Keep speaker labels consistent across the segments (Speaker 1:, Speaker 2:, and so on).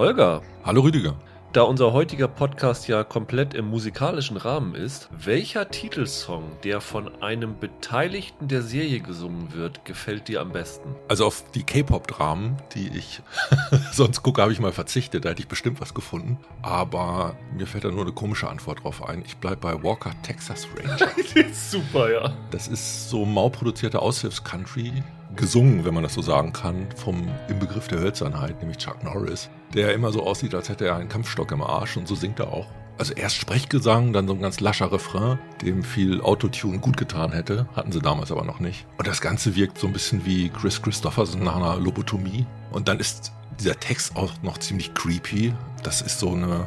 Speaker 1: Holger.
Speaker 2: Hallo Rüdiger.
Speaker 1: Da unser heutiger Podcast ja komplett im musikalischen Rahmen ist, welcher Titelsong, der von einem Beteiligten der Serie gesungen wird, gefällt dir am besten?
Speaker 2: Also auf die K-Pop-Dramen, die ich sonst gucke, habe ich mal verzichtet. Da hätte ich bestimmt was gefunden. Aber mir fällt da nur eine komische Antwort drauf ein. Ich bleibe bei Walker Texas Ranger.
Speaker 1: Super, ja.
Speaker 2: Das ist so mau-produzierte Aushilfs-Country gesungen, wenn man das so sagen kann, vom im Begriff der Hölzernheit, nämlich Chuck Norris, der immer so aussieht, als hätte er einen Kampfstock im Arsch und so singt er auch. Also erst Sprechgesang, dann so ein ganz lascher Refrain, dem viel Autotune gut getan hätte, hatten sie damals aber noch nicht. Und das Ganze wirkt so ein bisschen wie Chris Christopherson nach einer Lobotomie. Und dann ist dieser Text auch noch ziemlich creepy. Das ist so eine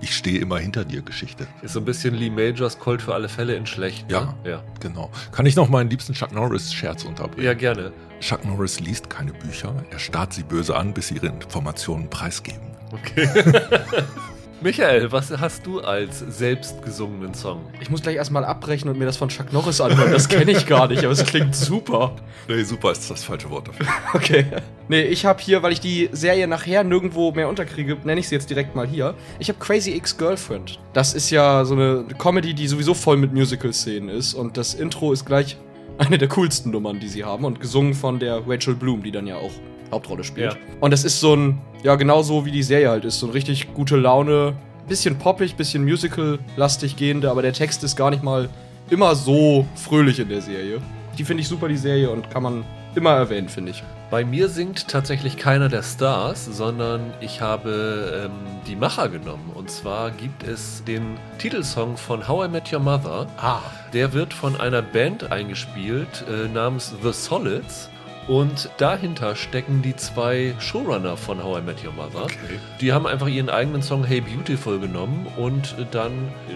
Speaker 2: ich stehe immer hinter dir Geschichte.
Speaker 1: Ist so ein bisschen Lee Majors Colt für alle Fälle in schlecht.
Speaker 2: Ja, ne? ja. genau. Kann ich noch meinen liebsten Chuck Norris-Scherz unterbringen?
Speaker 1: Ja, gerne.
Speaker 2: Chuck Norris liest keine Bücher. Er starrt sie böse an, bis sie ihre Informationen preisgeben.
Speaker 1: Okay. Michael, was hast du als selbstgesungenen Song?
Speaker 3: Ich muss gleich erstmal abbrechen und mir das von Chuck Norris anhören. Das kenne ich gar nicht, aber es klingt super.
Speaker 2: Nee, super ist das falsche Wort dafür.
Speaker 3: Okay. Nee, ich habe hier, weil ich die Serie nachher nirgendwo mehr unterkriege, nenne ich sie jetzt direkt mal hier. Ich habe Crazy Ex-Girlfriend. Das ist ja so eine Comedy, die sowieso voll mit Musical-Szenen ist. Und das Intro ist gleich eine der coolsten Nummern, die sie haben. Und gesungen von der Rachel Bloom, die dann ja auch Hauptrolle spielt. Ja. Und das ist so ein, ja, genau so wie die Serie halt ist. So ein richtig gute Laune, bisschen poppig, bisschen musical-lastig gehende, aber der Text ist gar nicht mal immer so fröhlich in der Serie. Die finde ich super, die Serie, und kann man immer erwähnen, finde ich.
Speaker 1: Bei mir singt tatsächlich keiner der Stars, sondern ich habe ähm, die Macher genommen. Und zwar gibt es den Titelsong von How I Met Your Mother.
Speaker 3: Ah.
Speaker 1: Der wird von einer Band eingespielt äh, namens The Solids. Und dahinter stecken die zwei Showrunner von How I Met Your Mother. Okay. Die haben einfach ihren eigenen Song Hey Beautiful genommen und dann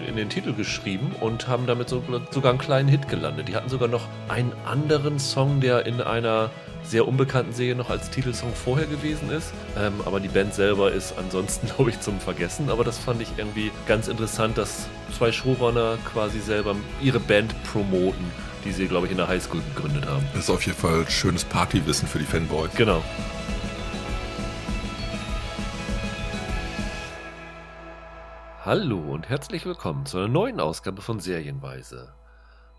Speaker 1: in den Titel geschrieben und haben damit so, sogar einen kleinen Hit gelandet. Die hatten sogar noch einen anderen Song, der in einer sehr unbekannten Serie noch als Titelsong vorher gewesen ist. Ähm, aber die Band selber ist ansonsten, glaube ich, zum Vergessen. Aber das fand ich irgendwie ganz interessant, dass zwei Showrunner quasi selber ihre Band promoten die sie, glaube ich, in der Highschool gegründet haben.
Speaker 2: Das ist auf jeden Fall schönes Partywissen für die Fanboys.
Speaker 1: Genau. Hallo und herzlich willkommen zu einer neuen Ausgabe von Serienweise.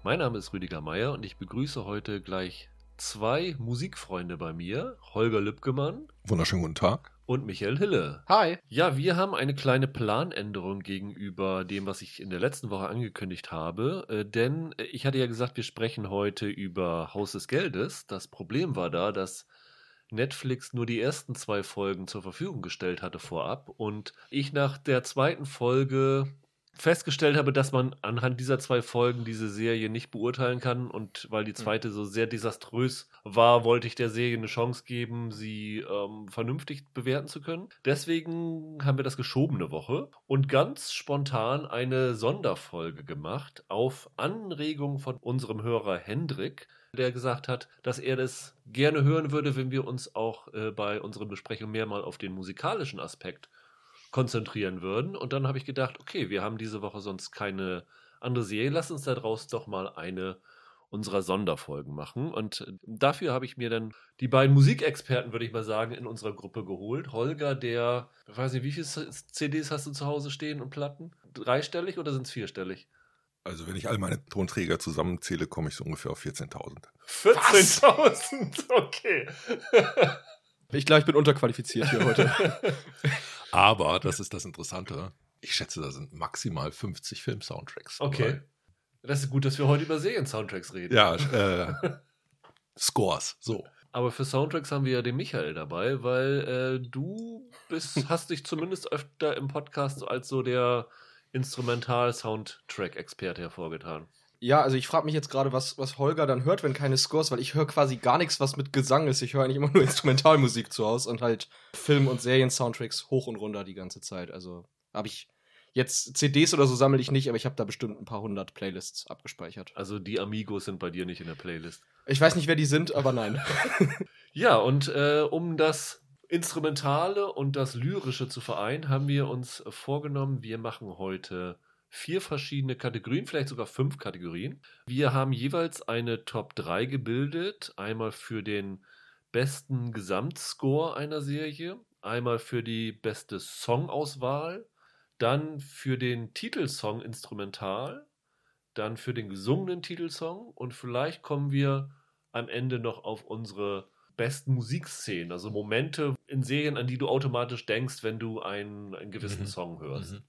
Speaker 1: Mein Name ist Rüdiger Meier und ich begrüße heute gleich zwei Musikfreunde bei mir, Holger Lübgemann.
Speaker 2: Wunderschönen guten Tag
Speaker 1: und Michael Hille.
Speaker 3: Hi.
Speaker 1: Ja, wir haben eine kleine Planänderung gegenüber dem, was ich in der letzten Woche angekündigt habe. Äh, denn äh, ich hatte ja gesagt, wir sprechen heute über Haus des Geldes. Das Problem war da, dass Netflix nur die ersten zwei Folgen zur Verfügung gestellt hatte vorab und ich nach der zweiten Folge festgestellt habe, dass man anhand dieser zwei Folgen diese Serie nicht beurteilen kann und weil die hm. zweite so sehr desaströs war, wollte ich der Serie eine Chance geben, sie ähm, vernünftig bewerten zu können. Deswegen haben wir das geschobene Woche und ganz spontan eine Sonderfolge gemacht auf Anregung von unserem Hörer Hendrik, der gesagt hat, dass er das gerne hören würde, wenn wir uns auch äh, bei unseren Besprechungen mehr mal auf den musikalischen Aspekt konzentrieren würden. Und dann habe ich gedacht, okay, wir haben diese Woche sonst keine andere Serie. Lass uns daraus doch mal eine unserer Sonderfolgen machen. Und dafür habe ich mir dann die beiden Musikexperten, würde ich mal sagen, in unserer Gruppe geholt. Holger, der, ich weiß nicht, wie viele CDs hast du zu Hause stehen und Platten? Dreistellig oder sind es vierstellig?
Speaker 2: Also wenn ich all meine Tonträger zusammenzähle, komme ich so ungefähr auf 14.000.
Speaker 1: 14.000, okay.
Speaker 3: Ich glaube, ich bin unterqualifiziert hier heute.
Speaker 2: Aber, das ist das Interessante, ich schätze, da sind maximal 50 Film-Soundtracks.
Speaker 1: Okay. Dabei. Das ist gut, dass wir heute über Serien-Soundtracks reden.
Speaker 2: Ja, äh, Scores, so.
Speaker 1: Aber für Soundtracks haben wir ja den Michael dabei, weil äh, du bist, hast dich zumindest öfter im Podcast als so der Instrumental-Soundtrack-Experte hervorgetan.
Speaker 3: Ja, also ich frage mich jetzt gerade, was, was Holger dann hört, wenn keine Scores, weil ich höre quasi gar nichts, was mit Gesang ist. Ich höre eigentlich immer nur Instrumentalmusik zu Hause und halt Film- und Serien-Soundtracks hoch und runter die ganze Zeit. Also habe ich jetzt CDs oder so sammle ich nicht, aber ich habe da bestimmt ein paar hundert Playlists abgespeichert.
Speaker 1: Also die Amigos sind bei dir nicht in der Playlist.
Speaker 3: Ich weiß nicht, wer die sind, aber nein.
Speaker 1: ja, und äh, um das Instrumentale und das Lyrische zu vereinen, haben wir uns vorgenommen, wir machen heute vier verschiedene Kategorien, vielleicht sogar fünf Kategorien. Wir haben jeweils eine Top 3 gebildet. Einmal für den besten Gesamtscore einer Serie, einmal für die beste Songauswahl, dann für den Titelsong instrumental, dann für den gesungenen Titelsong und vielleicht kommen wir am Ende noch auf unsere besten Musikszenen, also Momente in Serien, an die du automatisch denkst, wenn du einen, einen gewissen mhm. Song hörst. Mhm.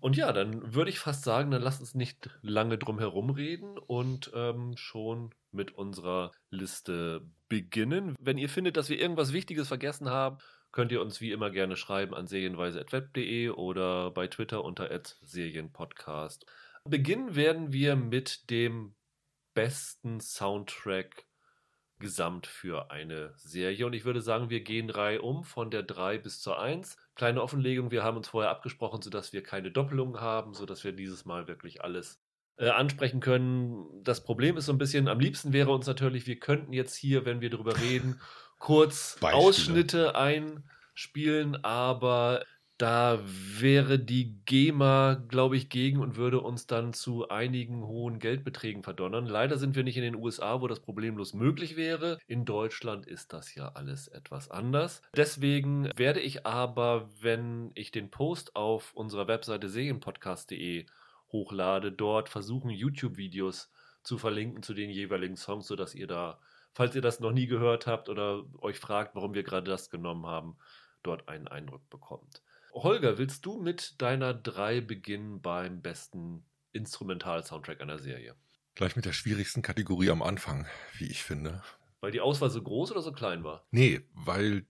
Speaker 1: Und ja, dann würde ich fast sagen, dann lass uns nicht lange drum herum reden und ähm, schon mit unserer Liste beginnen. Wenn ihr findet, dass wir irgendwas Wichtiges vergessen haben, könnt ihr uns wie immer gerne schreiben an serienweise.web.de oder bei Twitter unter Serienpodcast. Beginnen werden wir mit dem besten Soundtrack gesamt für eine Serie. Und ich würde sagen, wir gehen Reihe um von der 3 bis zur 1. Kleine Offenlegung, wir haben uns vorher abgesprochen, sodass wir keine Doppelungen haben, sodass wir dieses Mal wirklich alles äh, ansprechen können. Das Problem ist so ein bisschen, am liebsten wäre uns natürlich, wir könnten jetzt hier, wenn wir darüber reden, kurz Beispiele. Ausschnitte einspielen, aber da wäre die GEMA, glaube ich, gegen und würde uns dann zu einigen hohen Geldbeträgen verdonnern. Leider sind wir nicht in den USA, wo das problemlos möglich wäre. In Deutschland ist das ja alles etwas anders. Deswegen werde ich aber, wenn ich den Post auf unserer Webseite serienpodcast.de hochlade, dort versuchen, YouTube-Videos zu verlinken zu den jeweiligen Songs, sodass ihr da, falls ihr das noch nie gehört habt oder euch fragt, warum wir gerade das genommen haben, dort einen Eindruck bekommt. Holger, willst du mit deiner 3 beginnen beim besten Instrumental-Soundtrack einer Serie?
Speaker 2: Gleich mit der schwierigsten Kategorie am Anfang, wie ich finde.
Speaker 1: Weil die Auswahl so groß oder so klein war?
Speaker 2: Nee, weil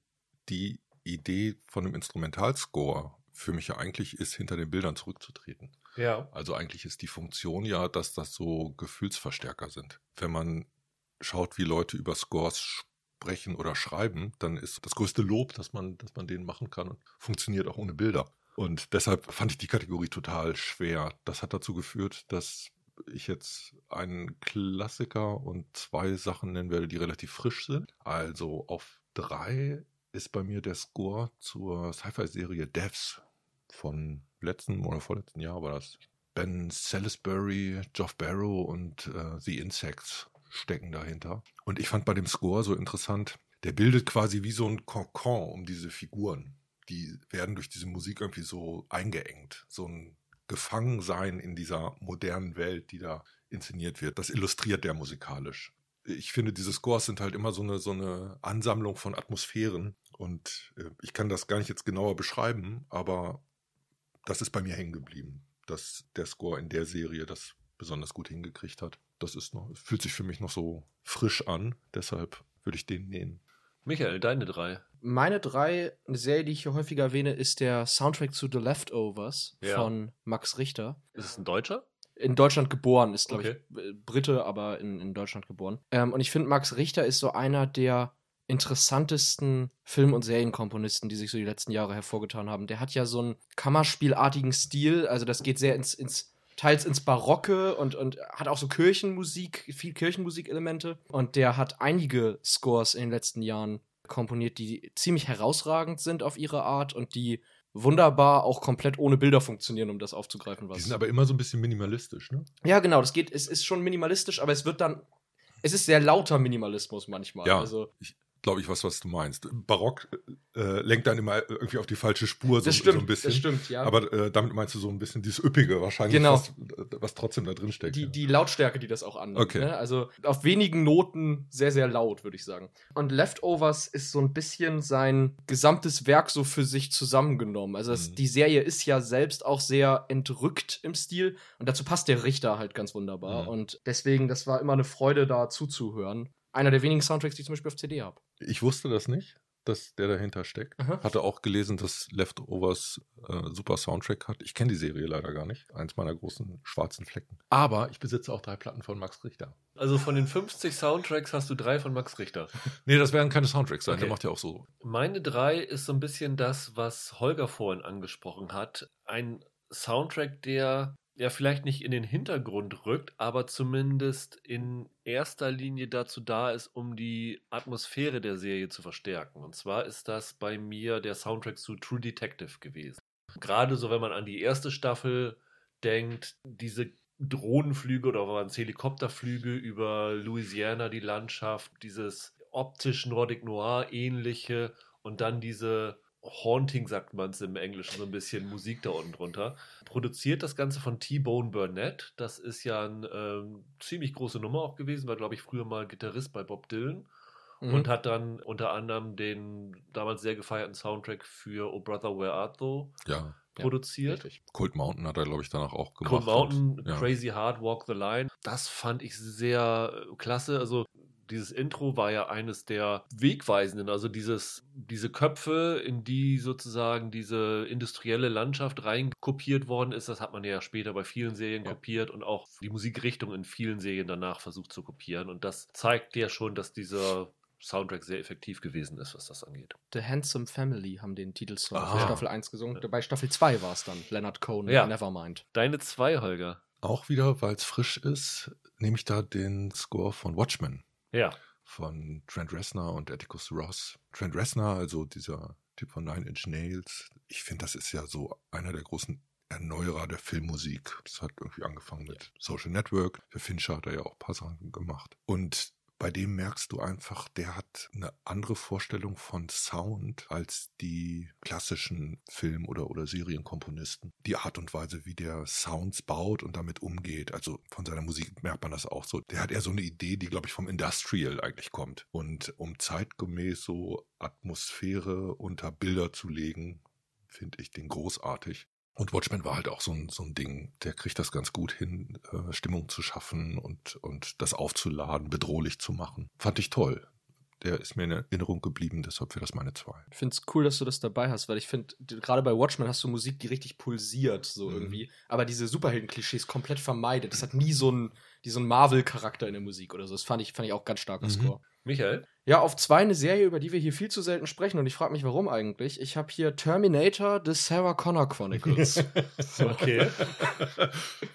Speaker 2: die Idee von einem Instrumentalscore für mich ja eigentlich ist, hinter den Bildern zurückzutreten.
Speaker 1: Ja.
Speaker 2: Also eigentlich ist die Funktion ja, dass das so Gefühlsverstärker sind. Wenn man schaut, wie Leute über Scores sprechen oder schreiben, dann ist das größte Lob, dass man, dass man denen machen kann und funktioniert auch ohne Bilder. Und deshalb fand ich die Kategorie total schwer. Das hat dazu geführt, dass ich jetzt einen Klassiker und zwei Sachen nennen werde, die relativ frisch sind. Also auf drei ist bei mir der Score zur Sci-Fi-Serie Devs von letzten oder vorletzten Jahr war das. Ben Salisbury, Geoff Barrow und äh, The Insects stecken dahinter. Und ich fand bei dem Score so interessant, der bildet quasi wie so ein Kokon um diese Figuren. Die werden durch diese Musik irgendwie so eingeengt. So ein Gefangensein in dieser modernen Welt, die da inszeniert wird. Das illustriert der musikalisch. Ich finde, diese Scores sind halt immer so eine, so eine Ansammlung von Atmosphären. Und äh, ich kann das gar nicht jetzt genauer beschreiben, aber das ist bei mir hängen geblieben, dass der Score in der Serie das besonders gut hingekriegt hat. Das ist noch, fühlt sich für mich noch so frisch an. Deshalb würde ich den nehmen.
Speaker 1: Michael, deine drei.
Speaker 3: Meine drei, eine Serie, die ich hier häufiger erwähne, ist der Soundtrack zu The Leftovers
Speaker 1: ja.
Speaker 3: von Max Richter.
Speaker 1: Ist es ein Deutscher?
Speaker 3: In Deutschland geboren, ist, glaube okay. ich, äh, Brite, aber in, in Deutschland geboren. Ähm, und ich finde, Max Richter ist so einer der interessantesten Film- und Serienkomponisten, die sich so die letzten Jahre hervorgetan haben. Der hat ja so einen Kammerspielartigen Stil, also das geht sehr ins, ins teils ins Barocke und, und hat auch so Kirchenmusik, viel Kirchenmusikelemente. Und der hat einige Scores in den letzten Jahren komponiert, die ziemlich herausragend sind auf ihre Art und die wunderbar auch komplett ohne Bilder funktionieren, um das aufzugreifen.
Speaker 2: Was die sind aber immer so ein bisschen minimalistisch, ne?
Speaker 3: Ja, genau. Das geht, es ist schon minimalistisch, aber es wird dann es ist sehr lauter Minimalismus manchmal.
Speaker 2: Ja,
Speaker 3: also,
Speaker 2: ich, glaube ich, was, was du meinst. Barock äh, lenkt dann immer irgendwie auf die falsche Spur so,
Speaker 3: stimmt,
Speaker 2: so ein bisschen.
Speaker 3: Das stimmt, ja.
Speaker 2: Aber äh, damit meinst du so ein bisschen dieses Üppige wahrscheinlich,
Speaker 3: genau.
Speaker 2: was, was trotzdem da drin steckt.
Speaker 3: Die,
Speaker 2: ja.
Speaker 3: die Lautstärke, die das auch annimmt.
Speaker 2: Okay.
Speaker 3: Ne? Also auf wenigen Noten sehr, sehr laut, würde ich sagen. Und Leftovers ist so ein bisschen sein gesamtes Werk so für sich zusammengenommen. Also das, mhm. die Serie ist ja selbst auch sehr entrückt im Stil und dazu passt der Richter halt ganz wunderbar. Mhm. Und deswegen, das war immer eine Freude, da zuzuhören einer der wenigen Soundtracks, die ich zum Beispiel auf CD habe.
Speaker 2: Ich wusste das nicht, dass der dahinter steckt. Aha. Hatte auch gelesen, dass Leftovers äh, super Soundtrack hat. Ich kenne die Serie leider gar nicht. Eins meiner großen schwarzen Flecken. Aber ich besitze auch drei Platten von Max Richter.
Speaker 1: Also von den 50 Soundtracks hast du drei von Max Richter.
Speaker 2: nee, das werden keine Soundtracks sein. Okay. Der macht ja auch so.
Speaker 1: Meine drei ist so ein bisschen das, was Holger vorhin angesprochen hat. Ein Soundtrack, der ja vielleicht nicht in den Hintergrund rückt, aber zumindest in erster Linie dazu da ist, um die Atmosphäre der Serie zu verstärken. Und zwar ist das bei mir der Soundtrack zu True Detective gewesen. Gerade so, wenn man an die erste Staffel denkt, diese Drohnenflüge oder waren es Helikopterflüge über Louisiana, die Landschaft, dieses optisch Nordic Noir ähnliche und dann diese Haunting, sagt man es im Englischen, so ein bisschen Musik da unten drunter. Produziert das Ganze von T-Bone Burnett. Das ist ja eine ähm, ziemlich große Nummer auch gewesen, war, glaube ich, früher mal Gitarrist bei Bob Dylan. Mhm. Und hat dann unter anderem den damals sehr gefeierten Soundtrack für Oh Brother, Where Art Thou
Speaker 2: ja
Speaker 1: produziert.
Speaker 2: Ja, Cold Mountain hat er, glaube ich, danach auch gemacht.
Speaker 1: Cold Mountain, ja. Crazy Hard, Walk the Line. Das fand ich sehr äh, klasse. Also dieses Intro war ja eines der Wegweisenden, also dieses, diese Köpfe, in die sozusagen diese industrielle Landschaft reinkopiert worden ist, das hat man ja später bei vielen Serien ja. kopiert und auch die Musikrichtung in vielen Serien danach versucht zu kopieren. Und das zeigt ja schon, dass dieser Soundtrack sehr effektiv gewesen ist, was das angeht.
Speaker 3: The Handsome Family haben den Titelsong ah. für Staffel 1 gesungen. Ja. Bei Staffel 2 war es dann Leonard Cohen,
Speaker 1: ja.
Speaker 3: Nevermind.
Speaker 1: Deine 2, Holger.
Speaker 2: Auch wieder, weil es frisch ist, nehme ich da den Score von Watchmen.
Speaker 1: Ja.
Speaker 2: Von Trent Reznor und Atticus Ross. Trent Reznor, also dieser Typ von Nine Inch Nails, ich finde, das ist ja so einer der großen Erneuerer der Filmmusik. Das hat irgendwie angefangen mit Social Network. Für Fincher hat er ja auch ein paar Sachen gemacht. Und bei dem merkst du einfach, der hat eine andere Vorstellung von Sound als die klassischen Film- oder, oder Serienkomponisten. Die Art und Weise, wie der Sounds baut und damit umgeht, also von seiner Musik merkt man das auch so. Der hat eher so eine Idee, die, glaube ich, vom Industrial eigentlich kommt. Und um zeitgemäß so Atmosphäre unter Bilder zu legen, finde ich den großartig. Und Watchmen war halt auch so ein, so ein Ding, der kriegt das ganz gut hin, äh, Stimmung zu schaffen und, und das aufzuladen, bedrohlich zu machen. Fand ich toll. Der ist mir in Erinnerung geblieben, deshalb wäre das meine zwei.
Speaker 3: Ich finde es cool, dass du das dabei hast, weil ich finde, gerade bei Watchmen hast du Musik, die richtig pulsiert, so mhm. irgendwie, aber diese Superhelden-Klischees komplett vermeidet. Das hat nie so einen, so einen Marvel-Charakter in der Musik oder so. Das fand ich, fand ich auch ganz starker mhm. Score.
Speaker 1: Michael?
Speaker 3: Ja, auf zwei eine Serie, über die wir hier viel zu selten sprechen und ich frage mich, warum eigentlich. Ich habe hier Terminator, The Sarah Connor Chronicles.
Speaker 1: okay.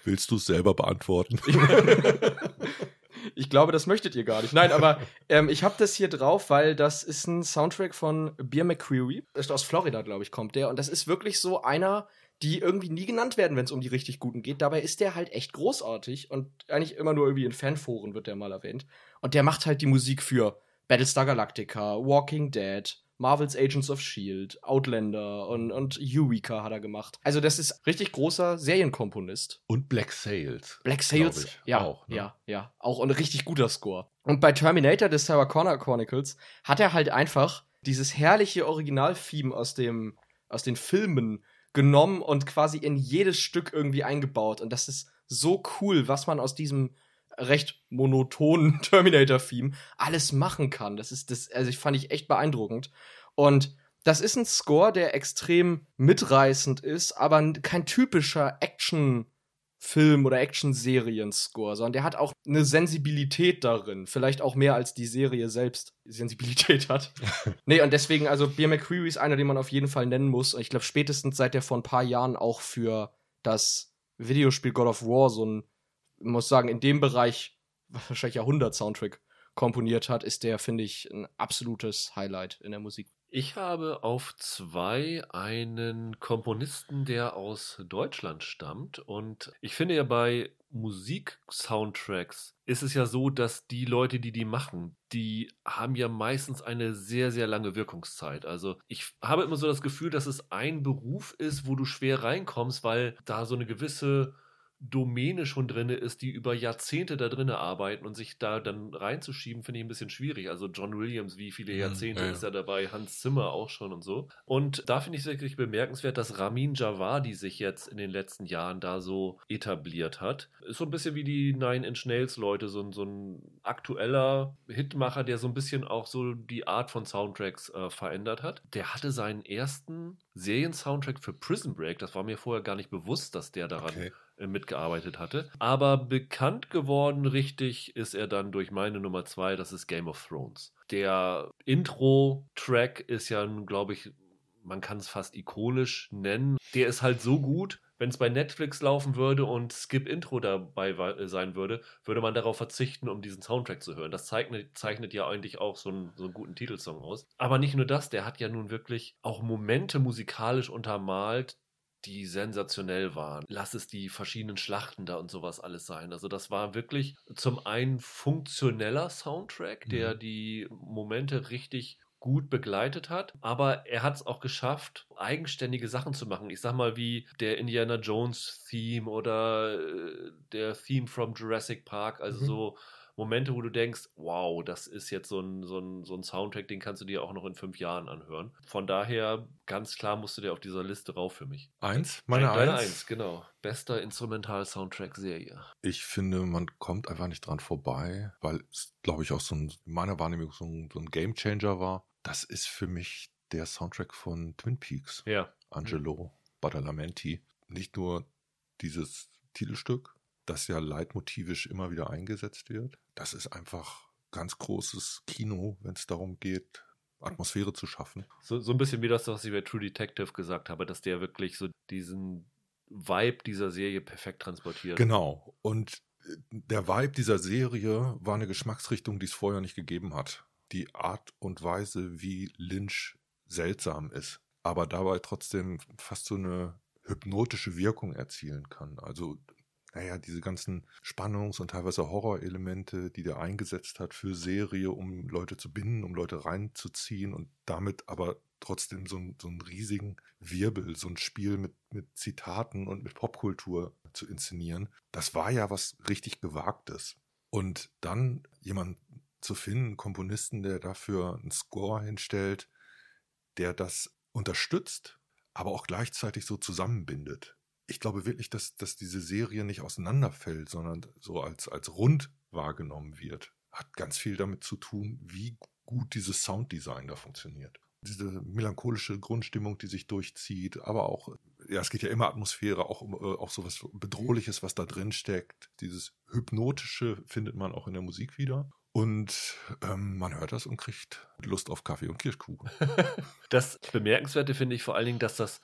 Speaker 2: Willst du es selber beantworten?
Speaker 3: ich glaube, das möchtet ihr gar nicht. Nein, aber ähm, ich habe das hier drauf, weil das ist ein Soundtrack von Beer McCreary. Ist aus Florida, glaube ich, kommt der. Und das ist wirklich so einer, die irgendwie nie genannt werden, wenn es um die richtig Guten geht. Dabei ist der halt echt großartig und eigentlich immer nur irgendwie in Fanforen wird der mal erwähnt. Und der macht halt die Musik für Battlestar Galactica, Walking Dead, Marvel's Agents of Shield, Outlander und, und Eureka hat er gemacht. Also das ist richtig großer Serienkomponist.
Speaker 2: Und Black Sails.
Speaker 3: Black Sails, ja, auch, ne? ja, ja, auch ein richtig guter Score. Und bei Terminator des Sarah Connor Chronicles hat er halt einfach dieses herrliche Original-Theme aus dem aus den Filmen genommen und quasi in jedes Stück irgendwie eingebaut. Und das ist so cool, was man aus diesem recht monotonen Terminator-Theme alles machen kann. Das ist das, also ich fand ich echt beeindruckend. Und das ist ein Score, der extrem mitreißend ist, aber kein typischer Action- Film- oder Action-Serien-Score, sondern der hat auch eine Sensibilität darin. Vielleicht auch mehr als die Serie selbst Sensibilität hat. nee, und deswegen, also Beer McCreary ist einer, den man auf jeden Fall nennen muss. Und ich glaube, spätestens seit der vor ein paar Jahren auch für das Videospiel God of War so ein muss sagen, in dem Bereich wahrscheinlich Jahrhundert-Soundtrack komponiert hat, ist der, finde ich, ein absolutes Highlight in der Musik.
Speaker 1: Ich habe auf zwei einen Komponisten, der aus Deutschland stammt. Und ich finde ja bei Musik-Soundtracks ist es ja so, dass die Leute, die die machen, die haben ja meistens eine sehr, sehr lange Wirkungszeit. Also ich habe immer so das Gefühl, dass es ein Beruf ist, wo du schwer reinkommst, weil da so eine gewisse Domäne schon drin ist, die über Jahrzehnte da drin arbeiten und sich da dann reinzuschieben, finde ich ein bisschen schwierig. Also John Williams, wie viele mhm, Jahrzehnte ja, ja. ist er dabei, Hans Zimmer auch schon und so. Und da finde ich es wirklich bemerkenswert, dass Ramin Javadi sich jetzt in den letzten Jahren da so etabliert hat. Ist so ein bisschen wie die Nine Inch Nails Leute, so, so ein aktueller Hitmacher, der so ein bisschen auch so die Art von Soundtracks äh, verändert hat. Der hatte seinen ersten Serien-Soundtrack für Prison Break. Das war mir vorher gar nicht bewusst, dass der daran okay. Äh, mitgearbeitet hatte. Aber bekannt geworden richtig ist er dann durch meine Nummer zwei, das ist Game of Thrones. Der Intro-Track ist ja, glaube ich, man kann es fast ikonisch nennen. Der ist halt so gut, wenn es bei Netflix laufen würde und Skip Intro dabei äh, sein würde, würde man darauf verzichten, um diesen Soundtrack zu hören. Das zeichnet, zeichnet ja eigentlich auch so einen, so einen guten Titelsong aus. Aber nicht nur das, der hat ja nun wirklich auch Momente musikalisch untermalt, die sensationell waren. Lass es die verschiedenen Schlachten da und sowas alles sein. Also das war wirklich zum einen funktioneller Soundtrack, der mhm. die Momente richtig gut begleitet hat, aber er hat es auch geschafft, eigenständige Sachen zu machen. Ich sag mal, wie der Indiana Jones Theme oder äh, der Theme from Jurassic Park, also mhm. so Momente, wo du denkst, wow, das ist jetzt so ein, so, ein, so ein Soundtrack, den kannst du dir auch noch in fünf Jahren anhören. Von daher, ganz klar musst du dir auf dieser Liste rauf für mich.
Speaker 2: Eins? Meine Eins? Deine Eins,
Speaker 1: genau. Bester Instrumental-Soundtrack-Serie.
Speaker 2: Ich finde, man kommt einfach nicht dran vorbei, weil es, glaube ich, auch so ein, meiner Wahrnehmung so ein, so ein Game-Changer war. Das ist für mich der Soundtrack von Twin Peaks.
Speaker 1: Ja.
Speaker 2: Angelo Badalamenti. Nicht nur dieses Titelstück, das ja leitmotivisch immer wieder eingesetzt wird. Das ist einfach ganz großes Kino, wenn es darum geht, Atmosphäre zu schaffen.
Speaker 1: So, so ein bisschen wie das, was ich bei True Detective gesagt habe, dass der wirklich so diesen Vibe dieser Serie perfekt transportiert.
Speaker 2: Genau. Und äh, der Vibe dieser Serie war eine Geschmacksrichtung, die es vorher nicht gegeben hat. Die Art und Weise, wie Lynch seltsam ist, aber dabei trotzdem fast so eine hypnotische Wirkung erzielen kann. Also naja, diese ganzen Spannungs- und teilweise Horrorelemente, die der eingesetzt hat für Serie, um Leute zu binden, um Leute reinzuziehen und damit aber trotzdem so, so einen riesigen Wirbel, so ein Spiel mit, mit Zitaten und mit Popkultur zu inszenieren. Das war ja was richtig Gewagtes. Und dann jemand zu finden, Komponisten, der dafür einen Score hinstellt, der das unterstützt, aber auch gleichzeitig so zusammenbindet ich glaube wirklich, dass, dass diese Serie nicht auseinanderfällt, sondern so als, als rund wahrgenommen wird. Hat ganz viel damit zu tun, wie gut dieses Sounddesign da funktioniert. Diese melancholische Grundstimmung, die sich durchzieht, aber auch, ja, es geht ja immer Atmosphäre, auch um äh, auch so was Bedrohliches, was da drin steckt. Dieses Hypnotische findet man auch in der Musik wieder. Und ähm, man hört das und kriegt Lust auf Kaffee und Kirschkuchen.
Speaker 1: das Bemerkenswerte finde ich vor allen Dingen, dass das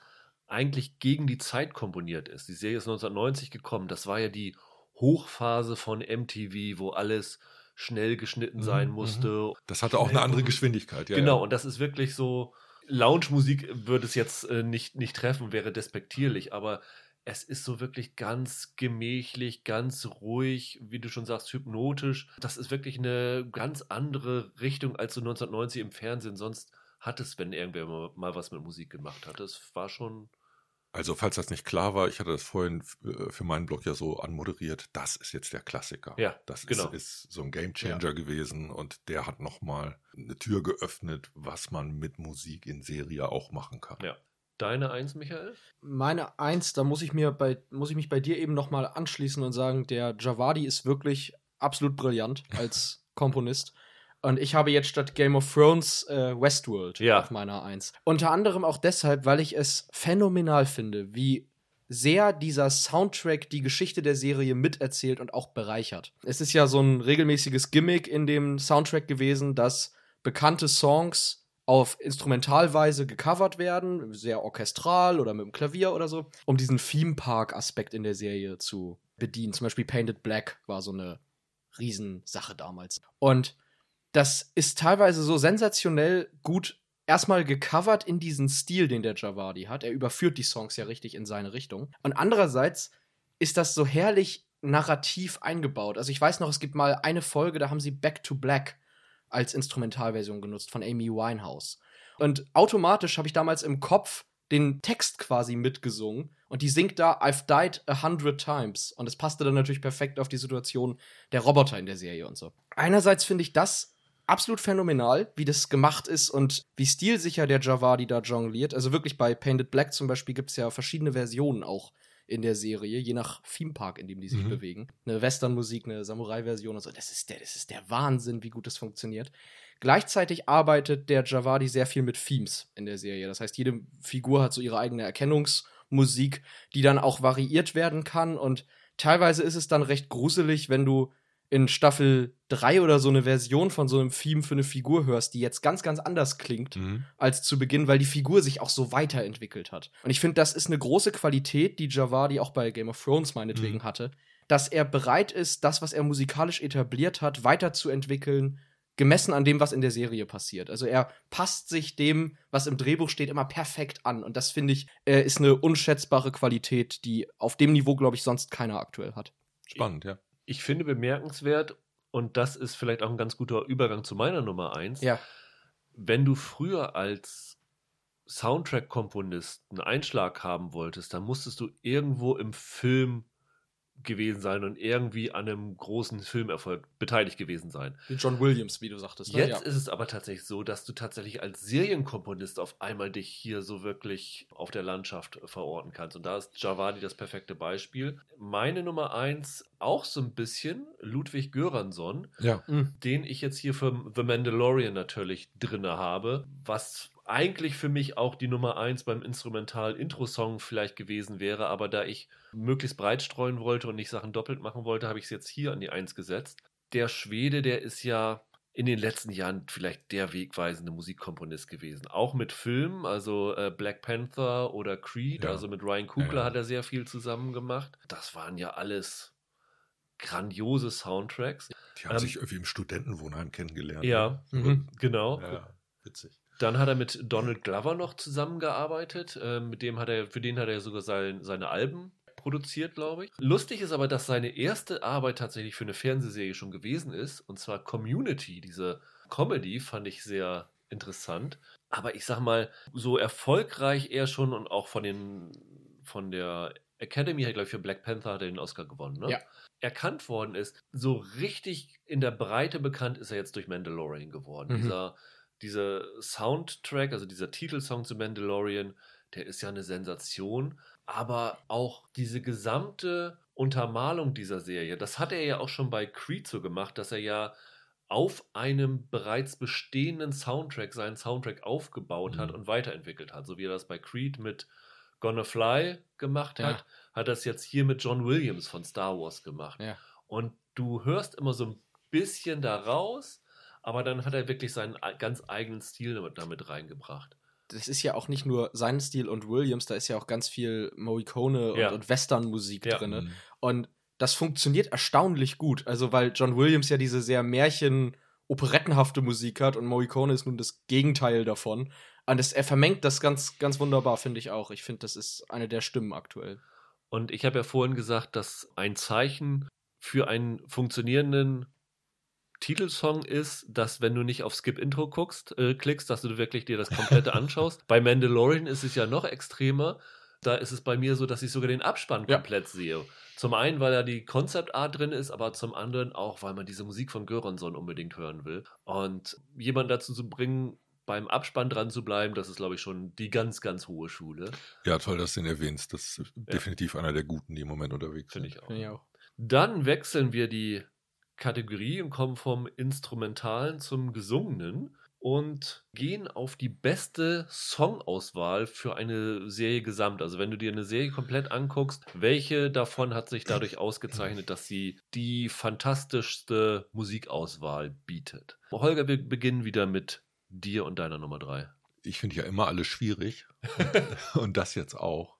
Speaker 1: eigentlich gegen die Zeit komponiert ist. Die Serie ist 1990 gekommen. Das war ja die Hochphase von MTV, wo alles schnell geschnitten sein mhm, musste. Mhm.
Speaker 2: Das hatte auch eine andere Geschwindigkeit,
Speaker 1: ja. Genau, ja. und das ist wirklich so. Lounge-Musik würde es jetzt äh, nicht, nicht treffen, wäre despektierlich, aber es ist so wirklich ganz gemächlich, ganz ruhig, wie du schon sagst, hypnotisch. Das ist wirklich eine ganz andere Richtung als so 1990 im Fernsehen sonst hat es, wenn irgendwer mal was mit Musik gemacht hat. Das war schon
Speaker 2: also, falls das nicht klar war, ich hatte das vorhin äh, für meinen Blog ja so anmoderiert, das ist jetzt der Klassiker.
Speaker 1: Ja,
Speaker 2: das
Speaker 1: genau.
Speaker 2: ist, ist so ein Gamechanger ja. gewesen und der hat nochmal eine Tür geöffnet, was man mit Musik in Serie auch machen kann.
Speaker 1: Ja. Deine Eins, Michael?
Speaker 3: Meine Eins, da muss ich mir bei, muss ich mich bei dir eben nochmal anschließen und sagen, der Javadi ist wirklich absolut brillant als Komponist. Und ich habe jetzt statt Game of Thrones äh, Westworld
Speaker 1: ja.
Speaker 3: auf meiner Eins. Unter anderem auch deshalb, weil ich es phänomenal finde, wie sehr dieser Soundtrack die Geschichte der Serie miterzählt und auch bereichert. Es ist ja so ein regelmäßiges Gimmick in dem Soundtrack gewesen, dass bekannte Songs auf Instrumentalweise gecovert werden, sehr orchestral oder mit dem Klavier oder so, um diesen Theme Park Aspekt in der Serie zu bedienen. Zum Beispiel Painted Black war so eine Riesensache damals. Und das ist teilweise so sensationell gut erstmal gecovert in diesen Stil, den der Javadi hat. Er überführt die Songs ja richtig in seine Richtung. Und andererseits ist das so herrlich narrativ eingebaut. Also ich weiß noch, es gibt mal eine Folge, da haben sie Back to Black als Instrumentalversion genutzt von Amy Winehouse. Und automatisch habe ich damals im Kopf den Text quasi mitgesungen und die singt da I've died a hundred times und es passte dann natürlich perfekt auf die Situation der Roboter in der Serie und so. Einerseits finde ich das absolut phänomenal, wie das gemacht ist und wie stilsicher der Javadi da jongliert. Also wirklich bei Painted Black zum Beispiel gibt es ja verschiedene Versionen auch in der Serie, je nach Themepark, in dem die sich mhm. bewegen. Eine Western-Musik, eine Samurai-Version und so. Das ist, der, das ist der Wahnsinn, wie gut das funktioniert. Gleichzeitig arbeitet der Javadi sehr viel mit Themes in der Serie. Das heißt, jede Figur hat so ihre eigene Erkennungsmusik, die dann auch variiert werden kann. Und teilweise ist es dann recht gruselig, wenn du in Staffel 3 oder so eine Version von so einem Theme für eine Figur hörst, die jetzt ganz, ganz anders klingt mhm. als zu Beginn, weil die Figur sich auch so weiterentwickelt hat. Und ich finde, das ist eine große Qualität, die Javadi auch bei Game of Thrones meinetwegen mhm. hatte, dass er bereit ist, das, was er musikalisch etabliert hat, weiterzuentwickeln, gemessen an dem, was in der Serie passiert. Also er passt sich dem, was im Drehbuch steht, immer perfekt an. Und das finde ich, äh, ist eine unschätzbare Qualität, die auf dem Niveau, glaube ich, sonst keiner aktuell hat.
Speaker 2: Spannend, ja
Speaker 1: ich finde bemerkenswert, und das ist vielleicht auch ein ganz guter Übergang zu meiner Nummer eins.
Speaker 3: Ja.
Speaker 1: wenn du früher als Soundtrack-Komponist einen Einschlag haben wolltest, dann musstest du irgendwo im Film gewesen sein und irgendwie an einem großen Filmerfolg beteiligt gewesen sein.
Speaker 3: Wie John Williams, wie du sagtest.
Speaker 1: Ne? Jetzt ja. ist es aber tatsächlich so, dass du tatsächlich als Serienkomponist auf einmal dich hier so wirklich auf der Landschaft verorten kannst. Und da ist Javadi das perfekte Beispiel. Meine Nummer eins auch so ein bisschen Ludwig Göransson,
Speaker 2: ja.
Speaker 1: den ich jetzt hier für The Mandalorian natürlich drinne habe, was eigentlich für mich auch die Nummer 1 beim Instrumental-Intro-Song vielleicht gewesen wäre, aber da ich möglichst breit streuen wollte und nicht Sachen doppelt machen wollte, habe ich es jetzt hier an die 1 gesetzt. Der Schwede, der ist ja in den letzten Jahren vielleicht der wegweisende Musikkomponist gewesen. Auch mit Filmen, also äh, Black Panther oder Creed, ja. also mit Ryan Coogler ja, ja. hat er sehr viel zusammen gemacht. Das waren ja alles grandiose Soundtracks.
Speaker 2: Die haben ähm, sich irgendwie im Studentenwohnheim kennengelernt.
Speaker 1: Ja, ne? mhm, genau.
Speaker 2: Ja, witzig.
Speaker 1: Dann hat er mit Donald Glover noch zusammengearbeitet. Äh, mit dem hat er, für den hat er sogar sein, seine Alben produziert, glaube ich. Lustig ist aber, dass seine erste Arbeit tatsächlich für eine Fernsehserie schon gewesen ist. Und zwar Community. Diese Comedy fand ich sehr interessant. Aber ich sag mal, so erfolgreich er schon und auch von den von der Academy hat, glaube ich, für Black Panther hat er den Oscar gewonnen, ne?
Speaker 3: Ja.
Speaker 1: Erkannt worden ist, so richtig in der Breite bekannt ist er jetzt durch Mandalorian geworden. Mhm. Dieser dieser Soundtrack, also dieser Titelsong zu Mandalorian, der ist ja eine Sensation. Aber auch diese gesamte Untermalung dieser Serie, das hat er ja auch schon bei Creed so gemacht, dass er ja auf einem bereits bestehenden Soundtrack seinen Soundtrack aufgebaut mhm. hat und weiterentwickelt hat. So wie er das bei Creed mit Gonna Fly gemacht hat, ja. hat er es jetzt hier mit John Williams von Star Wars gemacht.
Speaker 3: Ja.
Speaker 1: Und du hörst immer so ein bisschen daraus, aber dann hat er wirklich seinen ganz eigenen Stil damit reingebracht.
Speaker 3: Das ist ja auch nicht nur sein Stil und Williams, da ist ja auch ganz viel Morricone ja. und, und Western-Musik ja. drin. Mhm. Und das funktioniert erstaunlich gut. Also, weil John Williams ja diese sehr Märchen- operettenhafte Musik hat und Morricone ist nun das Gegenteil davon. Und das, er vermengt das ganz, ganz wunderbar, finde ich auch. Ich finde, das ist eine der Stimmen aktuell.
Speaker 1: Und ich habe ja vorhin gesagt, dass ein Zeichen für einen funktionierenden Titelsong ist, dass wenn du nicht auf Skip Intro guckst, äh, klickst, dass du wirklich dir das komplette anschaust. bei Mandalorian ist es ja noch extremer. Da ist es bei mir so, dass ich sogar den Abspann ja. komplett sehe. Zum einen, weil da die Concept Art drin ist, aber zum anderen auch, weil man diese Musik von Göransson unbedingt hören will. Und jemanden dazu zu bringen, beim Abspann dran zu bleiben, das ist, glaube ich, schon die ganz, ganz hohe Schule.
Speaker 2: Ja, toll, dass du den erwähnst. Das ist ja. definitiv einer der Guten, die im Moment unterwegs
Speaker 1: sind. Finde ich, Find ich auch. Dann wechseln wir die Kategorie und kommen vom Instrumentalen zum Gesungenen und gehen auf die beste Songauswahl für eine Serie gesamt. Also wenn du dir eine Serie komplett anguckst, welche davon hat sich dadurch ausgezeichnet, dass sie die fantastischste Musikauswahl bietet? Holger, wir beginnen wieder mit dir und deiner Nummer drei.
Speaker 2: Ich finde ja immer alles schwierig und das jetzt auch.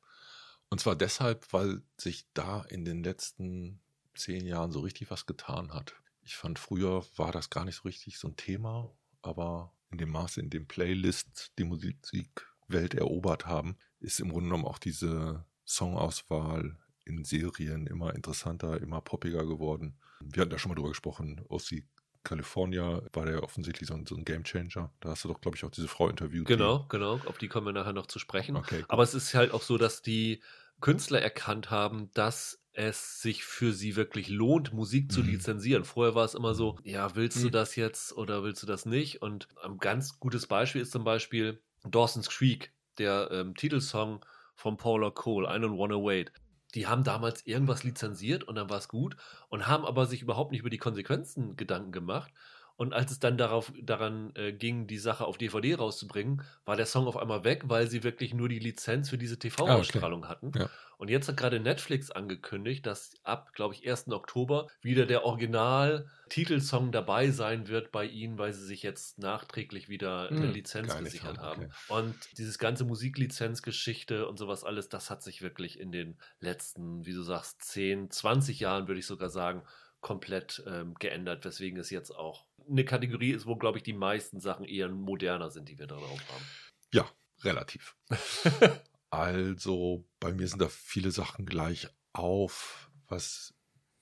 Speaker 2: Und zwar deshalb, weil sich da in den letzten zehn Jahren so richtig was getan hat. Ich fand, früher war das gar nicht so richtig so ein Thema, aber in dem Maße, in dem Playlists die Musikwelt erobert haben, ist im Grunde genommen auch diese Songauswahl in Serien immer interessanter, immer poppiger geworden. Wir hatten da schon mal drüber gesprochen, OC California war der offensichtlich so ein, so ein Gamechanger. Da hast du doch, glaube ich, auch diese Frau interviewt.
Speaker 1: Genau, genau. Auf die kommen wir nachher noch zu sprechen. Okay, Aber es ist halt auch so, dass die Künstler erkannt haben, dass es sich für sie wirklich lohnt, Musik zu mhm. lizenzieren. Vorher war es immer so, ja, willst mhm. du das jetzt oder willst du das nicht? Und ein ganz gutes Beispiel ist zum Beispiel Dawson's Creek, der ähm, Titelsong von Paula Cole, I Don't Wanna Wait. Die haben damals irgendwas lizenziert und dann war es gut und haben aber sich überhaupt nicht über die Konsequenzen Gedanken gemacht und als es dann darauf, daran äh, ging, die Sache auf DVD rauszubringen, war der Song auf einmal weg, weil sie wirklich nur die Lizenz für diese TV-Ausstrahlung ah, okay. hatten. Ja. Und jetzt hat gerade Netflix angekündigt, dass ab, glaube ich, 1. Oktober wieder der Original-Titelsong dabei sein wird bei ihnen, weil sie sich jetzt nachträglich wieder eine hm, Lizenz gesichert haben. Okay. Und dieses ganze Musiklizenzgeschichte und sowas alles, das hat sich wirklich in den letzten, wie du sagst, 10, 20 Jahren, würde ich sogar sagen, komplett ähm, geändert, weswegen es jetzt auch eine Kategorie ist, wo, glaube ich, die meisten Sachen eher moderner sind, die wir darauf haben.
Speaker 2: Ja, relativ. also, bei mir sind da viele Sachen gleich auf, was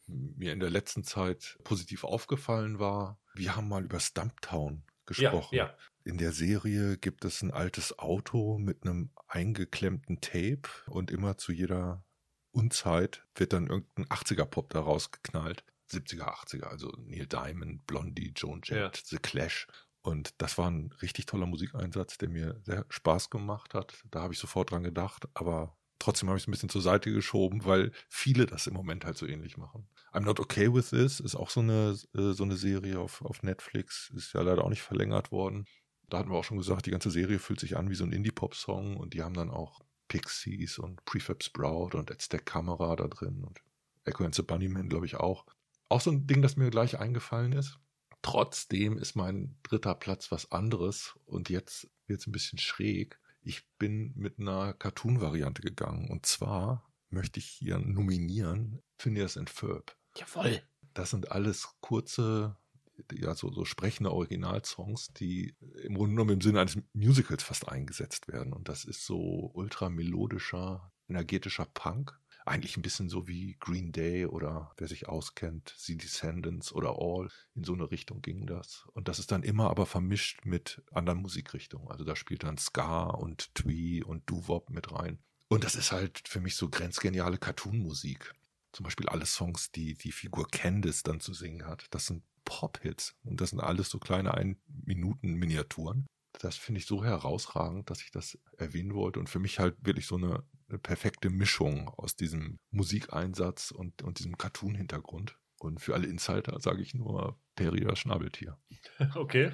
Speaker 2: mir in der letzten Zeit positiv aufgefallen war. Wir haben mal über Stumptown gesprochen.
Speaker 1: Ja, ja.
Speaker 2: in der Serie gibt es ein altes Auto mit einem eingeklemmten Tape und immer zu jeder Unzeit wird dann irgendein 80er-Pop da rausgeknallt. 70er, 80er, also Neil Diamond, Blondie, Joan Jett,
Speaker 1: Ja.
Speaker 2: The Clash. Und das war ein richtig toller Musikeinsatz, der mir sehr Spaß gemacht hat. Da habe ich sofort dran gedacht, aber trotzdem habe ich es ein bisschen zur Seite geschoben, weil viele das im Moment halt so ähnlich machen. I'm Not Okay With This ist auch so eine, äh, so eine Serie auf, auf Netflix, ist ja leider auch nicht verlängert worden. Da hatten wir auch schon gesagt, die ganze Serie fühlt sich an wie so ein Indie-Pop-Song und die haben dann auch Pixies und Prefab Sprout und Stack Camera da drin und Echo and the Bunnyman, glaube ich, auch. Auch so ein Ding, das mir gleich eingefallen ist. Trotzdem ist mein dritter Platz was anderes und jetzt wird es ein bisschen schräg. Ich bin mit einer Cartoon-Variante gegangen und zwar möchte ich hier nominieren Phineas and Ferb.
Speaker 3: Jawoll.
Speaker 2: Das sind alles kurze, ja, so, so sprechende Originalsongs, die im Grunde genommen im Sinne eines Musicals fast eingesetzt werden. Und das ist so ultra melodischer, energetischer Punk. Eigentlich ein bisschen so wie Green Day oder wer sich auskennt, The Descendants oder All. In so eine Richtung ging das. Und das ist dann immer aber vermischt mit anderen Musikrichtungen. Also da spielt dann Ska und Twee und Doo-Wop mit rein. Und das ist halt für mich so grenzgeniale Cartoon-Musik. Zum Beispiel alle Songs, die die Figur Candice dann zu singen hat. Das sind Pop-Hits. Und das sind alles so kleine Ein-Minuten-Miniaturen. Das finde ich so herausragend, dass ich das erwähnen wollte. Und für mich halt wirklich so eine, eine perfekte Mischung aus diesem Musikeinsatz und, und diesem Cartoon-Hintergrund. Und für alle Insider sage ich nur Terrier Schnabeltier.
Speaker 1: Okay.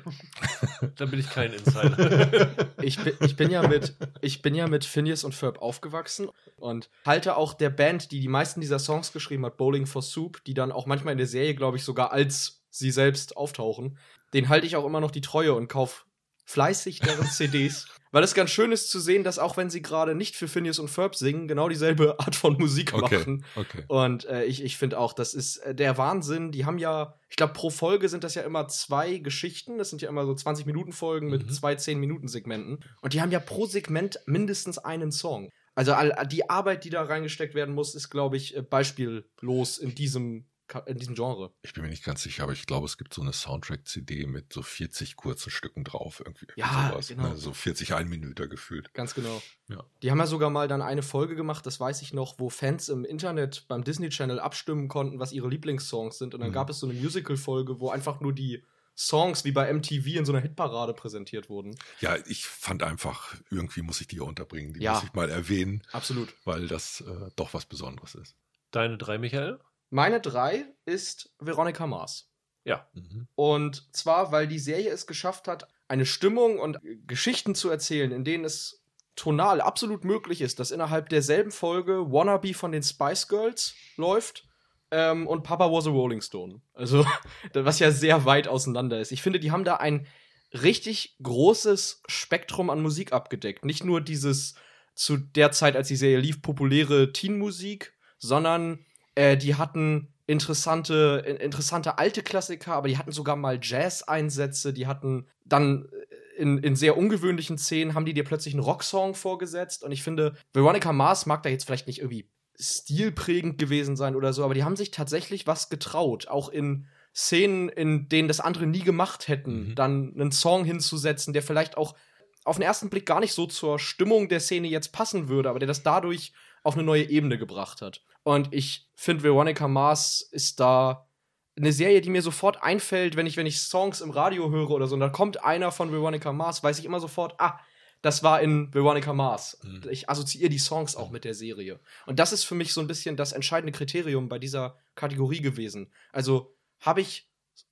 Speaker 1: Dann bin ich kein Insider.
Speaker 3: Ich bin, ich bin ja mit ich bin ja mit Phineas und Ferb aufgewachsen und halte auch der Band, die die meisten dieser Songs geschrieben hat, Bowling for Soup, die dann auch manchmal in der Serie, glaube ich, sogar als sie selbst auftauchen, den halte ich auch immer noch die Treue und kauf fleißig deren CDs, weil es ganz schön ist zu sehen, dass auch wenn sie gerade nicht für Phineas und Ferb singen, genau dieselbe Art von Musik machen.
Speaker 2: okay.
Speaker 3: Und äh, ich, ich finde auch, das ist äh, der Wahnsinn. Die haben ja, ich glaube, pro Folge sind das ja immer zwei Geschichten. Das sind ja immer so 20-Minuten-Folgen mit
Speaker 2: Mhm.
Speaker 3: zwei 10-Minuten-Segmenten. Und die haben ja pro Segment mindestens einen Song. Also die Arbeit, die da reingesteckt werden muss, ist, glaube ich, äh, beispiellos in diesem, in diesem Genre.
Speaker 2: Ich bin mir nicht ganz sicher, aber ich glaube, es gibt so eine Soundtrack-CD mit so 40 kurzen Stücken drauf. Irgendwie
Speaker 3: Ja,
Speaker 2: sowas,
Speaker 3: genau.
Speaker 2: ne? So 40 Einminüter gefühlt.
Speaker 3: Ganz genau.
Speaker 2: Ja.
Speaker 3: Die haben ja sogar mal dann eine Folge gemacht, das weiß ich noch, wo Fans im Internet beim Disney Channel abstimmen konnten, was ihre Lieblingssongs sind. Und dann
Speaker 2: Mhm.
Speaker 3: gab es so eine Musical-Folge, wo einfach nur die Songs wie bei MTV in so einer Hitparade präsentiert wurden.
Speaker 2: Ja, ich fand einfach, irgendwie muss ich die hier unterbringen. Die
Speaker 3: Ja.
Speaker 2: muss ich mal erwähnen,
Speaker 3: Absolut.
Speaker 2: weil das äh, doch was Besonderes ist.
Speaker 1: Deine drei, Michael?
Speaker 3: Meine drei ist Veronica Mars.
Speaker 1: Ja.
Speaker 2: Mhm.
Speaker 3: Und zwar, weil die Serie es geschafft hat, eine Stimmung und Geschichten zu erzählen, in denen es tonal absolut möglich ist, dass innerhalb derselben Folge Wannabe von den Spice Girls läuft ähm, und Papa was a Rolling Stone. Also, was ja sehr weit auseinander ist. Ich finde, die haben da ein richtig großes Spektrum an Musik abgedeckt. Nicht nur dieses zu der Zeit, als die Serie lief, populäre Teen-Musik, sondern äh, die hatten interessante, in- interessante alte Klassiker, aber die hatten sogar mal Jazz-Einsätze, die hatten dann äh, in, in sehr ungewöhnlichen Szenen haben die dir plötzlich einen Rocksong vorgesetzt. Und ich finde, Veronica Mars mag da jetzt vielleicht nicht irgendwie stilprägend gewesen sein oder so, aber die haben sich tatsächlich was getraut, auch in Szenen, in denen das andere nie gemacht hätten,
Speaker 2: Mhm.
Speaker 3: dann einen Song hinzusetzen, der vielleicht auch auf den ersten Blick gar nicht so zur Stimmung der Szene jetzt passen würde, aber der das dadurch auf eine neue Ebene gebracht hat. Und ich finde, Veronica Mars ist da eine Serie, die mir sofort einfällt, wenn ich, wenn ich Songs im Radio höre oder so, und da kommt einer von Veronica Mars, weiß ich immer sofort, ah, das war in Veronica Mars.
Speaker 2: Mhm.
Speaker 3: Ich assoziiere die Songs auch mit der Serie. Und das ist für mich so ein bisschen das entscheidende Kriterium bei dieser Kategorie gewesen. Also habe ich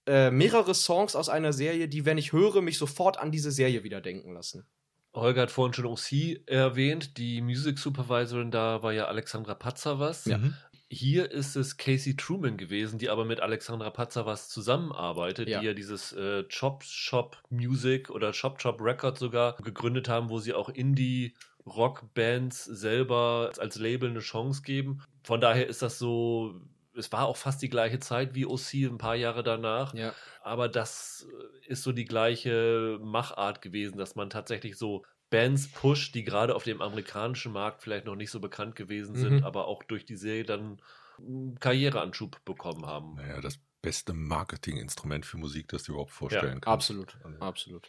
Speaker 3: äh, mehrere Songs aus einer Serie, die, wenn ich höre, mich sofort an diese Serie wieder denken lassen.
Speaker 1: Holger hat vorhin schon OC erwähnt. Die Music Supervisorin da war ja Alexandra Patzavas.
Speaker 3: Ja.
Speaker 2: Mhm.
Speaker 1: Hier ist es Casey Truman gewesen, die aber mit Alexandra Patzavas zusammenarbeitet,
Speaker 3: Ja.
Speaker 1: die ja dieses äh, Chop Shop Music oder Chop Chop Records sogar gegründet haben, wo sie auch Indie Rock-Bands selber als Label eine Chance geben. Von daher ist das so, es war auch fast die gleiche Zeit wie OC, ein paar Jahre danach.
Speaker 3: Ja.
Speaker 1: Aber das äh, ist so die gleiche Machart gewesen, dass man tatsächlich so Bands pusht, die gerade auf dem amerikanischen Markt vielleicht noch nicht so bekannt gewesen sind,
Speaker 3: Mhm.
Speaker 1: aber auch durch die Serie dann einen Karriereanschub bekommen haben.
Speaker 2: Naja, das beste Marketinginstrument für Musik, das du überhaupt vorstellen kannst.
Speaker 3: Absolut.
Speaker 2: Also,
Speaker 3: Absolut.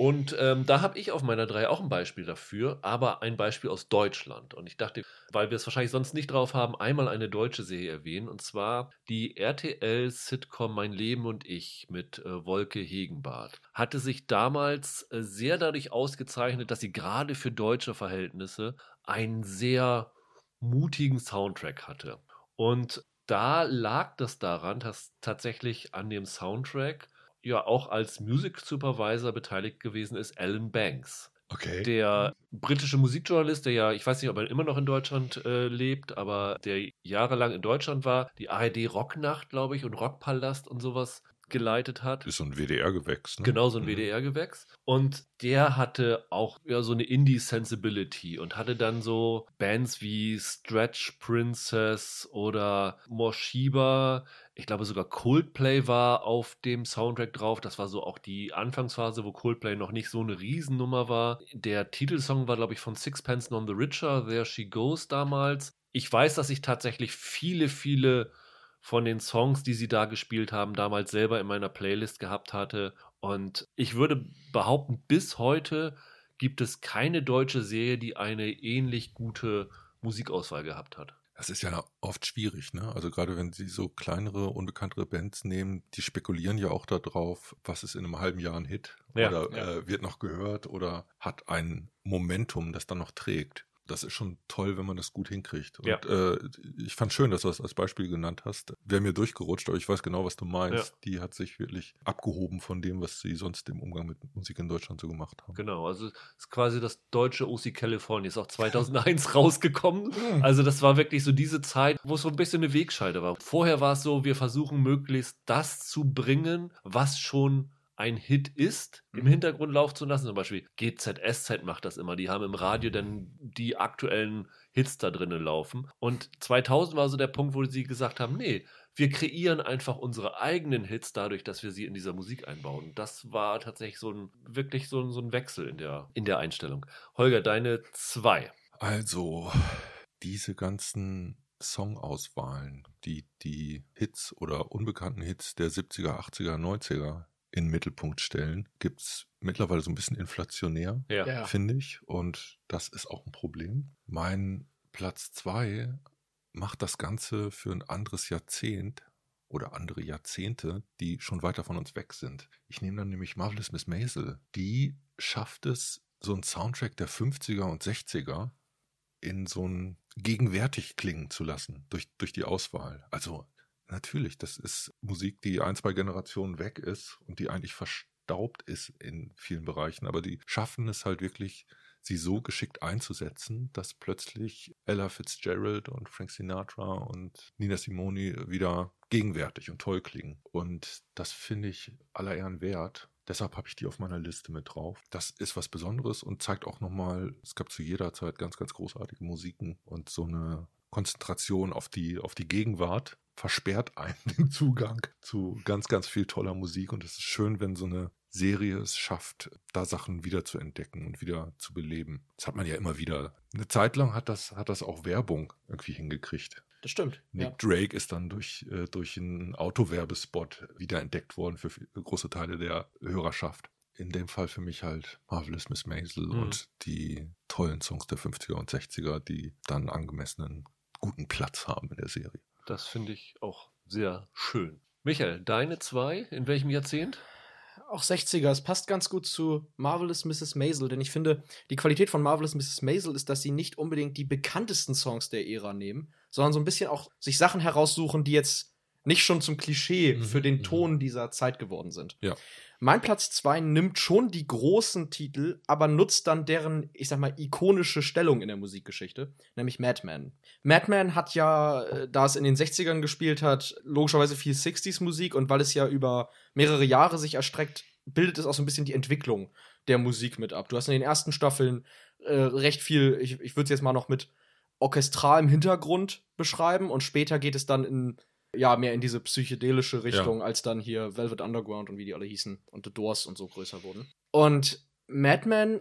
Speaker 1: Und ähm, da habe ich auf meiner 3 auch ein Beispiel dafür, aber ein Beispiel aus Deutschland. Und ich dachte, weil wir es wahrscheinlich sonst nicht drauf haben, einmal eine deutsche Serie erwähnen. Und zwar die RTL-Sitcom Mein Leben und ich mit äh, Wolke Hegenbart. Hatte sich damals äh, sehr dadurch ausgezeichnet, dass sie gerade für deutsche Verhältnisse einen sehr mutigen Soundtrack hatte. Und da lag das daran, dass tatsächlich an dem Soundtrack ja auch als Music Supervisor beteiligt gewesen ist Alan Banks.
Speaker 2: Okay.
Speaker 1: Der britische Musikjournalist, der ja, ich weiß nicht, ob er immer noch in Deutschland äh, lebt, aber der jahrelang in Deutschland war, die ARD Rocknacht, glaube ich, und Rockpalast und sowas geleitet hat.
Speaker 2: Ist so ein WDR-Gewächs. Ne?
Speaker 1: Genau, so ein
Speaker 2: Mhm.
Speaker 1: WDR-Gewächs. Und der hatte auch ja, so eine Indie-Sensibility und hatte dann so Bands wie Stretch Princess oder Morshiba. Ich glaube sogar Coldplay war auf dem Soundtrack drauf. Das war so auch die Anfangsphase, wo Coldplay noch nicht so eine Riesennummer war. Der Titelsong war, glaube ich, von Sixpence None the Richer, There She Goes damals. Ich weiß, dass ich tatsächlich viele, viele von den Songs, die sie da gespielt haben, damals selber in meiner Playlist gehabt hatte. Und ich würde behaupten, bis heute gibt es keine deutsche Serie, die eine ähnlich gute Musikauswahl gehabt hat.
Speaker 2: Das ist ja oft schwierig, ne? Also gerade wenn sie so kleinere, unbekanntere Bands nehmen, die spekulieren ja auch darauf, was ist in einem halben Jahr ein Hit
Speaker 1: Ja,
Speaker 2: oder
Speaker 3: ja.
Speaker 2: Äh, wird noch gehört oder hat ein Momentum, das dann noch trägt. Das ist schon toll, wenn man das gut hinkriegt. Und
Speaker 1: Ja.
Speaker 2: äh, ich fand schön, dass du das als Beispiel genannt hast. Wäre mir durchgerutscht, aber ich weiß genau, was du meinst. Die hat sich wirklich abgehoben von dem, was sie sonst im Umgang mit Musik in Deutschland so gemacht haben.
Speaker 1: Genau, also es ist quasi das deutsche OC California, ist auch 2001 rausgekommen. Also das war wirklich so diese Zeit, wo es so ein bisschen eine Wegscheide war. Vorher war es so, wir versuchen möglichst das zu bringen, was schon ein Hit ist, im
Speaker 3: Mhm.
Speaker 1: Hintergrund laufen zu lassen. Zum Beispiel GZSZ macht das immer. Die haben im Radio dann die aktuellen Hits da drinnen laufen. Und 2000 war so der Punkt, wo sie gesagt haben, nee, wir kreieren einfach unsere eigenen Hits dadurch, dass wir sie in dieser Musik einbauen. Das war tatsächlich so ein, wirklich so ein, so ein Wechsel in der, in der Einstellung. Holger, deine zwei.
Speaker 2: Also, diese ganzen Songauswahlen, die die Hits oder unbekannten Hits der 70er, 80er, 90er in den Mittelpunkt stellen, gibt's mittlerweile so ein bisschen inflationär,
Speaker 1: Ja.
Speaker 3: Ja.
Speaker 2: finde ich. Und das ist auch ein Problem. Mein Platz zwei macht das Ganze für ein anderes Jahrzehnt oder andere Jahrzehnte, die schon weiter von uns weg sind. Ich nehme dann nämlich Marvelous Miss Maisel. Die schafft es, so einen Soundtrack der 50er und 60er in so ein gegenwärtig klingen zu lassen durch, durch die Auswahl. Also natürlich, das ist Musik, die ein, zwei Generationen weg ist und die eigentlich verstaubt ist in vielen Bereichen, aber die schaffen es halt wirklich, sie so geschickt einzusetzen, dass plötzlich Ella Fitzgerald und Frank Sinatra und Nina Simone wieder gegenwärtig und toll klingen. Und das finde ich aller Ehren wert. Deshalb habe ich die auf meiner Liste mit drauf. Das ist was Besonderes und zeigt auch nochmal, es gab zu jeder Zeit ganz, ganz großartige Musiken und so eine Konzentration auf die, auf die Gegenwart versperrt einen den Zugang zu ganz, ganz viel toller Musik. Und es ist schön, wenn so eine Serie es schafft, da Sachen wieder zu entdecken und wieder zu beleben. Das hat man ja immer wieder. Eine Zeit lang hat das, hat das auch Werbung irgendwie hingekriegt.
Speaker 3: Das stimmt.
Speaker 2: Nick
Speaker 3: Ja.
Speaker 2: Drake ist dann durch, äh, durch einen Autowerbespot wiederentdeckt worden für große Teile der Hörerschaft. In dem Fall für mich halt Marvelous Miss Maisel
Speaker 1: Mhm.
Speaker 2: und die tollen Songs der 50er und 60er, die dann angemessenen guten Platz haben in der Serie.
Speaker 1: Das finde ich auch sehr schön. Michael, deine zwei, in welchem Jahrzehnt?
Speaker 3: Auch 60er, es passt ganz gut zu Marvelous Mrs. Maisel, denn ich finde, die Qualität von Marvelous Mrs. Maisel ist, dass sie nicht unbedingt die bekanntesten Songs der Ära nehmen, sondern so ein bisschen auch sich Sachen heraussuchen, die jetzt nicht schon zum Klischee
Speaker 2: Mhm,
Speaker 3: für den
Speaker 2: mhm.
Speaker 3: Ton dieser Zeit geworden sind.
Speaker 2: Ja.
Speaker 3: Mein Platz 2 nimmt schon die großen Titel, aber nutzt dann deren, ich sag mal, ikonische Stellung in der Musikgeschichte, nämlich Madman. Madman hat ja, äh, da es in den 60ern gespielt hat, logischerweise viel 60s Musik und weil es ja über mehrere Jahre sich erstreckt, bildet es auch so ein bisschen die Entwicklung der Musik mit ab. Du hast in den ersten Staffeln äh, recht viel, ich, ich würde es jetzt mal noch mit orchestralem Hintergrund beschreiben und später geht es dann in ja, mehr in diese psychedelische Richtung, als dann hier Velvet Underground und wie die alle hießen und The Doors und so größer wurden. Und Madman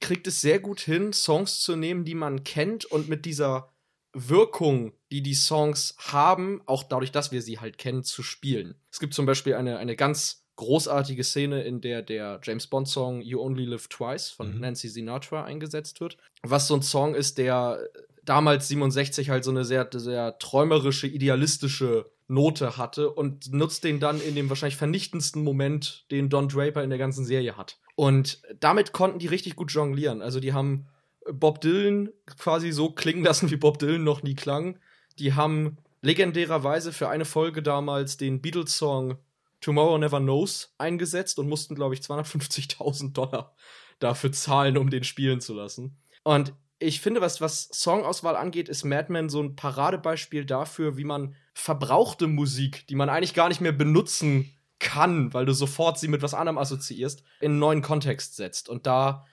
Speaker 3: kriegt es sehr gut hin, Songs zu nehmen, die man kennt und mit dieser Wirkung, die die Songs haben, auch dadurch, dass wir sie halt kennen, zu spielen. Es gibt zum Beispiel eine, eine ganz großartige Szene, in der der James Bond Song You Only Live Twice von
Speaker 2: Mhm.
Speaker 3: Nancy Sinatra eingesetzt wird. Was so ein Song ist, der damals 67 halt so eine sehr, sehr träumerische, idealistische Note hatte und nutzt den dann in dem wahrscheinlich vernichtendsten Moment, den Don Draper in der ganzen Serie hat. Und damit konnten die richtig gut jonglieren. Also die haben Bob Dylan quasi so klingen lassen, wie Bob Dylan noch nie klang. Die haben legendärerweise für eine Folge damals den Beatles-Song Tomorrow Never Knows eingesetzt und mussten, glaube ich, 250.000 Dollar dafür zahlen, um den spielen zu lassen. Und ich finde, was, was Songauswahl angeht, ist Mad Men so ein Paradebeispiel dafür, wie man verbrauchte Musik, die man eigentlich gar nicht mehr benutzen kann, weil du sofort sie mit was anderem assoziierst, in einen neuen Kontext setzt. Und da,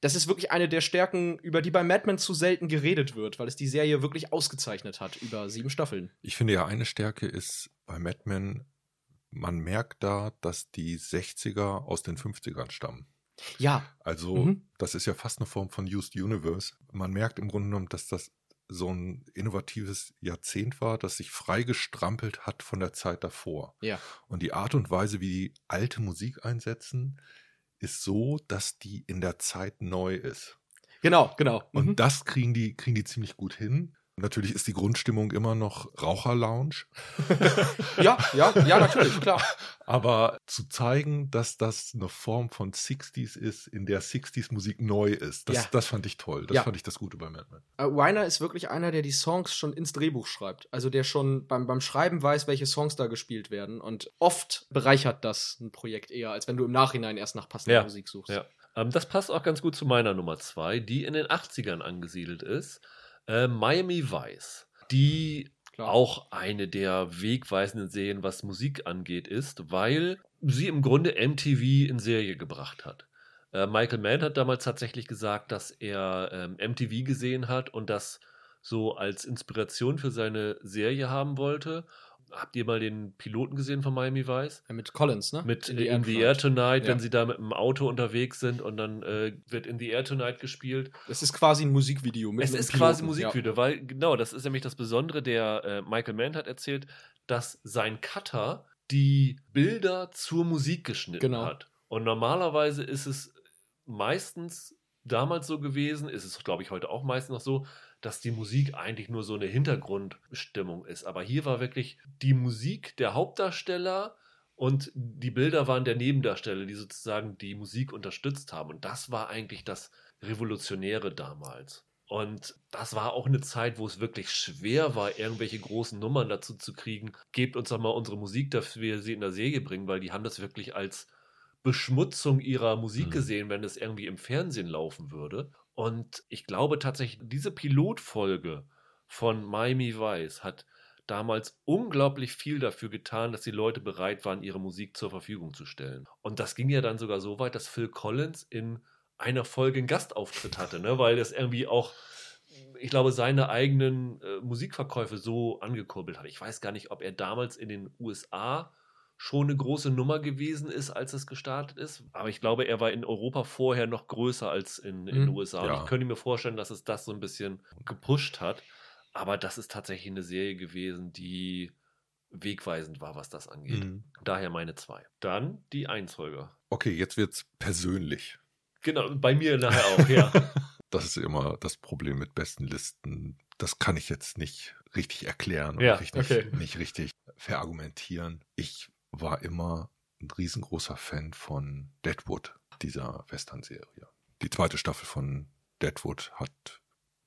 Speaker 3: das ist wirklich eine der Stärken, über die bei Mad Men zu selten geredet wird, weil es die Serie wirklich ausgezeichnet hat über sieben Staffeln.
Speaker 2: Ich finde ja, eine Stärke ist bei Mad Men, man merkt da, dass die 60er aus den 50ern stammen.
Speaker 3: Ja,
Speaker 2: Also,
Speaker 3: Mhm.
Speaker 2: das ist ja fast eine Form von Used Universe. Man merkt im Grunde genommen, dass das so ein innovatives Jahrzehnt war, das sich freigestrampelt hat von der Zeit davor.
Speaker 3: ja.
Speaker 2: Und die Art und Weise, wie die alte Musik einsetzen, ist so, dass die in der Zeit neu ist.
Speaker 3: Genau, genau.
Speaker 2: Und
Speaker 3: Mhm.
Speaker 2: das kriegen die, kriegen die ziemlich gut hin. Natürlich ist die Grundstimmung immer noch Raucherlounge.
Speaker 3: ja, ja, ja, natürlich, klar.
Speaker 2: Aber zu zeigen, dass das eine Form von 60s ist, in der 60s Musik neu ist, das,
Speaker 3: Ja.
Speaker 2: das fand ich toll. Das
Speaker 3: Ja.
Speaker 2: fand ich das Gute bei Mad Men.
Speaker 3: Äh, Weiner ist wirklich einer, der die Songs schon ins Drehbuch schreibt. Also der schon beim, beim Schreiben weiß, welche Songs da gespielt werden. Und oft bereichert das ein Projekt eher, als wenn du im Nachhinein erst nach passender
Speaker 1: Ja,
Speaker 3: Musik suchst.
Speaker 1: Ja. Ähm, das passt auch ganz gut zu meiner Nummer zwei, die in den 80ern angesiedelt ist. Äh, Miami Vice. Die
Speaker 3: Klar.
Speaker 1: auch eine der wegweisenden Serien, was Musik angeht, ist, weil sie im Grunde MTV in Serie gebracht hat. Äh, Michael Mann hat damals tatsächlich gesagt, dass er ähm, MTV gesehen hat und das so als Inspiration für seine Serie haben wollte. Habt ihr mal den Piloten gesehen von Miami Vice?
Speaker 3: Ja, mit Collins, ne?
Speaker 1: Mit In the,
Speaker 3: Air
Speaker 1: Air Tonight,
Speaker 3: Ja.
Speaker 1: wenn sie da mit dem Auto unterwegs sind und dann äh, wird In the Air Tonight gespielt.
Speaker 3: Es ist quasi ein Musikvideo. Mit
Speaker 1: Es ist
Speaker 3: Piloten,
Speaker 1: quasi Musikvideo, weil genau, das ist nämlich das Besondere, der äh, Michael Mann hat erzählt, dass sein Cutter die Bilder zur Musik geschnitten
Speaker 3: Genau.
Speaker 1: hat. Und normalerweise ist es meistens damals so gewesen, ist es glaube ich heute auch meistens noch so, dass die Musik eigentlich nur so eine Hintergrundstimmung ist. Aber hier war wirklich die Musik der Hauptdarsteller und die Bilder waren der Nebendarsteller, die sozusagen die Musik unterstützt haben. Und das war eigentlich das Revolutionäre damals. Und das war auch eine Zeit, wo es wirklich schwer war, irgendwelche großen Nummern dazu zu kriegen. Gebt uns doch mal unsere Musik, dass wir sie in der Serie bringen, weil die haben das wirklich als Beschmutzung ihrer Musik
Speaker 2: Mhm.
Speaker 1: gesehen, wenn es irgendwie im Fernsehen laufen würde. Und ich glaube tatsächlich, diese Pilotfolge von Miami Vice hat damals unglaublich viel dafür getan, dass die Leute bereit waren, ihre Musik zur Verfügung zu stellen. Und das ging ja dann sogar so weit, dass Phil Collins in einer Folge einen Gastauftritt hatte, ne? weil das irgendwie auch, ich glaube, seine eigenen äh, Musikverkäufe so angekurbelt hat. Ich weiß gar nicht, ob er damals in den USA schon eine große Nummer gewesen ist, als es gestartet ist. Aber ich glaube, er war in Europa vorher noch größer als in, in den
Speaker 3: Mhm.
Speaker 1: USA.
Speaker 2: Ja.
Speaker 1: Und ich könnte mir vorstellen, dass es das so ein bisschen gepusht hat. Aber das ist tatsächlich eine Serie gewesen, die wegweisend war, was das angeht.
Speaker 2: Mhm.
Speaker 1: Daher meine zwei. Dann die Einsfolger.
Speaker 2: Okay, jetzt wird's persönlich.
Speaker 1: Genau, bei mir nachher auch, ja.
Speaker 2: Das ist immer das Problem mit besten Listen. Das kann ich jetzt nicht richtig erklären und
Speaker 1: Ja,
Speaker 2: nicht,
Speaker 3: okay.
Speaker 2: nicht richtig verargumentieren. Ich war immer ein riesengroßer Fan von Deadwood, dieser Western-Serie. Die zweite Staffel von Deadwood hat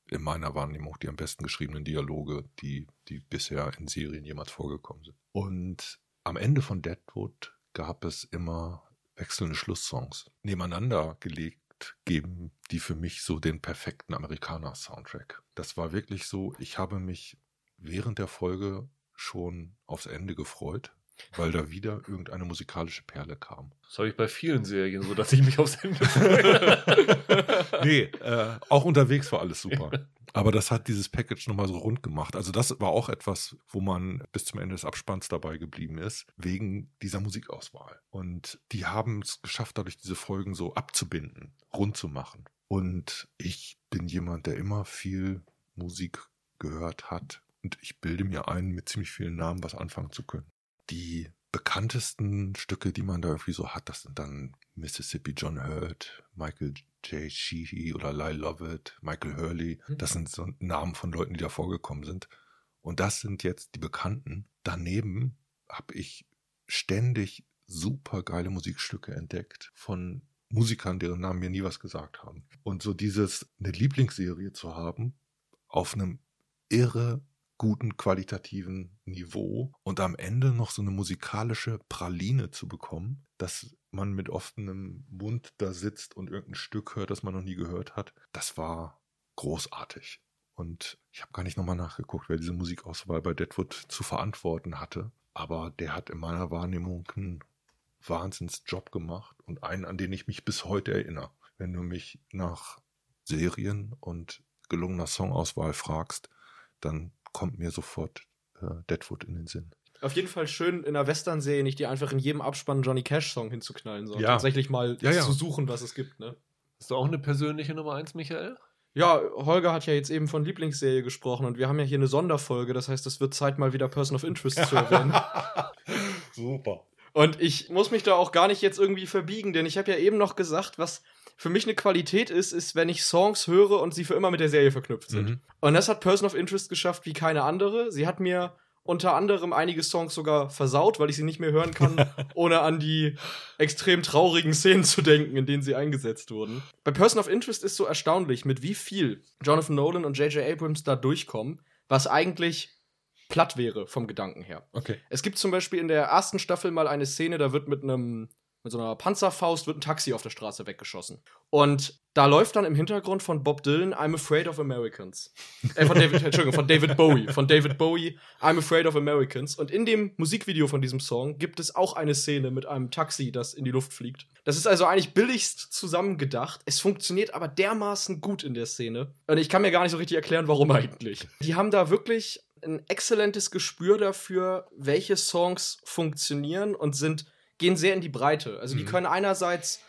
Speaker 2: in meiner Wahrnehmung die am besten geschriebenen Dialoge, die, die bisher in Serien jemals vorgekommen sind. Und am Ende von Deadwood gab es immer wechselnde Schlusssongs nebeneinander gelegt geben, die für mich so den perfekten Amerikaner-Soundtrack. Das war wirklich so, ich habe mich während der Folge schon aufs Ende gefreut, weil da wieder irgendeine musikalische Perle kam.
Speaker 1: Das habe ich bei vielen Serien so, dass ich mich aufs Ende freue.
Speaker 2: Nee, äh, auch unterwegs war alles super. Aber das hat dieses Package nochmal so rund gemacht. Also das war auch etwas, wo man bis zum Ende des Abspanns dabei geblieben ist, wegen dieser Musikauswahl. Und die haben es geschafft, dadurch diese Folgen so abzubinden, rund zu machen. Und ich bin jemand, der immer viel Musik gehört hat. Und ich bilde mir ein, mit ziemlich vielen Namen was anfangen zu können. Die bekanntesten Stücke, die man da irgendwie so hat, das sind dann Mississippi John Hurt, Michael J. Sheehy oder Lyle Lovett, Michael Hurley.
Speaker 3: Mhm.
Speaker 2: Das sind so Namen von Leuten, die da vorgekommen sind. Und das sind jetzt die Bekannten. Daneben habe ich ständig super geile Musikstücke entdeckt von Musikern, deren Namen mir nie was gesagt haben. Und so dieses, eine Lieblingsserie zu haben, auf einem irre guten qualitativen Niveau und am Ende noch so eine musikalische Praline zu bekommen, dass man mit offenem Mund da sitzt und irgendein Stück hört, das man noch nie gehört hat, das war großartig. Und ich habe gar nicht nochmal nachgeguckt, wer diese Musikauswahl bei Deadwood zu verantworten hatte. Aber der hat in meiner Wahrnehmung einen Wahnsinnsjob gemacht und einen, an den ich mich bis heute erinnere. Wenn du mich nach Serien und gelungener Songauswahl fragst, dann kommt mir sofort äh, Deadwood in den Sinn.
Speaker 3: Auf jeden Fall schön in einer Western-Serie nicht die einfach in jedem Abspann Johnny Cash-Song hinzuknallen, sondern
Speaker 2: Ja.
Speaker 3: tatsächlich mal
Speaker 2: Ja, ja.
Speaker 3: zu suchen, was es gibt, ne?
Speaker 1: Hast du auch eine persönliche Nummer 1, Michael?
Speaker 3: Ja, Holger hat ja jetzt eben von Lieblingsserie gesprochen und wir haben ja hier eine Sonderfolge, das heißt, es wird Zeit, mal wieder Person of Interest zu erwähnen.
Speaker 2: Super.
Speaker 3: Und ich muss mich da auch gar nicht jetzt irgendwie verbiegen, denn ich habe ja eben noch gesagt, was für mich eine Qualität ist, ist, wenn ich Songs höre und sie für immer mit der Serie verknüpft sind.
Speaker 2: Mhm.
Speaker 3: Und das hat Person of Interest geschafft wie keine andere. Sie hat mir unter anderem einige Songs sogar versaut, weil ich sie nicht mehr hören kann, ohne an die extrem traurigen Szenen zu denken, in denen sie eingesetzt wurden. Bei Person of Interest ist so erstaunlich, mit wie viel Jonathan Nolan und J.J. Abrams da durchkommen, was eigentlich platt wäre vom Gedanken her.
Speaker 2: Okay.
Speaker 3: Es gibt zum Beispiel in der ersten Staffel mal eine Szene, da wird mit einem mit so einer Panzerfaust wird ein Taxi auf der Straße weggeschossen. Und da läuft dann im Hintergrund von Bob Dylan I'm Afraid of Americans. Äh, von David, Entschuldigung, von David Bowie. Von David Bowie I'm Afraid of Americans. Und in dem Musikvideo von diesem Song gibt es auch eine Szene mit einem Taxi, das in die Luft fliegt. Das ist also eigentlich billigst zusammengedacht. Es funktioniert aber dermaßen gut in der Szene. Und ich kann mir gar nicht so richtig erklären, warum eigentlich. Die haben da wirklich ein exzellentes Gespür dafür, welche Songs funktionieren und sind, gehen sehr in die Breite. Also die
Speaker 2: Mhm.
Speaker 3: können einerseits,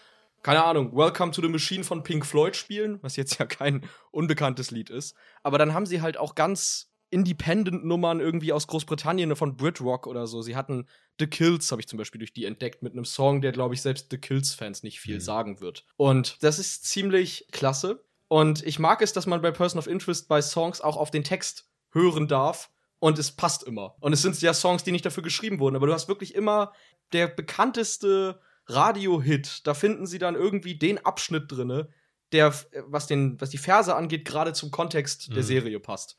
Speaker 3: keine Ahnung, Welcome to the Machine von Pink Floyd spielen, was jetzt ja kein unbekanntes Lied ist. Aber dann haben sie halt auch ganz Independent-Nummern irgendwie aus Großbritannien von Britrock oder so. Sie hatten The Kills, habe ich zum Beispiel durch die entdeckt, mit einem Song, der, glaube ich, selbst The Kills-Fans nicht viel
Speaker 2: Mhm.
Speaker 3: sagen wird. Und das ist ziemlich klasse. Und ich mag es, dass man bei Person of Interest bei Songs auch auf den Text hören darf. Und es passt immer. Und es sind ja Songs, die nicht dafür geschrieben wurden. Aber du hast wirklich immer der bekannteste Radio-Hit. Da finden sie dann irgendwie den Abschnitt drinne, der, äh, was, den, was die Verse angeht, gerade zum Kontext der
Speaker 2: Mhm.
Speaker 3: Serie passt.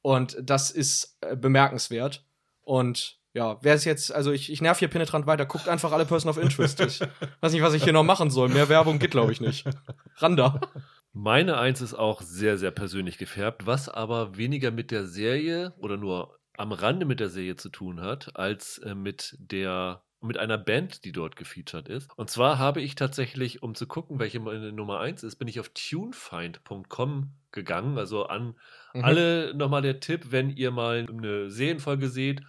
Speaker 3: Und das ist äh, bemerkenswert. Und ja, wer es jetzt, also ich, ich nerv hier penetrant weiter, guckt einfach alle Person of Interest. Ich weiß nicht, was ich hier noch machen soll. Mehr Werbung geht, glaube ich, nicht. Randa.
Speaker 1: Meine Eins ist auch sehr, sehr persönlich gefärbt, was aber weniger mit der Serie oder nur am Rande mit der Serie zu tun hat, als äh, mit der mit einer Band, die dort gefeatured ist. Und zwar habe ich tatsächlich, um zu gucken, welche meine Nummer eins ist, bin ich auf tunefind.com gegangen. Also an
Speaker 3: Mhm.
Speaker 1: alle nochmal der Tipp, wenn ihr mal eine Serienfolge seht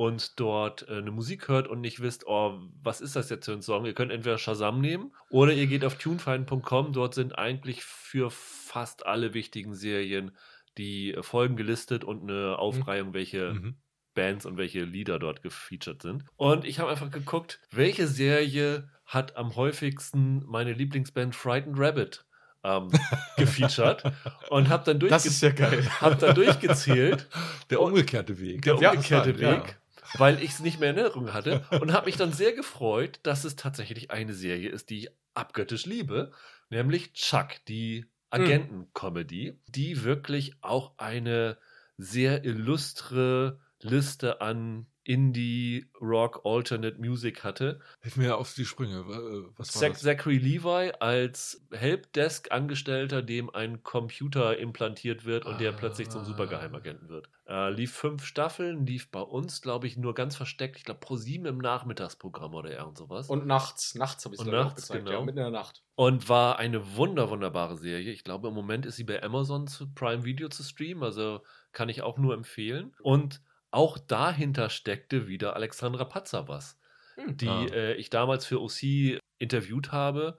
Speaker 1: und dort äh, eine Musik hört und nicht wisst, oh, was ist das jetzt für ein Song? Ihr könnt entweder Shazam nehmen oder ihr geht auf tunefind.com. Dort sind eigentlich für fast alle wichtigen Serien die äh, Folgen gelistet und eine Aufreihung, welche
Speaker 2: Mhm.
Speaker 1: Bands und welche Lieder dort gefeatured sind. Und ich habe einfach geguckt, welche Serie hat am häufigsten meine Lieblingsband Frightened Rabbit ähm, gefeatured und habe dann,
Speaker 3: Das ist ja geil.
Speaker 1: hab dann durchgezählt,
Speaker 2: Der umgekehrte Weg.
Speaker 1: der umgekehrte. Weg, weil ich es nicht mehr in Erinnerung hatte und habe mich dann sehr gefreut, dass es tatsächlich eine Serie ist, die ich abgöttisch liebe, nämlich Chuck, die Agenten-Comedy, die wirklich auch eine sehr illustre Liste an Indie, Rock, Alternate Music hatte.
Speaker 2: Hilf mir auf die Sprünge. Äh, Was war
Speaker 1: Zack,
Speaker 2: das?
Speaker 1: Zachary Levi als Helpdesk-Angestellter, dem ein Computer implantiert wird und der
Speaker 2: Ah.
Speaker 1: plötzlich zum Supergeheimagenten wird. Äh, lief fünf Staffeln, lief bei uns, glaube ich, nur ganz versteckt. Ich glaube, pro sieben im Nachmittagsprogramm oder irgend sowas.
Speaker 3: Und nachts, nachts habe ich es
Speaker 1: nachts,
Speaker 3: gezeigt,
Speaker 1: genau.
Speaker 3: ja, mitten in der Nacht.
Speaker 1: Und war eine wunder, wunderbare Serie. Ich glaube, im Moment ist sie bei Amazon zu Prime Video zu streamen, also kann ich auch nur empfehlen. Und auch dahinter steckte wieder Alexandra Patzer was,
Speaker 3: Hm.
Speaker 1: die
Speaker 2: Ah.
Speaker 1: äh, ich damals für OC interviewt habe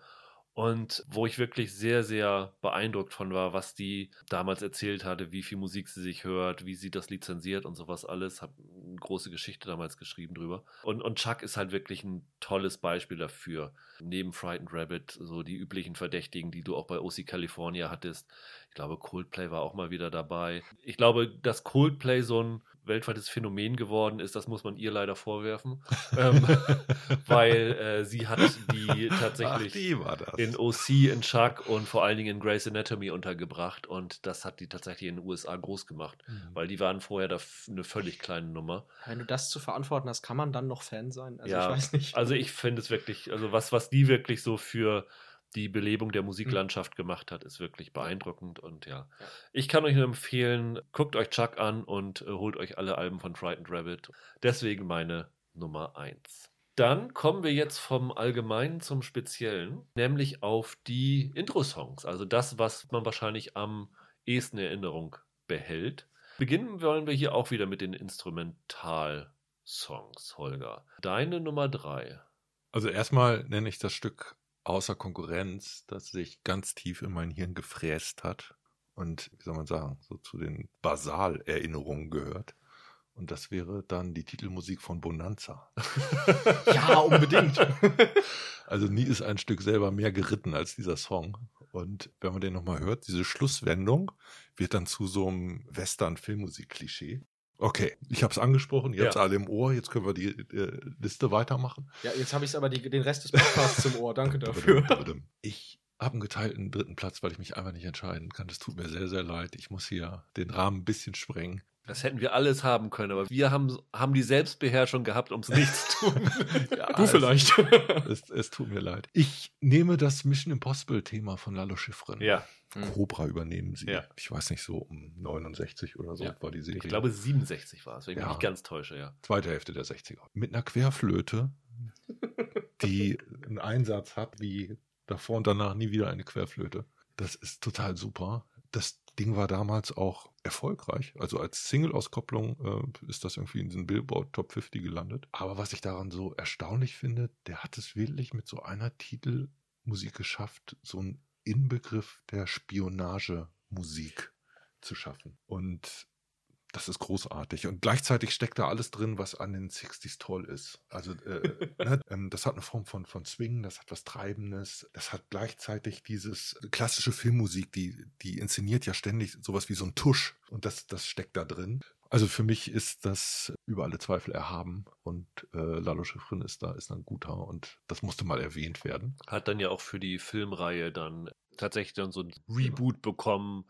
Speaker 1: und wo ich wirklich sehr, sehr beeindruckt von war, was die damals erzählt hatte, wie viel Musik sie sich hört, wie sie das lizenziert und sowas alles. Hab ein große Geschichte damals geschrieben drüber. Und, und Chuck ist halt wirklich ein tolles Beispiel dafür. Neben Frightened Rabbit, so die üblichen Verdächtigen, die du auch bei OC California hattest. Ich glaube, Coldplay war auch mal wieder dabei. Ich glaube, dass Coldplay so ein weltweites Phänomen geworden ist, das muss man ihr leider vorwerfen. ähm, weil äh, sie hat die tatsächlich
Speaker 2: Ach,
Speaker 1: die in OC, in Chuck und vor allen Dingen in Grey's Anatomy untergebracht und das hat die tatsächlich in den USA groß gemacht, mhm. weil die waren vorher da eine völlig kleine Nummer.
Speaker 3: Wenn du das zu verantworten hast, kann man dann noch Fan sein?
Speaker 1: Also ja, ich weiß nicht. Also ich finde es wirklich, also was, was die wirklich so für die Belebung der Musiklandschaft gemacht hat, ist wirklich beeindruckend. Und ja, ich kann euch nur empfehlen, guckt euch Chuck an und äh, holt euch alle Alben von Frightened Rabbit. Deswegen meine Nummer 1. Dann kommen wir jetzt vom Allgemeinen zum Speziellen, nämlich auf die Intro-Songs, also das, was man wahrscheinlich am ehesten in Erinnerung behält. Beginnen wollen wir hier auch wieder mit den Instrumental-Songs, Holger. Deine Nummer 3.
Speaker 2: Also erstmal nenne ich das Stück außer Konkurrenz, das sich ganz tief in mein Hirn gefräst hat und, wie soll man sagen, so zu den Basalerinnerungen gehört. Und das wäre dann die Titelmusik von Bonanza.
Speaker 3: ja, unbedingt.
Speaker 2: also nie ist ein Stück selber mehr geritten als dieser Song. Und wenn man den nochmal hört, diese Schlusswendung wird dann zu so einem Western-Filmmusik-Klischee. Okay, ich habe es angesprochen, ihr ja. habt es alle im Ohr, jetzt können wir die äh, Liste weitermachen.
Speaker 3: Ja, jetzt habe ich aber die, den Rest des Podcasts im Ohr, danke dafür.
Speaker 2: Ich habe einen geteilten dritten Platz, weil ich mich einfach nicht entscheiden kann. Das tut mir sehr, sehr leid. Ich muss hier den Rahmen ein bisschen sprengen.
Speaker 1: Das hätten wir alles haben können, aber wir haben, haben die Selbstbeherrschung gehabt, um es nicht zu tun.
Speaker 3: ja, du vielleicht.
Speaker 2: Es, es, tut mir leid. Ich nehme das Mission Impossible-Thema von Lalo Schifrin.
Speaker 1: Ja.
Speaker 2: Mhm. Cobra übernehmen sie. Ja. Ich weiß nicht, so um 69 oder so ja. war die Serie.
Speaker 1: Ich glaube 67 war es, wenn ich ja. mich nicht ganz täusche, ja.
Speaker 2: Zweite Hälfte der 60er. Mit einer Querflöte, die einen Einsatz hat wie davor und danach nie wieder eine Querflöte. Das ist total super. Das Ding war damals auch erfolgreich. Also als Single-Auskopplung äh, ist das irgendwie in den Billboard Top 50 gelandet. Aber was ich daran so erstaunlich finde, der hat es wirklich mit so einer Titelmusik geschafft, so ein Inbegriff der Spionagemusik zu schaffen. Und das ist großartig. Und gleichzeitig steckt da alles drin, was an den 60s toll ist. Also äh, ne, ähm, das hat eine Form von, von Swing, das hat was Treibendes, das hat gleichzeitig dieses klassische Filmmusik, die, die inszeniert ja ständig sowas wie so ein Tusch. Und das, das steckt da drin. Also für mich ist das über alle Zweifel erhaben und äh, Lalo Schifrin ist da, ist ein guter und das musste mal erwähnt werden.
Speaker 1: Hat dann ja auch für die Filmreihe dann tatsächlich dann so ein Reboot bekommen,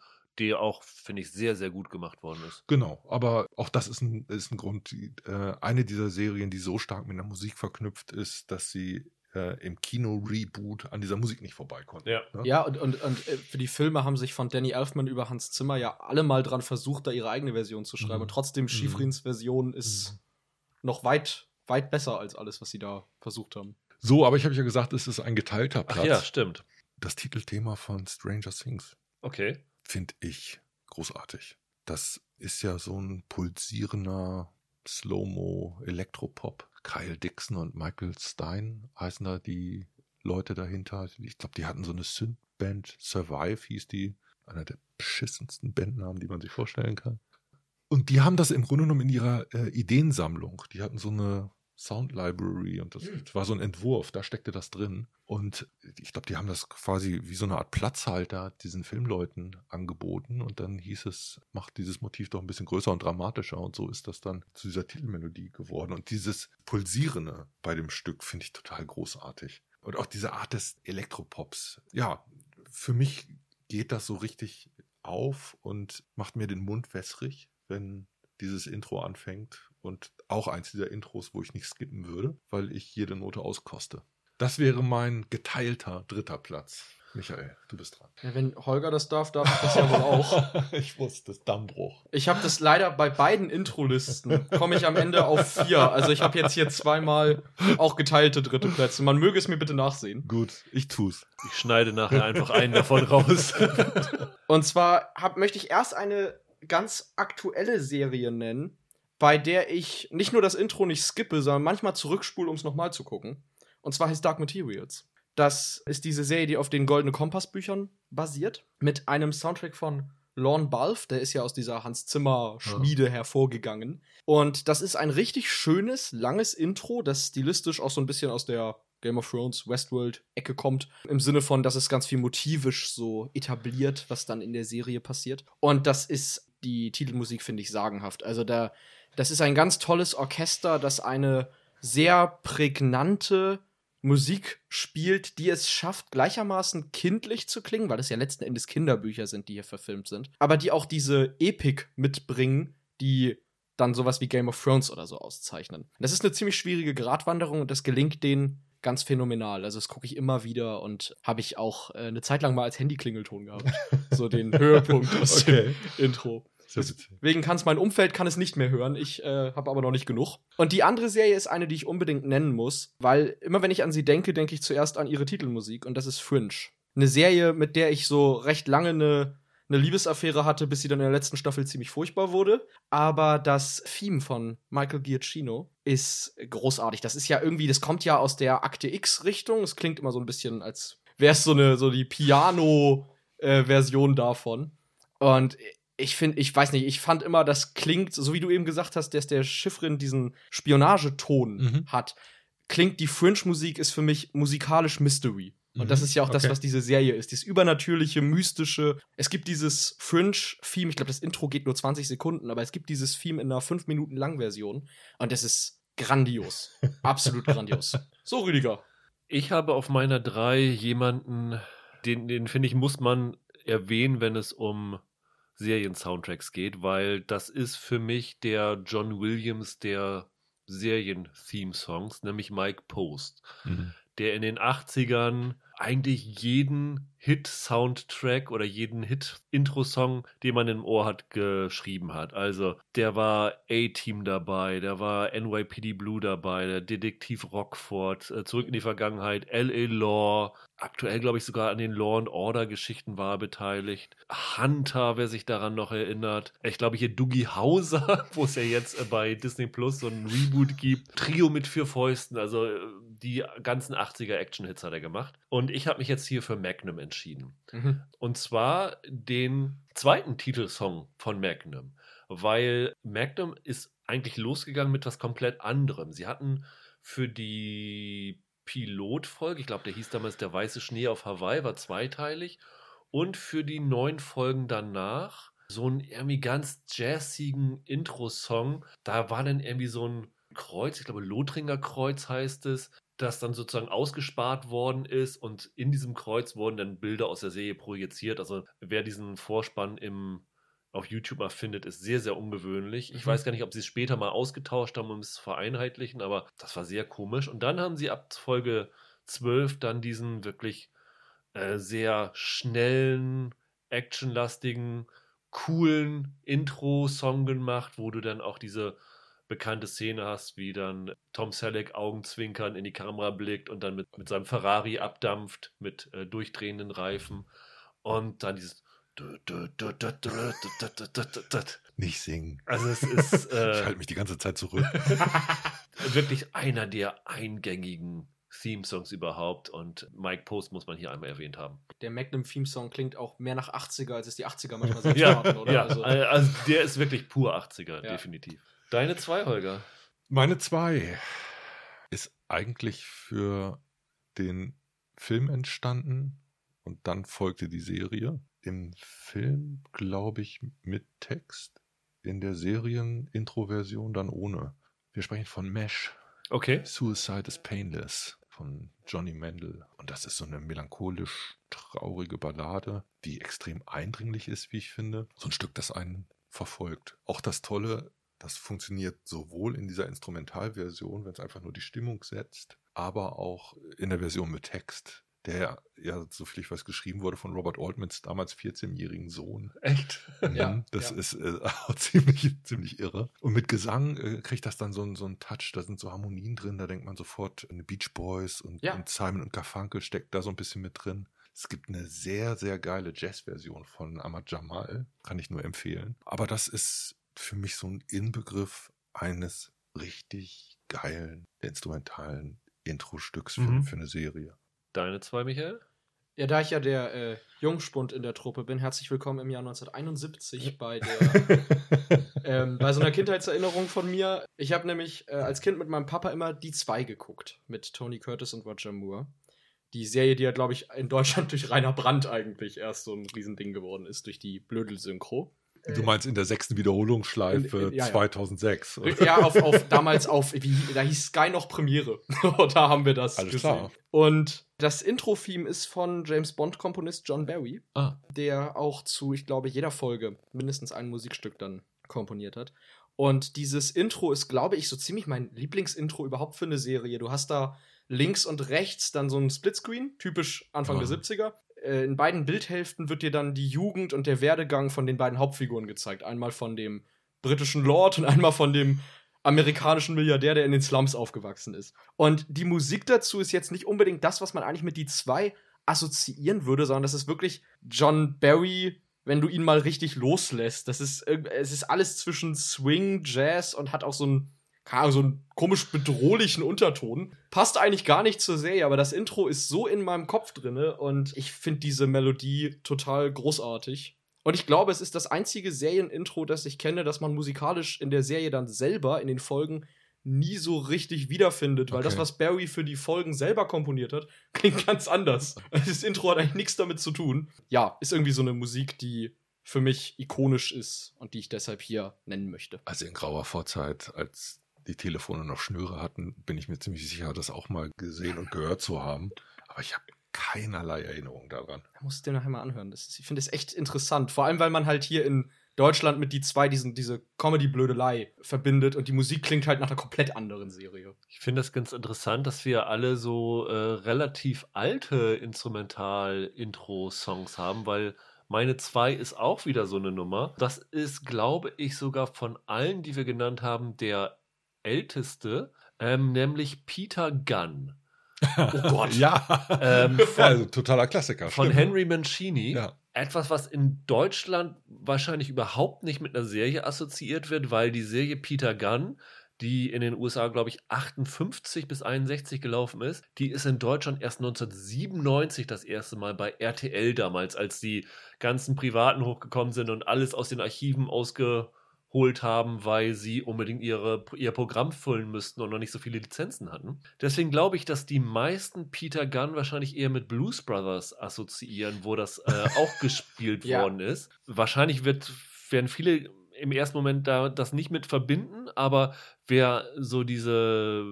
Speaker 1: der auch, finde ich, sehr, sehr gut gemacht worden ist.
Speaker 2: Genau, aber auch das ist ein, ist ein Grund. Die, äh, eine dieser Serien, die so stark mit der Musik verknüpft ist, dass sie äh, im Kino-Reboot an dieser Musik nicht vorbei konnten.
Speaker 3: Ja, ne? ja und, und, und äh, für die Filme haben sich von Danny Elfman über Hans Zimmer ja alle mal dran versucht, da ihre eigene Version zu schreiben. Mhm. Und trotzdem, Schifrins mhm. Version ist mhm. noch weit, weit besser als alles, was sie da versucht haben.
Speaker 2: So, aber ich habe ja gesagt, es ist ein geteilter Platz. Ach
Speaker 1: ja, stimmt.
Speaker 2: Das Titelthema von Stranger Things.
Speaker 1: Okay.
Speaker 2: Finde ich großartig. Das ist ja so ein pulsierender Slow-Mo-Elektropop Kyle Dixon und Michael Stein heißen da die Leute dahinter. Ich glaube, die hatten so eine Synth-Band, Survive hieß die. Einer der beschissensten Bandnamen, die man sich vorstellen kann. Und die haben das im Grunde genommen in ihrer äh, Ideensammlung. Die hatten so eine Sound Library und das mhm. war so ein Entwurf, da steckte das drin. Und ich glaube, die haben das quasi wie so eine Art Platzhalter diesen Filmleuten angeboten und dann hieß es, macht dieses Motiv doch ein bisschen größer und dramatischer und so ist das dann zu dieser Titelmelodie geworden. Und dieses Pulsierende bei dem Stück finde ich total großartig. Und auch diese Art des Elektropops. Ja, für mich geht das so richtig auf und macht mir den Mund wässrig, wenn dieses Intro anfängt und auch eins dieser Intros, wo ich nicht skippen würde, weil ich jede Note auskoste. Das wäre mein geteilter dritter Platz. Michael, du bist dran.
Speaker 3: Ja, wenn Holger das darf, darf ich das ja wohl auch.
Speaker 2: ich wusste es, Dammbruch.
Speaker 3: Ich habe das leider bei beiden Intro-Listen, komme ich am Ende auf vier. Also ich habe jetzt hier zweimal auch geteilte dritte Plätze. Man möge es mir bitte nachsehen.
Speaker 2: Gut, ich tu's.
Speaker 1: Ich schneide nachher einfach einen davon raus.
Speaker 3: Und zwar hab, möchte ich erst eine ganz aktuelle Serie nennen, bei der ich nicht nur das Intro nicht skippe, sondern manchmal zurückspule, um es nochmal zu gucken. Und zwar heißt Dark Materials. Das ist diese Serie, die auf den Goldene Kompass Büchern basiert, mit einem Soundtrack von Lorne Balf, der ist ja aus dieser Hans Zimmer Schmiede ja. hervorgegangen. Und das ist ein richtig schönes, langes Intro, das stilistisch auch so ein bisschen aus der Game of Thrones, Westworld-Ecke kommt. Im Sinne von, dass es ganz viel motivisch so etabliert, was dann in der Serie passiert. Und das ist die Titelmusik, finde ich, sagenhaft. Also da, das ist ein ganz tolles Orchester, das eine sehr prägnante Musik spielt, die es schafft, gleichermaßen kindlich zu klingen, weil es ja letzten Endes Kinderbücher sind, die hier verfilmt sind, aber die auch diese Epik mitbringen, die dann sowas wie Game of Thrones oder so auszeichnen. Das ist eine ziemlich schwierige Gratwanderung und das gelingt denen ganz phänomenal. Also das gucke ich immer wieder und habe ich auch äh, eine Zeit lang mal als Handyklingelton gehabt. so den Höhepunkt aus okay. dem Intro. Deswegen kann es mein Umfeld kann es nicht mehr hören. Ich äh, habe aber noch nicht genug. Und die andere Serie ist eine, die ich unbedingt nennen muss, weil immer wenn ich an sie denke, denke ich zuerst an ihre Titelmusik und das ist Fringe. Eine Serie, mit der ich so recht lange eine, eine Liebesaffäre hatte, bis sie dann in der letzten Staffel ziemlich furchtbar wurde. Aber das Theme von Michael Giacchino ist großartig. Das ist ja irgendwie, das kommt ja aus der Akte X-Richtung. Es klingt immer so ein bisschen, als wäre es so eine, so die Piano-Version äh, davon. Und ich finde, ich weiß nicht, ich fand immer, das klingt, so wie du eben gesagt hast, dass der Chiffrin diesen Spionageton mhm. hat, klingt die Fringe-Musik ist für mich musikalisch Mystery. Und mhm. das ist ja auch okay. das, was diese Serie ist. Dieses übernatürliche, mystische. Es gibt dieses Fringe-Theme, ich glaube, das Intro geht nur 20 Sekunden, aber es gibt dieses Theme in einer 5 Minuten lang Version. Und das ist grandios. Absolut grandios. So, Rüdiger.
Speaker 1: Ich habe auf meiner 3 jemanden, den, den finde ich, muss man erwähnen, wenn es um Serien-Soundtracks geht, weil das ist für mich der John Williams der Serien-Theme-Songs, nämlich Mike Post, mhm. der in den 80ern eigentlich jeden Hit-Soundtrack oder jeden Hit-Intro-Song, den man im Ohr hat, geschrieben hat. Also der war A-Team dabei, der war NYPD Blue dabei, der Detektiv Rockford, äh, Zurück in die Vergangenheit, L.A. Law, aktuell glaube ich sogar an den Law and Order Geschichten war beteiligt. Hunter, wer sich daran noch erinnert. Ich glaube hier Dougie Hauser, wo es ja jetzt äh, bei Disney Plus so ein Reboot gibt. Trio mit vier Fäusten, also äh, die ganzen 80er Action-Hits hat er gemacht. Und ich habe mich jetzt hier für Magnum entschieden. Mhm. Und zwar den zweiten Titelsong von Magnum, weil Magnum ist eigentlich losgegangen mit was komplett anderem. Sie hatten für die Pilotfolge, ich glaube, der hieß damals Der weiße Schnee auf Hawaii, war zweiteilig. Und für die neun Folgen danach so einen irgendwie ganz jazzigen Intro-Song. Da war dann irgendwie so ein Kreuz, ich glaube Lothringer Kreuz heißt es, das dann sozusagen ausgespart worden ist und in diesem Kreuz wurden dann Bilder aus der Serie projiziert. Also wer diesen Vorspann im auf YouTube mal findet, ist sehr, sehr ungewöhnlich. Ich mhm. weiß gar nicht, ob sie es später mal ausgetauscht haben, um es zu vereinheitlichen, aber das war sehr komisch. Und dann haben sie ab Folge 12 dann diesen wirklich äh, sehr schnellen, actionlastigen, coolen Intro-Song gemacht, wo du dann auch diese bekannte Szene hast, wie dann Tom Selleck Augenzwinkern in die Kamera blickt und dann mit, mit seinem Ferrari abdampft mit äh, durchdrehenden Reifen und dann dieses
Speaker 2: nicht singen.
Speaker 1: Also es ist.
Speaker 2: Äh, ich halte mich die ganze Zeit zurück.
Speaker 1: wirklich einer der eingängigen Theme-Songs überhaupt und Mike Post muss man hier einmal erwähnt haben.
Speaker 3: Der Magnum Theme-Song klingt auch mehr nach 80er, als es die 80er manchmal selbst ja,
Speaker 1: oder? Ja, also, also der ist wirklich pur 80er, ja. definitiv. Deine zwei, Holger?
Speaker 2: Meine zwei ist eigentlich für den Film entstanden und dann folgte die Serie. Im Film, glaube ich, mit Text, in der Serien-Intro-Version dann ohne. Wir sprechen von Mesh.
Speaker 1: Okay.
Speaker 2: Suicide is Painless von Johnny Mendel. Und das ist so eine melancholisch traurige Ballade, die extrem eindringlich ist, wie ich finde. So ein Stück, das einen verfolgt. Auch das Tolle das funktioniert sowohl in dieser Instrumentalversion, wenn es einfach nur die Stimmung setzt, aber auch in der Version mit Text, der ja, so viel ich weiß, geschrieben wurde von Robert Altmans damals 14-jährigen Sohn.
Speaker 1: Echt?
Speaker 2: Mhm, ja. Das ja. ist äh, auch ziemlich, ziemlich irre. Und mit Gesang äh, kriegt das dann so, so einen Touch, da sind so Harmonien drin, da denkt man sofort an Beach Boys und, ja. und Simon und Garfunkel steckt da so ein bisschen mit drin. Es gibt eine sehr, sehr geile Jazz-Version von Ahmad Jamal, kann ich nur empfehlen. Aber das ist für mich so ein Inbegriff eines richtig geilen instrumentalen Intro-Stücks für, mhm. für eine Serie.
Speaker 1: Deine zwei, Michael?
Speaker 3: Ja, da ich ja der äh, Jungspund in der Truppe bin, herzlich willkommen im Jahr 1971 bei der ähm, bei so einer Kindheitserinnerung von mir. Ich habe nämlich äh, als Kind mit meinem Papa immer die zwei geguckt mit Tony Curtis und Roger Moore. Die Serie, die ja, glaube ich, in Deutschland durch Rainer Brandt eigentlich erst so ein Riesending geworden ist, durch die Blödel-Synchro.
Speaker 2: Du meinst in der sechsten Wiederholungsschleife
Speaker 3: In- in- ja, ja.
Speaker 2: 2006.
Speaker 3: Ja, auf, auf damals auf, wie, da hieß Sky noch Premiere. da haben wir das
Speaker 2: Alles
Speaker 3: gesehen.
Speaker 2: klar.
Speaker 3: Und das Intro-Theme ist von James Bond-Komponist John Barry,
Speaker 2: Ah.
Speaker 3: der auch zu, ich glaube, jeder Folge mindestens ein Musikstück dann komponiert hat. Und dieses Intro ist, glaube ich, so ziemlich mein Lieblingsintro überhaupt für eine Serie. Du hast da links und rechts dann so ein Splitscreen, typisch Anfang
Speaker 2: Ja.
Speaker 3: der 70er. Äh, In beiden Bildhälften wird dir dann die Jugend und der Werdegang von den beiden Hauptfiguren gezeigt. Einmal von dem britischen Lord und einmal von dem amerikanischen Milliardär, der in den Slums aufgewachsen ist. Und die Musik dazu ist jetzt nicht unbedingt das, was man eigentlich mit die zwei assoziieren würde, sondern das ist wirklich John Barry, wenn du ihn mal richtig loslässt. Das ist, es ist alles zwischen Swing, Jazz und hat auch so einen, keine Ahnung, so einen komisch bedrohlichen Unterton. Passt eigentlich gar nicht zur Serie, aber das Intro ist so in meinem Kopf drinne und ich finde diese Melodie total großartig. Und ich glaube, es ist das einzige Serienintro, das ich kenne, das man musikalisch in der Serie dann selber in den Folgen nie so richtig wiederfindet, weil
Speaker 2: Okay.
Speaker 3: das, was Barry für die Folgen selber komponiert hat, klingt ganz anders. Das Intro hat eigentlich nichts damit zu tun. Ja, ist irgendwie so eine Musik, die für mich ikonisch ist und die ich deshalb hier nennen möchte.
Speaker 2: Also in grauer Vorzeit, als die Telefone noch Schnüre hatten, bin ich mir ziemlich sicher, das auch mal gesehen und gehört zu haben. Aber ich habe keinerlei Erinnerung daran.
Speaker 3: Da musst du dir nachher mal anhören. Das ist, ich finde es echt interessant. Vor allem, weil man halt hier in Deutschland mit die zwei diesen, diese Comedy-Blödelei verbindet und die Musik klingt halt nach einer komplett anderen Serie.
Speaker 1: Ich finde das ganz interessant, dass wir alle so äh, relativ alte Instrumental-Intro-Songs haben, weil meine 2 ist auch wieder so eine Nummer. Das ist, glaube ich, sogar von allen, die wir genannt haben, der älteste, ähm, nämlich Peter Gunn.
Speaker 3: Oh Gott.
Speaker 2: ja.
Speaker 1: Ähm, von,
Speaker 2: also totaler Klassiker.
Speaker 1: von
Speaker 2: stimmt.
Speaker 1: Henry Mancini.
Speaker 2: Ja.
Speaker 1: Etwas, was in Deutschland wahrscheinlich überhaupt nicht mit einer Serie assoziiert wird, weil die Serie Peter Gunn, die in den USA, glaube ich, 58 bis 61 gelaufen ist, die ist in Deutschland erst 1997 das erste Mal bei RTL damals, als die ganzen Privaten hochgekommen sind und alles aus den Archiven ausgeholt haben, weil sie unbedingt ihre, ihr Programm füllen müssten und noch nicht so viele Lizenzen hatten. Deswegen glaube ich, dass die meisten Peter Gunn wahrscheinlich eher mit Blues Brothers assoziieren, wo das äh, auch gespielt
Speaker 3: Ja.
Speaker 1: worden ist. Wahrscheinlich wird, werden viele im ersten Moment da das nicht mit verbinden, aber wer so diese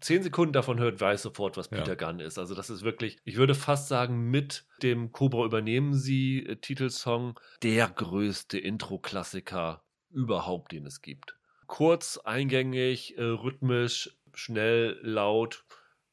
Speaker 1: zehn Sekunden davon hört, weiß sofort, was
Speaker 2: Ja.
Speaker 1: Peter Gunn ist. Also das ist wirklich, ich würde fast sagen, mit dem Cobra übernehmen sie Titelsong der größte Intro-Klassiker überhaupt, den es gibt. Kurz, eingängig, äh, rhythmisch, schnell, laut,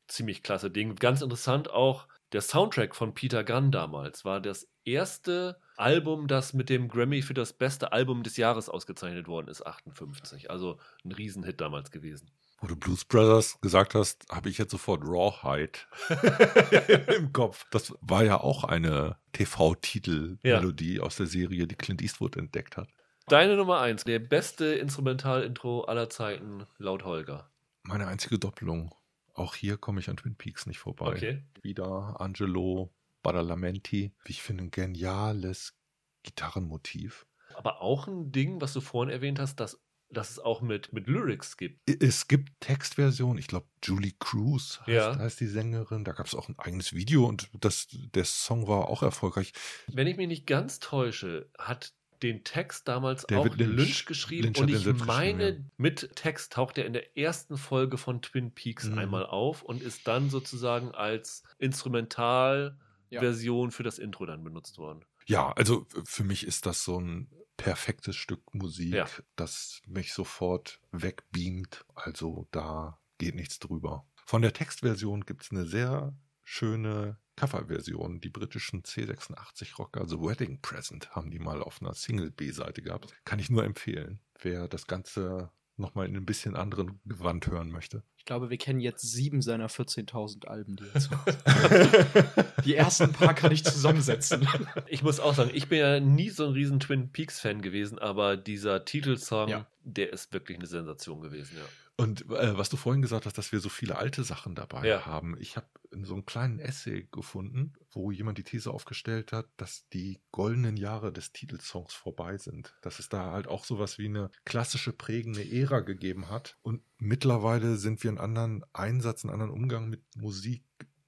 Speaker 1: ziemlich klasse Ding. Ganz interessant auch, der Soundtrack von Peter Gunn damals war das erste Album, das mit dem Grammy für das beste Album des Jahres ausgezeichnet worden ist, 58. Also ein Riesenhit damals gewesen.
Speaker 2: Wo du Blues Brothers gesagt hast, habe ich jetzt sofort Rawhide im Kopf. Das war ja auch eine TV-Titel-Melodie aus der Serie, die Clint Eastwood entdeckt hat.
Speaker 1: Deine Nummer 1, der beste Instrumental-Intro aller Zeiten, laut Holger.
Speaker 2: Meine einzige Doppelung. Auch hier komme ich an Twin Peaks nicht vorbei.
Speaker 1: Okay.
Speaker 2: Wieder Angelo Badalamenti. Ich finde, ein geniales Gitarrenmotiv.
Speaker 1: Aber auch ein Ding, was du vorhin erwähnt hast, dass, dass es auch mit, mit Lyrics gibt.
Speaker 2: Es gibt Textversionen, ich glaube Julie Cruz heißt,
Speaker 1: Ja.
Speaker 2: heißt die Sängerin. Da gab es auch ein eigenes Video und das, der Song war auch erfolgreich.
Speaker 1: Wenn ich mich nicht ganz täusche, hat den Text damals
Speaker 2: David
Speaker 1: auch
Speaker 2: Lynch.
Speaker 1: Lynch, geschrieben
Speaker 2: Lynch
Speaker 1: und ich meine,
Speaker 2: geschrieben,
Speaker 1: mit Text taucht er in der ersten Folge von Twin Peaks
Speaker 2: Mhm.
Speaker 1: einmal auf und ist dann sozusagen als Instrumentalversion für das Intro dann benutzt worden.
Speaker 2: Ja, also für mich ist das so ein perfektes Stück Musik,
Speaker 1: Ja.
Speaker 2: das mich sofort wegbeamt. Also da geht nichts drüber. Von der Textversion gibt es eine sehr schöne Coverversion. Die britischen C86-Rocker, also Wedding Present, haben die mal auf einer Single-B-Seite gehabt. Kann ich nur empfehlen, wer das Ganze nochmal in ein bisschen anderen Gewand hören möchte.
Speaker 3: Ich glaube, wir kennen jetzt sieben seiner 14.000 Alben, die er zu Die ersten paar kann ich zusammensetzen.
Speaker 1: Ich muss auch sagen, ich bin ja nie so ein riesen Twin Peaks-Fan gewesen, aber dieser Titelsong,
Speaker 3: Ja.
Speaker 1: der ist wirklich eine Sensation gewesen, ja.
Speaker 2: Und äh, was du vorhin gesagt hast, dass wir so viele alte Sachen dabei
Speaker 1: Ja.
Speaker 2: haben. Ich habe so einen kleinen Essay gefunden, wo jemand die These aufgestellt hat, dass die goldenen Jahre des Titelsongs vorbei sind. Dass es da halt auch sowas wie eine klassische prägende Ära gegeben hat. Und mittlerweile sind wir einen anderen Einsatz, einen anderen Umgang mit Musik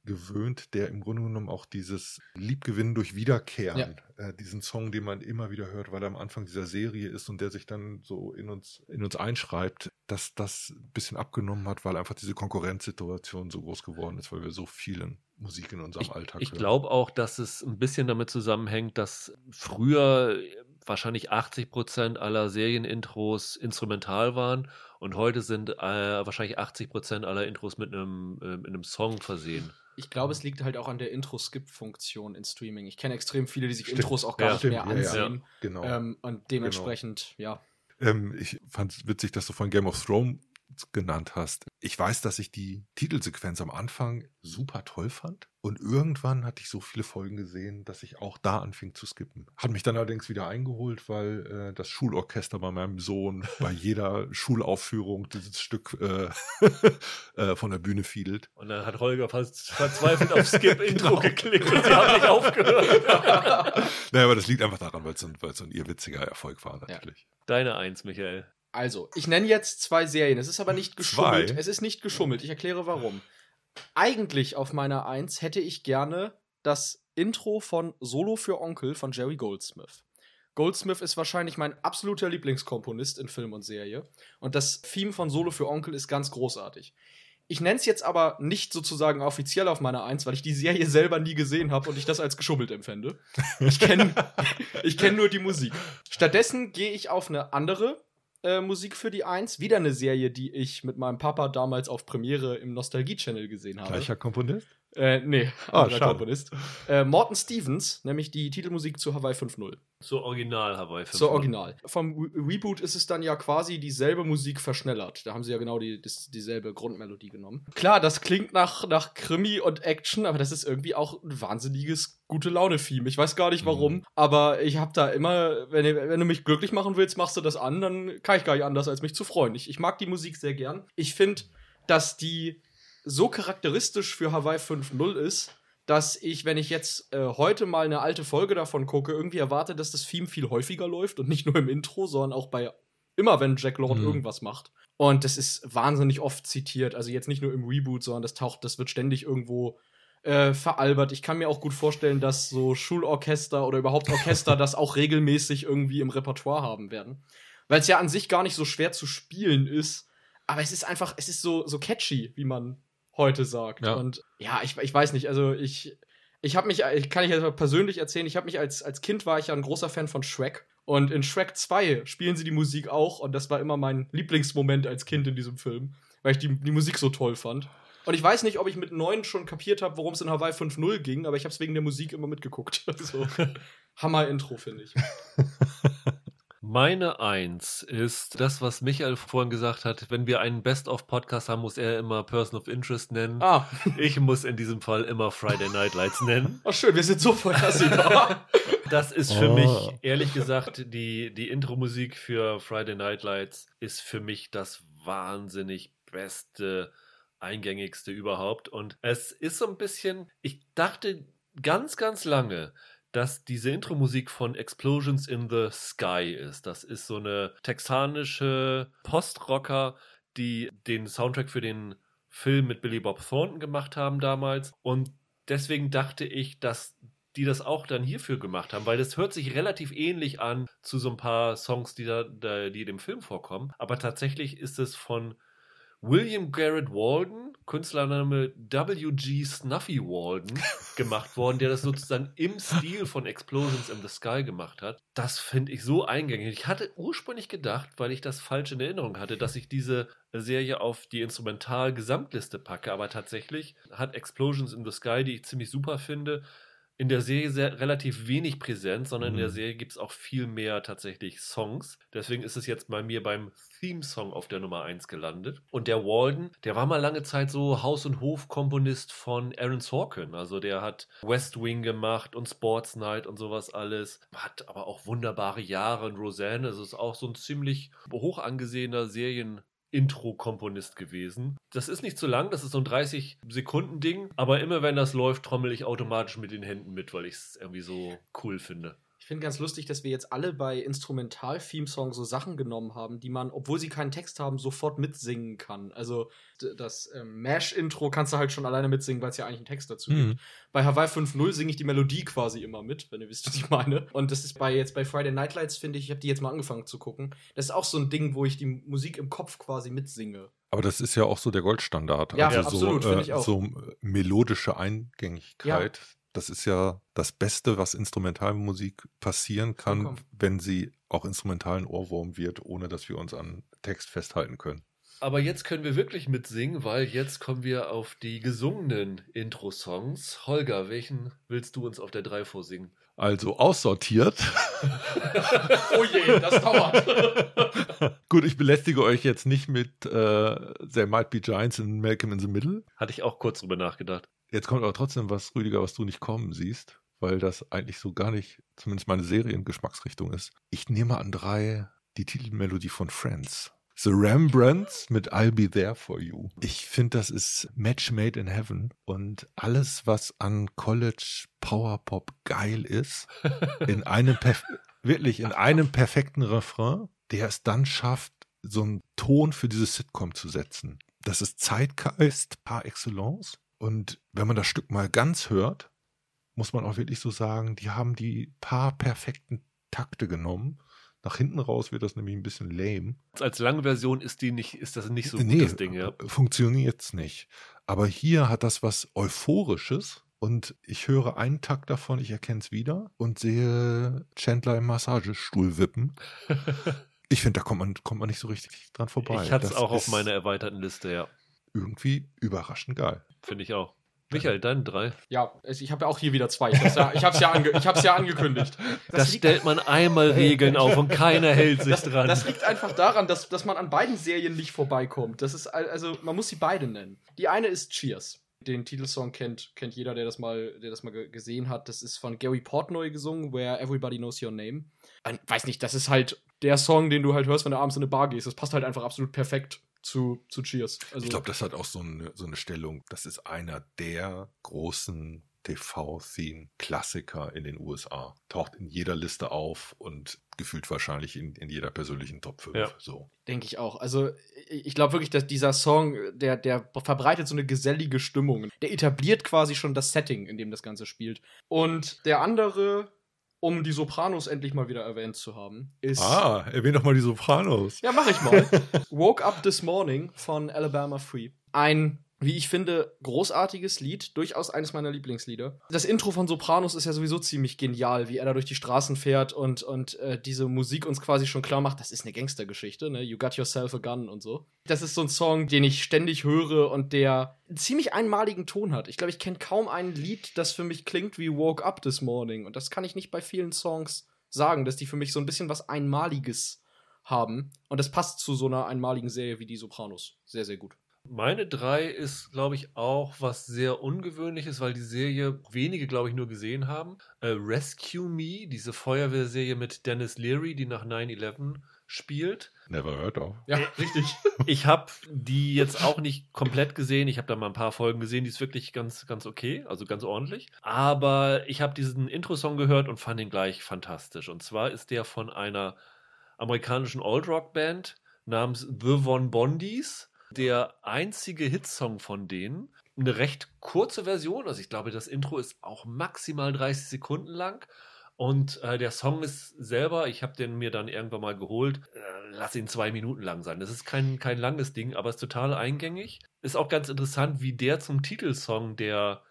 Speaker 2: gewöhnt, der im Grunde genommen auch dieses Liebgewinnen durch Wiederkehren, äh, diesen Song, den man immer wieder hört, weil er am Anfang dieser Serie ist und der sich dann so in uns, in uns einschreibt, dass das ein bisschen abgenommen hat, weil einfach diese Konkurrenzsituation so groß geworden ist, weil wir so vielen Musik in unserem
Speaker 1: Ich,
Speaker 2: Alltag
Speaker 1: ich
Speaker 2: hören.
Speaker 1: glaube auch, dass es ein bisschen damit zusammenhängt, dass früher wahrscheinlich 80 Prozent aller Serienintros instrumental waren und heute sind äh, wahrscheinlich 80 Prozent aller Intros mit einem, äh, mit einem Song versehen.
Speaker 3: Ich glaube, es liegt halt auch an der Intro-Skip-Funktion in Streaming. Ich kenne extrem viele, die sich
Speaker 2: Stimmt.
Speaker 3: Intros auch gar
Speaker 1: Ja,
Speaker 3: nicht
Speaker 2: stimmt,
Speaker 3: mehr
Speaker 2: ja, ja.
Speaker 3: ansehen.
Speaker 2: Genau.
Speaker 3: Ähm, und dementsprechend, ja.
Speaker 2: Ähm, ich fand es witzig, dass du von Game of Thrones genannt hast. Ich weiß, dass ich die Titelsequenz am Anfang super toll fand. Und irgendwann hatte ich so viele Folgen gesehen, dass ich auch da anfing zu skippen. Hat mich dann allerdings wieder eingeholt, weil äh, das Schulorchester bei meinem Sohn bei jeder Schulaufführung dieses Stück äh, äh, von der Bühne fiedelt.
Speaker 1: Und dann hat Holger fast verzweifelt auf Skip-Intro
Speaker 2: Genau.
Speaker 1: geklickt und sie haben nicht aufgehört.
Speaker 2: Naja, aber das liegt einfach daran, weil es so, ein- weil es so ein irrwitziger Erfolg war natürlich.
Speaker 1: Deine Eins, Michael.
Speaker 3: Also, ich nenne jetzt zwei Serien. Es ist aber nicht geschummelt.
Speaker 2: Zwei?
Speaker 3: Es ist nicht geschummelt. Ich erkläre warum. Eigentlich auf meiner Eins hätte ich gerne das Intro von Solo für Onkel von Jerry Goldsmith. Goldsmith ist wahrscheinlich mein absoluter Lieblingskomponist in Film und Serie. Und das Theme von Solo für Onkel ist ganz großartig. Ich nenne es jetzt aber nicht sozusagen offiziell auf meiner Eins, weil ich die Serie selber nie gesehen habe und ich das als geschummelt empfinde. Ich kenne ich kenn nur die Musik. Stattdessen gehe ich auf eine andere äh, Musik für die Eins. Wieder eine Serie, die ich mit meinem Papa damals auf Premiere im Nostalgie-Channel gesehen habe.
Speaker 2: Gleicher Komponist?
Speaker 3: Äh, nee,
Speaker 2: Ah,
Speaker 3: anderer
Speaker 2: schade.
Speaker 3: Komponist. Äh, Morton Stevens, nämlich die Titelmusik zu Hawaii 5.0.
Speaker 1: Zur Original Hawaii 5.
Speaker 3: Zur Original. Vom Re Reboot ist es dann ja quasi dieselbe Musik verschnellert. Da haben sie ja genau die, dis, dieselbe Grundmelodie genommen. Klar, das klingt nach, nach Krimi und Action, aber das ist irgendwie auch ein wahnsinniges gute Laune-Theme. Ich weiß gar nicht warum,
Speaker 2: Mhm.
Speaker 3: aber ich habe da immer, wenn, du- wenn du mich glücklich machen willst, machst du das an, dann kann ich gar nicht anders, als mich zu freuen. Ich, ich mag die Musik sehr gern. Ich finde, dass die so charakteristisch für Hawaii 5.0 ist, dass ich, wenn ich jetzt äh, heute mal eine alte Folge davon gucke, irgendwie erwarte, dass das Theme viel häufiger läuft und nicht nur im Intro, sondern auch bei immer, wenn Jack Lord
Speaker 2: Mhm.
Speaker 3: irgendwas macht. Und das ist wahnsinnig oft zitiert. Also jetzt nicht nur im Reboot, sondern das taucht, das wird ständig irgendwo äh, veralbert. Ich kann mir auch gut vorstellen, dass so Schulorchester oder überhaupt Orchester das auch regelmäßig irgendwie im Repertoire haben werden. Weil es ja an sich gar nicht so schwer zu spielen ist. Aber es ist einfach, es ist so, so catchy, wie man heute sagt.
Speaker 2: Ja.
Speaker 3: Und ja, ich, ich weiß nicht, also ich, ich habe mich, ich kann ich jetzt mal persönlich erzählen, ich habe mich als, als Kind war ich ja ein großer Fan von Shrek. Und in Shrek 2 spielen sie die Musik auch. Und das war immer mein Lieblingsmoment als Kind in diesem Film, weil ich die, die Musik so toll fand. Und ich weiß nicht, ob ich mit neun schon kapiert habe, worum es in Hawaii 5.0 ging, aber ich habe es wegen der Musik immer mitgeguckt. Also, Hammer-Intro, finde ich.
Speaker 1: Meine Eins ist das, was Michael vorhin gesagt hat. Wenn wir einen Best-of-Podcast haben, muss er immer Person of Interest nennen.
Speaker 3: Ah,
Speaker 1: Ich muss in diesem Fall immer Friday Night Lights nennen.
Speaker 3: ach schön, wir sind so vorhersehbar.
Speaker 1: Das ist für
Speaker 2: Oh.
Speaker 1: mich, ehrlich gesagt, die, die Intro-Musik für Friday Night Lights ist für mich das wahnsinnig beste, eingängigste überhaupt. Und es ist so ein bisschen, ich dachte ganz, ganz lange, dass diese Intro-Musik von Explosions in the Sky ist. Das ist so eine texanische Postrocker, die den Soundtrack für den Film mit Billy Bob Thornton gemacht haben damals. Und deswegen dachte ich, dass die das auch dann hierfür gemacht haben, weil das hört sich relativ ähnlich an zu so ein paar Songs, die da, die dem Film vorkommen. Aber tatsächlich ist es von William Garrett Walden, Künstlername W.G. Snuffy Walden, gemacht worden, der das sozusagen im Stil von Explosions in the Sky gemacht hat. Das finde ich so eingängig. Ich hatte ursprünglich gedacht, weil ich das falsch in Erinnerung hatte, dass ich diese Serie auf die Instrumental-Gesamtliste packe, aber tatsächlich hat Explosions in the Sky, die ich ziemlich super finde, in der Serie sehr, relativ wenig präsent, sondern in der
Speaker 2: Mhm.
Speaker 1: Serie gibt es auch viel mehr tatsächlich Songs. Deswegen ist es jetzt bei mir beim Theme-Song auf der Nummer 1 gelandet. Und der Walden, der war mal lange Zeit so Haus- und Hof-Komponist von Aaron Sorkin. Also der hat West Wing gemacht und Sports Night und sowas alles. Hat aber auch wunderbare Jahre und Roseanne. Also ist auch so ein ziemlich hoch angesehener Serien. Intro-Komponist gewesen. Das ist nicht zu lang, das ist so ein 30-Sekunden-Ding, aber immer wenn das läuft, trommel ich automatisch mit den Händen mit, weil ich es irgendwie so cool finde.
Speaker 3: Ich finde ganz lustig, dass wir jetzt alle bei Instrumental-Theme-Songs so Sachen genommen haben, die man, obwohl sie keinen Text haben, sofort mitsingen kann. Also das ähm, Mash-Intro kannst du halt schon alleine mitsingen, weil es ja eigentlich einen Text dazu mhm. gibt. Bei Hawaii 5.0 singe ich die Melodie quasi immer mit, wenn ihr wisst, was ich meine. Und das ist bei jetzt bei Friday Night Lights, finde ich, ich habe die jetzt mal angefangen zu gucken. Das ist auch so ein Ding, wo ich die Musik im Kopf quasi mitsinge.
Speaker 2: Aber das ist ja auch so der Goldstandard.
Speaker 3: Ja, also absolut,
Speaker 2: so,
Speaker 3: äh,
Speaker 2: so äh, melodische Eingängigkeit. Ja das ist ja das Beste, was Instrumentalmusik passieren kann, Vollkommen. wenn sie auch instrumentalen Ohrwurm wird, ohne dass wir uns an Text festhalten können.
Speaker 1: Aber jetzt können wir wirklich mitsingen, weil jetzt kommen wir auf die gesungenen Intro-Songs. Holger, welchen willst du uns auf der 3 vorsingen?
Speaker 2: Also aussortiert.
Speaker 3: oh je, das dauert.
Speaker 2: Gut, ich belästige euch jetzt nicht mit äh, There Might Be Giants in Malcolm in the Middle.
Speaker 1: Hatte ich auch kurz drüber nachgedacht.
Speaker 2: Jetzt kommt aber trotzdem was, Rüdiger, was du nicht kommen siehst, weil das eigentlich so gar nicht, zumindest meine Seriengeschmacksrichtung ist. Ich nehme an drei die Titelmelodie von Friends. The Rembrandts mit I'll Be There For You. Ich finde, das ist Match Made in Heaven und alles, was an College Power Pop geil ist, in einem, wirklich in einem perfekten Refrain, der es dann schafft, so einen Ton für dieses Sitcom zu setzen. Das ist Zeitgeist par excellence und wenn man das Stück mal ganz hört, muss man auch wirklich so sagen, die haben die paar perfekten Takte genommen. Nach hinten raus wird das nämlich ein bisschen lame.
Speaker 1: Als Langversion ist die nicht, ist das nicht so nee, gutes Ding, ja.
Speaker 2: Funktioniert's nicht. Aber hier hat das was Euphorisches und ich höre einen Takt davon, ich erkenne es wieder und sehe Chandler im Massagestuhl wippen. ich finde, da kommt man, kommt man nicht so richtig dran vorbei.
Speaker 1: Ich hatte es auch auf meiner erweiterten Liste, ja
Speaker 2: irgendwie überraschend geil.
Speaker 1: Finde ich auch. Michael, deine drei.
Speaker 3: Ja, ich habe ja auch hier wieder zwei. Ich habe es ja, ja, ange ja angekündigt.
Speaker 1: Das da stellt man einmal Regeln auf und keiner hält sich dran.
Speaker 3: Das liegt einfach daran, dass, dass man an beiden Serien nicht vorbeikommt. Das ist also, man muss sie beide nennen. Die eine ist Cheers. Den Titelsong kennt, kennt jeder, der das mal, der das mal gesehen hat. Das ist von Gary Portnoy gesungen, Where Everybody Knows Your Name. Ich weiß nicht, das ist halt der Song, den du halt hörst, wenn du abends in eine Bar gehst. Das passt halt einfach absolut perfekt zu, zu Cheers.
Speaker 2: Also ich glaube, das hat auch so eine, so eine Stellung. Das ist einer der großen TV-Theme-Klassiker in den USA. Taucht in jeder Liste auf und gefühlt wahrscheinlich in, in jeder persönlichen Top 5. Ja. So.
Speaker 3: Denke ich auch. Also ich glaube wirklich, dass dieser Song, der, der verbreitet so eine gesellige Stimmung. Der etabliert quasi schon das Setting, in dem das Ganze spielt. Und der andere um die Sopranos endlich mal wieder erwähnt zu haben, ist.
Speaker 2: Ah, erwähn doch mal die Sopranos.
Speaker 3: Ja, mach ich mal. Woke Up This Morning von Alabama Free. Ein wie ich finde, großartiges Lied, durchaus eines meiner Lieblingslieder. Das Intro von Sopranos ist ja sowieso ziemlich genial, wie er da durch die Straßen fährt und, und äh, diese Musik uns quasi schon klar macht, das ist eine Gangstergeschichte, ne? You got yourself a gun und so. Das ist so ein Song, den ich ständig höre und der einen ziemlich einmaligen Ton hat. Ich glaube, ich kenne kaum ein Lied, das für mich klingt wie Woke Up This Morning. Und das kann ich nicht bei vielen Songs sagen, dass die für mich so ein bisschen was Einmaliges haben. Und das passt zu so einer einmaligen Serie wie die Sopranos. Sehr, sehr gut.
Speaker 1: Meine drei ist, glaube ich, auch was sehr Ungewöhnliches, weil die Serie wenige, glaube ich, nur gesehen haben. Äh, Rescue Me, diese Feuerwehrserie mit Dennis Leary, die nach 9-11 spielt.
Speaker 2: Never heard of.
Speaker 3: Ja, richtig.
Speaker 1: Ich habe die jetzt auch nicht komplett gesehen. Ich habe da mal ein paar Folgen gesehen. Die ist wirklich ganz, ganz okay, also ganz ordentlich. Aber ich habe diesen Intro-Song gehört und fand ihn gleich fantastisch. Und zwar ist der von einer amerikanischen Old-Rock-Band namens The Von Bondies der einzige Hitsong von denen. Eine recht kurze Version, also ich glaube, das Intro ist auch maximal 30 Sekunden lang. Und äh, der Song ist selber, ich habe den mir dann irgendwann mal geholt, äh, lass ihn zwei Minuten lang sein. Das ist kein, kein langes Ding, aber ist total eingängig. Ist auch ganz interessant, wie der zum Titelsong der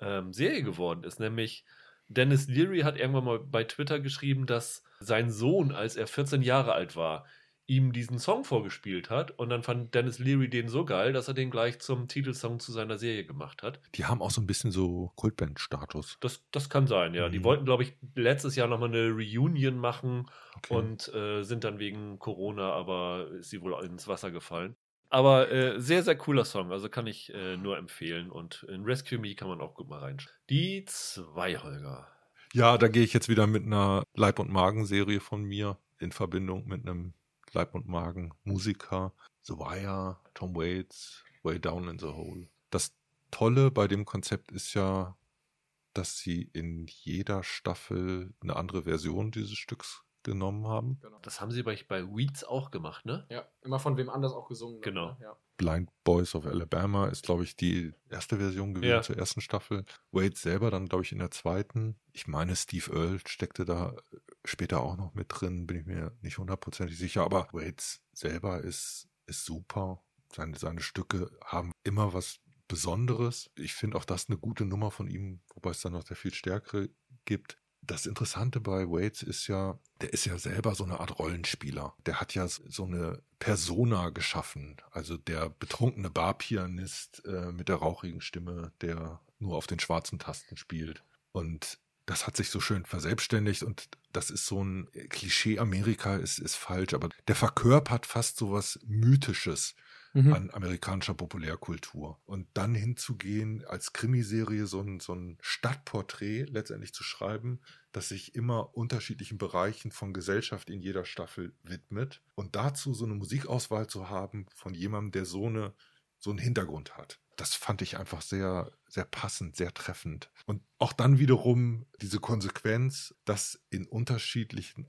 Speaker 1: ähm, Serie geworden ist. Nämlich Dennis Leary hat irgendwann mal bei Twitter geschrieben, dass sein Sohn, als er 14 Jahre alt war, ihm diesen Song vorgespielt hat und dann fand Dennis Leary den so geil, dass er den gleich zum Titelsong zu seiner Serie gemacht hat.
Speaker 2: Die haben auch so ein bisschen so Kultband-Status.
Speaker 1: Das, das kann sein, ja. Mhm. Die wollten, glaube ich, letztes Jahr nochmal eine Reunion machen okay. und äh, sind dann wegen Corona, aber ist sie wohl ins Wasser gefallen. Aber äh, sehr, sehr cooler Song, also kann ich äh, nur empfehlen. Und in Rescue Me kann man auch gut mal reinschauen. Die zwei, Holger.
Speaker 2: Ja, da gehe ich jetzt wieder mit einer Leib- und Magen-Serie von mir in Verbindung mit einem Leib und Magen, Musiker, The Wire, Tom Waits, Way Down in the Hole. Das Tolle bei dem Konzept ist ja, dass sie in jeder Staffel eine andere Version dieses Stücks genommen haben.
Speaker 3: Genau.
Speaker 1: Das haben sie bei, bei Weeds auch gemacht, ne?
Speaker 3: Ja, immer von wem anders auch gesungen.
Speaker 1: Genau.
Speaker 3: Ne? Ja.
Speaker 2: Blind Boys of Alabama ist, glaube ich, die erste Version gewesen
Speaker 1: Ja.
Speaker 2: zur ersten Staffel. Wade selber dann, glaube ich, in der zweiten. Ich meine, Steve Earle steckte da später auch noch mit drin, bin ich mir nicht hundertprozentig sicher. Aber Wade selber ist, ist super. Seine, seine Stücke haben immer was Besonderes. Ich finde auch das eine gute Nummer von ihm, wobei es dann noch sehr viel stärkere gibt. Das Interessante bei Waits ist ja, der ist ja selber so eine Art Rollenspieler. Der hat ja so eine Persona geschaffen. Also der betrunkene Barpianist äh, mit der rauchigen Stimme, der nur auf den schwarzen Tasten spielt. Und das hat sich so schön verselbstständigt und das ist so ein Klischee Amerika ist, ist falsch, aber der verkörpert fast so was Mythisches
Speaker 3: Mhm.
Speaker 2: an amerikanischer Populärkultur. Und dann hinzugehen, als Krimiserie so ein, so ein Stadtporträt letztendlich zu schreiben, das sich immer unterschiedlichen Bereichen von Gesellschaft in jeder Staffel widmet. Und dazu so eine Musikauswahl zu haben von jemandem, der so, eine, so einen Hintergrund hat. Das fand ich einfach sehr, sehr passend, sehr treffend. Und auch dann wiederum diese Konsequenz, das in unterschiedlichen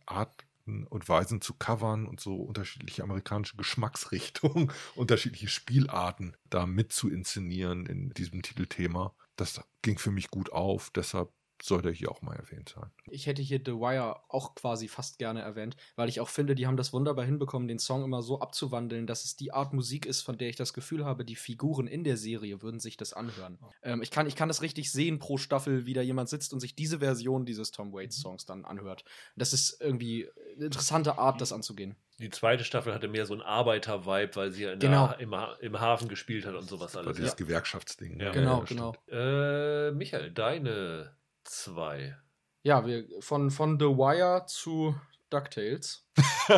Speaker 2: Arten und Weisen zu covern und so unterschiedliche amerikanische Geschmacksrichtungen, unterschiedliche Spielarten da mit zu inszenieren in diesem Titelthema. Das ging für mich gut auf, deshalb soll der hier auch mal erwähnt sein.
Speaker 3: Ich hätte hier The Wire auch quasi fast gerne erwähnt, weil ich auch finde, die haben das wunderbar hinbekommen, den Song immer so abzuwandeln, dass es die Art Musik ist, von der ich das Gefühl habe, die Figuren in der Serie würden sich das anhören. Ähm, ich, kann, ich kann das richtig sehen pro Staffel, wie da jemand sitzt und sich diese Version dieses Tom Waits Songs dann anhört. Das ist irgendwie eine interessante Art, das anzugehen.
Speaker 1: Die zweite Staffel hatte mehr so einen Arbeiter-Vibe, weil sie ja in
Speaker 3: Genau.
Speaker 1: der, im, im Hafen gespielt hat und sowas alles.
Speaker 2: dieses
Speaker 1: Ja.
Speaker 2: Gewerkschaftsding.
Speaker 1: Ja.
Speaker 3: Genau,
Speaker 2: ja,
Speaker 3: genau.
Speaker 1: Äh, Michael, deine zwei.
Speaker 3: Ja, wir von, von The Wire zu DuckTales.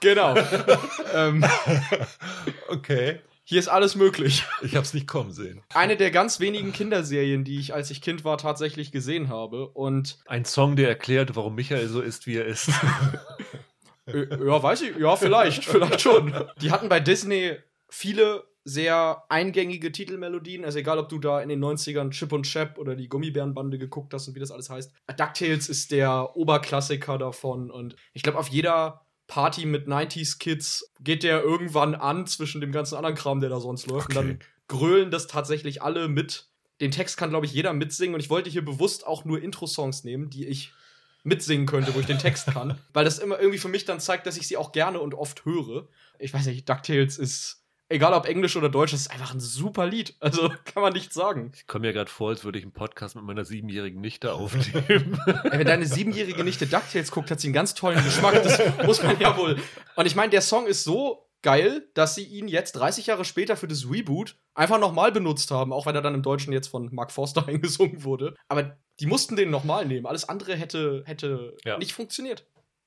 Speaker 3: genau. ähm,
Speaker 2: okay.
Speaker 3: hier ist alles möglich.
Speaker 2: Ich habe es nicht kommen sehen.
Speaker 3: Eine der ganz wenigen Kinderserien, die ich, als ich Kind war, tatsächlich gesehen habe. Und
Speaker 1: Ein Song, der erklärt, warum Michael so ist, wie er ist.
Speaker 3: ja, weiß ich, ja, vielleicht, vielleicht schon. Die hatten bei Disney viele sehr eingängige Titelmelodien. Also egal, ob du da in den 90ern Chip und Chap oder die Gummibärenbande geguckt hast und wie das alles heißt. DuckTales ist der Oberklassiker davon. Und ich glaube, auf jeder Party mit 90s Kids geht der irgendwann an zwischen dem ganzen anderen Kram, der da sonst läuft. Und
Speaker 2: Okay.
Speaker 3: dann grölen das tatsächlich alle mit. Den Text kann, glaube ich, jeder mitsingen. Und ich wollte hier bewusst auch nur Intro-Songs nehmen, die ich mitsingen könnte, wo ich den Text kann. Weil das immer irgendwie für mich dann zeigt, dass ich sie auch gerne und oft höre. Ich weiß nicht, DuckTales ist, egal ob Englisch oder Deutsch, das ist einfach ein super Lied. Also kann man nichts sagen.
Speaker 1: Ich komme mir gerade vor, als würde ich einen Podcast mit meiner siebenjährigen Nichte aufnehmen.
Speaker 3: Ey, wenn deine siebenjährige Nichte DuckTales guckt, hat sie einen ganz tollen Geschmack. Das muss man ja wohl. Und ich meine, der Song ist so geil, dass sie ihn jetzt 30 Jahre später für das Reboot einfach nochmal benutzt haben, auch wenn er dann im Deutschen jetzt von Mark Forster eingesungen wurde. Aber die mussten den nochmal nehmen. Alles andere hätte, hätte
Speaker 1: Ja.
Speaker 3: nicht funktioniert.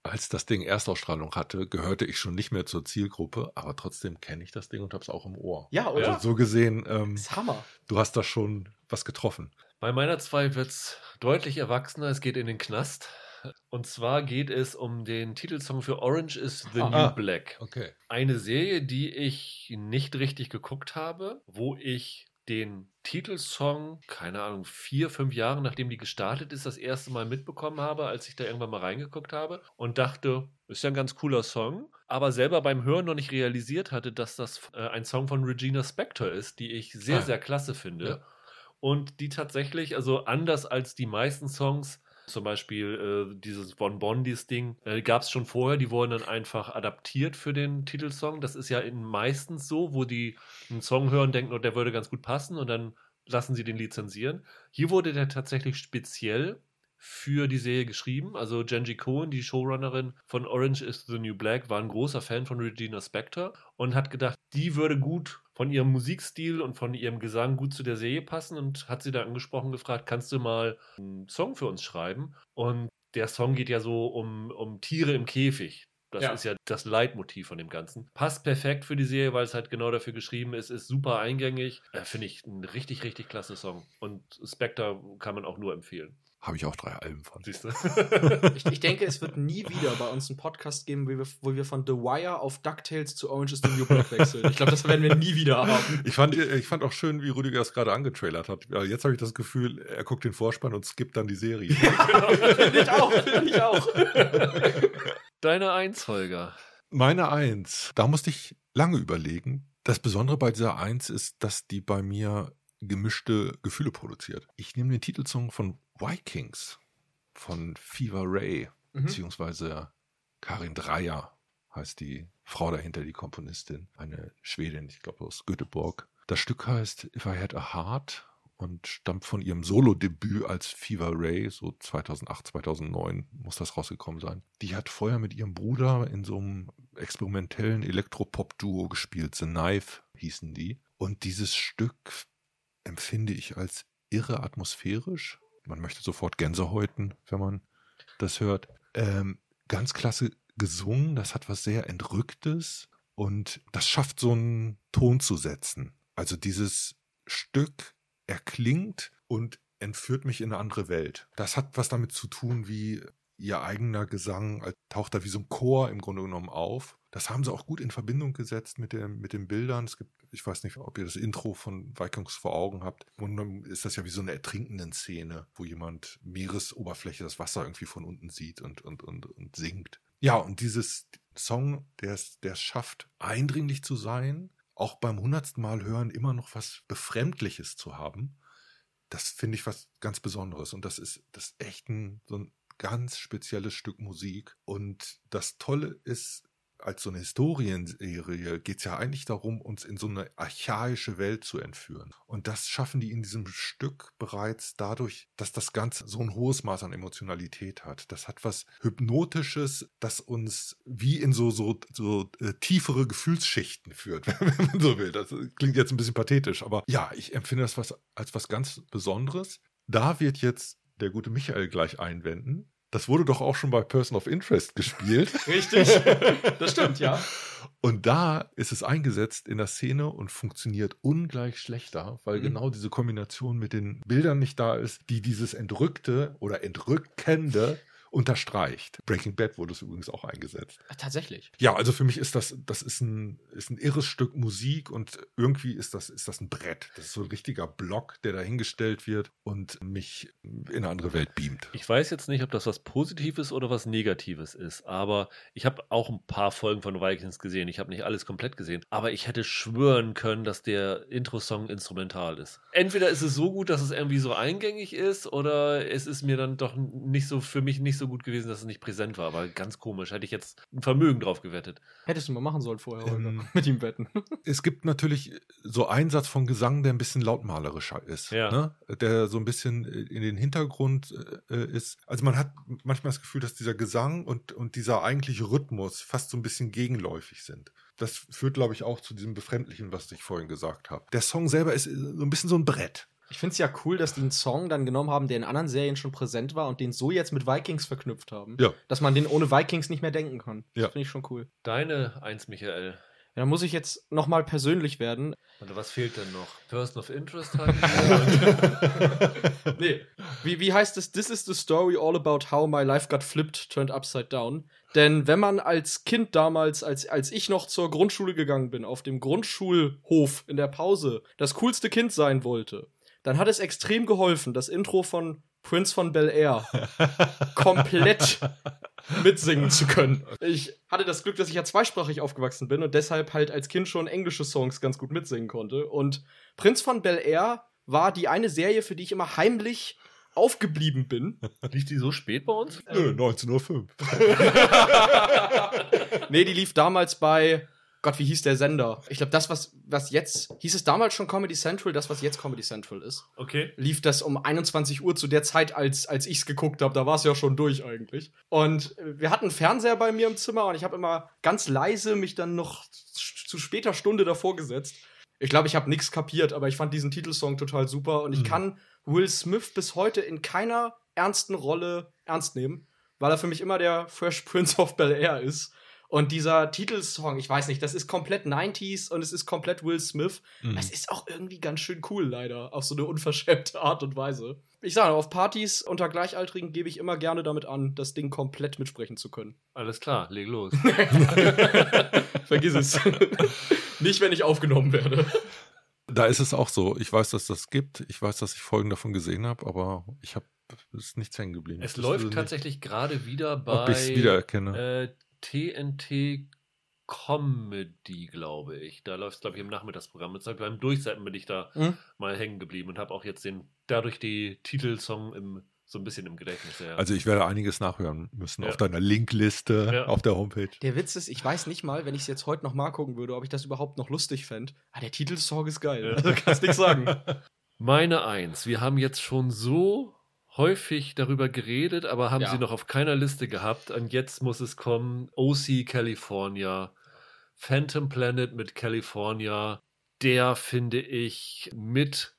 Speaker 2: Als das Ding Erstausstrahlung hatte, gehörte ich schon nicht mehr zur Zielgruppe, aber trotzdem kenne ich das Ding und habe es auch im Ohr.
Speaker 3: Ja, oder?
Speaker 2: Also so gesehen, ähm,
Speaker 3: Das ist Hammer.
Speaker 2: du hast da schon was getroffen.
Speaker 1: Bei meiner zwei wird es deutlich erwachsener. Es geht in den Knast. Und zwar geht es um den Titelsong für Orange is the
Speaker 3: Ah.
Speaker 1: New. Black.
Speaker 2: Okay.
Speaker 1: Eine Serie, die ich nicht richtig geguckt habe, wo ich den Titelsong, keine Ahnung, vier, fünf Jahre nachdem die gestartet ist, das erste Mal mitbekommen habe, als ich da irgendwann mal reingeguckt habe und dachte, ist ja ein ganz cooler Song, aber selber beim Hören noch nicht realisiert hatte, dass das äh, ein Song von Regina Spektor ist, die ich sehr,
Speaker 2: Ah.
Speaker 1: sehr klasse finde.
Speaker 2: Ja.
Speaker 1: Und die tatsächlich, also anders als die meisten Songs, zum Beispiel äh, dieses Von Bondis Ding, äh, gab es schon vorher, die wurden dann einfach adaptiert für den Titelsong. Das ist ja in meistens so, wo die einen Song hören, denken, oh, der würde ganz gut passen und dann lassen sie den lizenzieren. Hier wurde der tatsächlich speziell für die Serie geschrieben. Also Genji Cohen, die Showrunnerin von Orange is the New Black, war ein großer Fan von Regina Spektor und hat gedacht, die würde gut von ihrem Musikstil und von ihrem Gesang gut zu der Serie passen und hat sie da angesprochen gefragt, kannst du mal einen Song für uns schreiben? Und der Song geht ja so um, um Tiere im Käfig. Das
Speaker 3: Ja.
Speaker 1: ist ja das Leitmotiv von dem Ganzen. Passt perfekt für die Serie, weil es halt genau dafür geschrieben ist, ist super eingängig. Äh, Finde ich ein richtig, richtig klasse Song. Und Spectre kann man auch nur empfehlen.
Speaker 2: Habe ich auch drei Alben von.
Speaker 1: Siehst du?
Speaker 3: Ich, ich denke, es wird nie wieder bei uns einen Podcast geben, wo wir, wo wir von The Wire auf DuckTales zu Orange is the New Black wechseln. Ich glaube, das werden wir nie wieder haben.
Speaker 2: Ich fand, ich fand auch schön, wie Rüdiger es gerade angetrailert hat. Jetzt habe ich das Gefühl, er guckt den Vorspann und skippt dann die Serie.
Speaker 3: Finde ich auch, finde ich auch.
Speaker 1: Deine Eins, Holger.
Speaker 2: Meine Eins, da musste ich lange überlegen. Das Besondere bei dieser Eins ist, dass die bei mir gemischte Gefühle produziert. Ich nehme den Titelsong von Vikings von Fever Ray,
Speaker 3: Mhm.
Speaker 2: beziehungsweise Karin Dreyer heißt die Frau dahinter, die Komponistin, eine Schwedin, ich glaube aus Göteborg. Das Stück heißt If I Had a Heart und stammt von ihrem Solo-Debüt als Fever Ray, so 2008, 2009 muss das rausgekommen sein. Die hat vorher mit ihrem Bruder in so einem experimentellen Elektropop-Duo gespielt, The Knife hießen die. Und dieses Stück empfinde ich als irre atmosphärisch. Man möchte sofort Gänsehäuten, wenn man das hört. Ähm, ganz klasse gesungen, das hat was sehr Entrücktes und das schafft so einen Ton zu setzen. Also dieses Stück erklingt und entführt mich in eine andere Welt. Das hat was damit zu tun, wie ihr eigener Gesang äh, taucht da wie so ein Chor im Grunde genommen auf. Das haben sie auch gut in Verbindung gesetzt mit, dem, mit den Bildern. Es gibt, ich weiß nicht, ob ihr das Intro von Vikings vor Augen habt. Und dann ist das ja wie so eine ertrinkenden Szene, wo jemand Meeresoberfläche, das Wasser irgendwie von unten sieht und, und, und, und singt. Ja, und dieses Song, der es der schafft, eindringlich zu sein, auch beim hundertsten Mal hören immer noch was Befremdliches zu haben, das finde ich was ganz Besonderes. Und das ist das echt ein, so ein ganz spezielles Stück Musik. Und das Tolle ist, als so eine Historienserie geht es ja eigentlich darum, uns in so eine archaische Welt zu entführen. Und das schaffen die in diesem Stück bereits dadurch, dass das Ganze so ein hohes Maß an Emotionalität hat. Das hat was Hypnotisches, das uns wie in so, so, so äh, tiefere Gefühlsschichten führt, wenn man so will. Das klingt jetzt ein bisschen pathetisch, aber ja, ich empfinde das was, als was ganz Besonderes. Da wird jetzt der gute Michael gleich einwenden. Das wurde doch auch schon bei Person of Interest gespielt.
Speaker 3: Richtig. Das stimmt, ja.
Speaker 2: Und da ist es eingesetzt in der Szene und funktioniert ungleich schlechter, weil
Speaker 3: Mhm.
Speaker 2: genau diese Kombination mit den Bildern nicht da ist, die dieses Entrückte oder Entrückende unterstreicht. Breaking Bad wurde es übrigens auch eingesetzt.
Speaker 3: Tatsächlich.
Speaker 2: Ja, also für mich ist das, das ist ein, ist ein irres Stück Musik und irgendwie ist das, ist das ein Brett. Das ist so ein richtiger Block, der dahingestellt wird und mich in eine andere Welt beamt.
Speaker 1: Ich weiß jetzt nicht, ob das was Positives oder was Negatives ist, aber ich habe auch ein paar Folgen von Vikings gesehen. Ich habe nicht alles komplett gesehen, aber ich hätte schwören können, dass der Intro-Song instrumental ist. Entweder ist es so gut, dass es irgendwie so eingängig ist, oder es ist mir dann doch nicht so für mich nicht so gut gewesen, dass es nicht präsent war. Aber ganz komisch. Hätte ich jetzt ein Vermögen drauf gewettet.
Speaker 3: Hättest du mal machen sollen vorher.
Speaker 2: Ähm,
Speaker 3: Mit ihm wetten.
Speaker 2: Es gibt natürlich so einen Satz von Gesang, der ein bisschen lautmalerischer ist.
Speaker 1: Ja.
Speaker 2: Ne? Der so ein bisschen in den Hintergrund äh, ist. Also man hat manchmal das Gefühl, dass dieser Gesang und, und dieser eigentliche Rhythmus fast so ein bisschen gegenläufig sind. Das führt, glaube ich, auch zu diesem Befremdlichen, was ich vorhin gesagt habe. Der Song selber ist so ein bisschen so ein Brett.
Speaker 3: Ich finde es ja cool, dass die einen Song dann genommen haben, der in anderen Serien schon präsent war und den so jetzt mit Vikings verknüpft haben.
Speaker 2: Ja.
Speaker 3: Dass man den ohne Vikings nicht mehr denken kann. Das
Speaker 2: Ja.
Speaker 3: finde ich schon cool.
Speaker 1: Deine Eins, Michael.
Speaker 3: Ja, dann muss ich jetzt nochmal persönlich werden.
Speaker 1: Und was fehlt denn noch? Person of Interest halt? wir.
Speaker 3: Nee. Wie, wie heißt es? This is the story all about how my life got flipped, turned upside down. Denn wenn man als Kind damals, als, als ich noch zur Grundschule gegangen bin, auf dem Grundschulhof in der Pause, das coolste Kind sein wollte, dann hat es extrem geholfen, das Intro von Prince von Bel Air komplett mitsingen zu können. Ich hatte das Glück, dass ich ja zweisprachig aufgewachsen bin und deshalb halt als Kind schon englische Songs ganz gut mitsingen konnte. Und Prinz von Bel Air war die eine Serie, für die ich immer heimlich aufgeblieben bin.
Speaker 1: Lief die so spät bei uns?
Speaker 2: Nö, 19.05
Speaker 3: nee, die lief damals bei Gott, wie hieß der Sender? Ich glaube, das, was, was jetzt, hieß es damals schon Comedy Central, das, was jetzt Comedy Central ist,
Speaker 1: Okay.
Speaker 3: lief das um 21 Uhr zu der Zeit, als, als ich es geguckt habe. Da war es ja schon durch eigentlich. Und äh, wir hatten einen Fernseher bei mir im Zimmer und ich habe immer ganz leise mich dann noch zu später Stunde davor gesetzt. Ich glaube, ich habe nichts kapiert, aber ich fand diesen Titelsong total super und ich
Speaker 2: Mhm.
Speaker 3: kann Will Smith bis heute in keiner ernsten Rolle ernst nehmen, weil er für mich immer der Fresh Prince of Bel Air ist. Und dieser Titelsong, ich weiß nicht, das ist komplett 90s und es ist komplett Will Smith.
Speaker 2: Mhm.
Speaker 3: Es ist auch irgendwie ganz schön cool, leider. Auf so eine unverschämte Art und Weise. Ich sage, auf Partys unter Gleichaltrigen gebe ich immer gerne damit an, das Ding komplett mitsprechen zu können.
Speaker 1: Alles klar, leg los.
Speaker 3: Vergiss es. nicht, wenn ich aufgenommen werde.
Speaker 2: Da ist es auch so. Ich weiß, dass das gibt. Ich weiß, dass ich Folgen davon gesehen habe, aber ich habe es ist nichts hängen geblieben.
Speaker 1: Es
Speaker 2: Das
Speaker 1: läuft tatsächlich gerade wieder
Speaker 2: Nicht, ob ich es
Speaker 1: bei
Speaker 2: wiedererkenne.
Speaker 1: äh, TNT Comedy, glaube ich. Da läuft es, glaube ich, im Nachmittagsprogramm. Jetzt beim Durchsetzen bin ich da
Speaker 3: Hm?
Speaker 1: mal hängen geblieben und habe auch jetzt den, dadurch die Titelsong im, so ein bisschen im Gedächtnis. Ja.
Speaker 2: also ich werde einiges nachhören müssen
Speaker 1: Ja.
Speaker 2: auf deiner Linkliste
Speaker 1: Ja.
Speaker 2: auf der Homepage.
Speaker 3: Der Witz ist, ich weiß nicht mal, wenn ich es jetzt heute noch mal gucken würde, ob ich das überhaupt noch lustig fände. Ah, der Titelsong ist geil. Also kannst nichts sagen.
Speaker 1: Meine Eins. Wir haben jetzt schon so häufig darüber geredet, aber haben
Speaker 3: Ja.
Speaker 1: sie noch auf keiner Liste gehabt. Und jetzt muss es kommen. OC California. Phantom Planet mit California. Der finde ich mit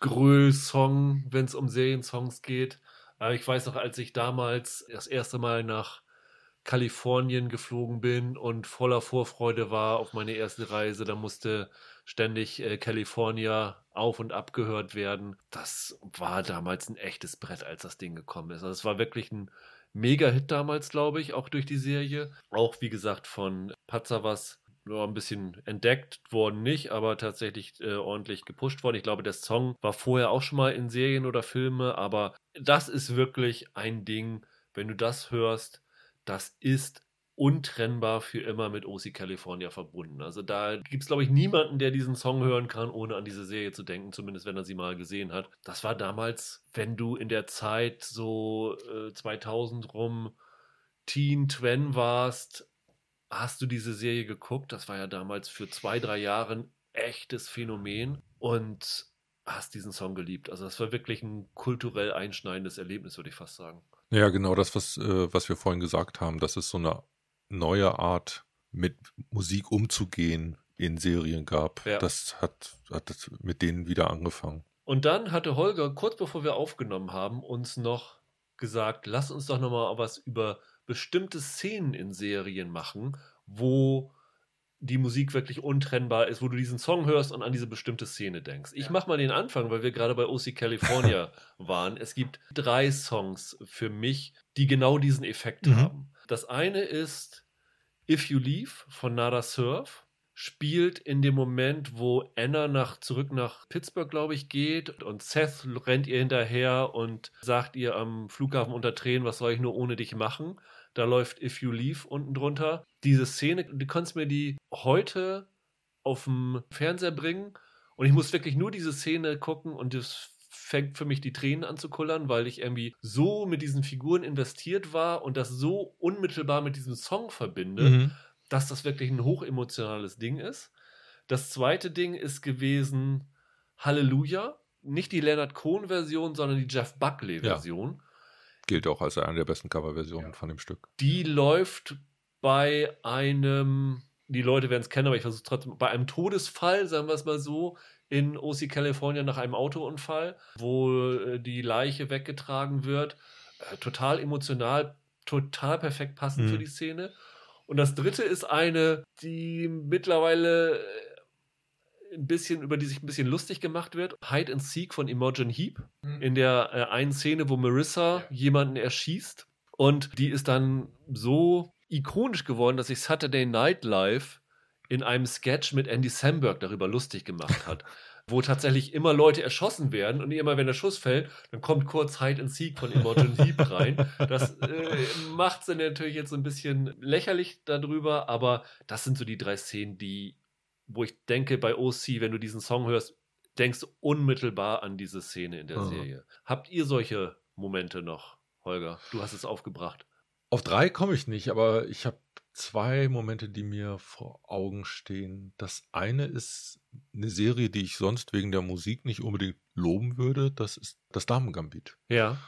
Speaker 1: Gröl-Song, wenn es um Seriensongs geht. Aber ich weiß noch, als ich damals das erste Mal nach Kalifornien geflogen bin und voller Vorfreude war auf meine erste Reise, da musste ständig äh, California auf und ab gehört werden. Das war damals ein echtes Brett, als das Ding gekommen ist. Also es war wirklich ein Mega-Hit damals, glaube ich, auch durch die Serie. Auch, wie gesagt, von Patzavas nur ein bisschen entdeckt worden, nicht, aber tatsächlich äh, ordentlich gepusht worden. Ich glaube, der Song war vorher auch schon mal in Serien oder Filme, aber das ist wirklich ein Ding, wenn du das hörst, das ist untrennbar für immer mit OC California verbunden. Also da gibt es, glaube ich, niemanden, der diesen Song hören kann, ohne an diese Serie zu denken, zumindest wenn er sie mal gesehen hat. Das war damals, wenn du in der Zeit so äh, 2000 rum Teen Twen warst, hast du diese Serie geguckt. Das war ja damals für zwei, drei Jahre ein echtes Phänomen und hast diesen Song geliebt. Also das war wirklich ein kulturell einschneidendes Erlebnis, würde ich fast sagen.
Speaker 2: Ja, genau das, was, äh, was wir vorhin gesagt haben. Das ist so eine neue Art, mit Musik umzugehen in Serien gab.
Speaker 1: Ja.
Speaker 2: Das hat, hat das mit denen wieder angefangen.
Speaker 1: Und dann hatte Holger, kurz bevor wir aufgenommen haben, uns noch gesagt, lass uns doch nochmal was über bestimmte Szenen in Serien machen, wo die Musik wirklich untrennbar ist, wo du diesen Song hörst und an diese bestimmte Szene denkst. Ich
Speaker 3: Ja.
Speaker 1: mach mal den Anfang, weil wir gerade bei OC California waren. Es gibt drei Songs für mich, die genau diesen Effekt
Speaker 2: Mhm.
Speaker 1: haben. Das eine ist If You Leave von Nada Surf spielt in dem Moment, wo Anna nach, zurück nach Pittsburgh, glaube ich, geht und Seth rennt ihr hinterher und sagt ihr am Flughafen unter Tränen, was soll ich nur ohne dich machen? Da läuft If You Leave unten drunter. Diese Szene, du kannst mir die heute auf dem Fernseher bringen und ich muss wirklich nur diese Szene gucken und das fängt für mich die Tränen an zu kullern, weil ich irgendwie so mit diesen Figuren investiert war und das so unmittelbar mit diesem Song verbinde
Speaker 2: Mhm.
Speaker 1: dass das wirklich ein hochemotionales Ding ist. Das zweite Ding ist gewesen Halleluja. Nicht die Leonard Cohen-Version, sondern die Jeff Buckley-Version.
Speaker 2: Gilt auch als eine der besten Coverversionen von dem Stück.
Speaker 1: Die läuft bei einem, die Leute werden es kennen, aber ich versuche trotzdem, bei einem Todesfall, sagen wir es mal so, in OC California nach einem Autounfall, wo äh, die Leiche weggetragen wird. Äh, total emotional, total perfekt passend
Speaker 2: Mhm.
Speaker 1: für die Szene. Und das dritte ist eine, die mittlerweile äh, ein bisschen, über die sich ein bisschen lustig gemacht wird. Hide and Seek von Imogen Heap. In der äh, einen Szene, wo Marissa jemanden erschießt. Und die ist dann so ikonisch geworden, dass sich Saturday Night Live in einem Sketch mit Andy Samberg darüber lustig gemacht hat. wo tatsächlich immer Leute erschossen werden und immer, wenn der Schuss fällt, dann kommt kurz Hide and Seek von Imogen Heap rein. Das äh, macht sie natürlich jetzt so ein bisschen lächerlich darüber, aber das sind so die drei Szenen, die, wo ich denke, bei OC, wenn du diesen Song hörst, denkst du unmittelbar an diese Szene in der
Speaker 2: Mhm.
Speaker 1: Serie. Habt ihr solche Momente noch, Holger? Du hast es aufgebracht.
Speaker 2: Auf drei komme ich nicht, aber ich habe zwei Momente, die mir vor Augen stehen. Das eine ist eine Serie, die ich sonst wegen der Musik nicht unbedingt loben würde. Das ist das Damengambit.
Speaker 1: Ja.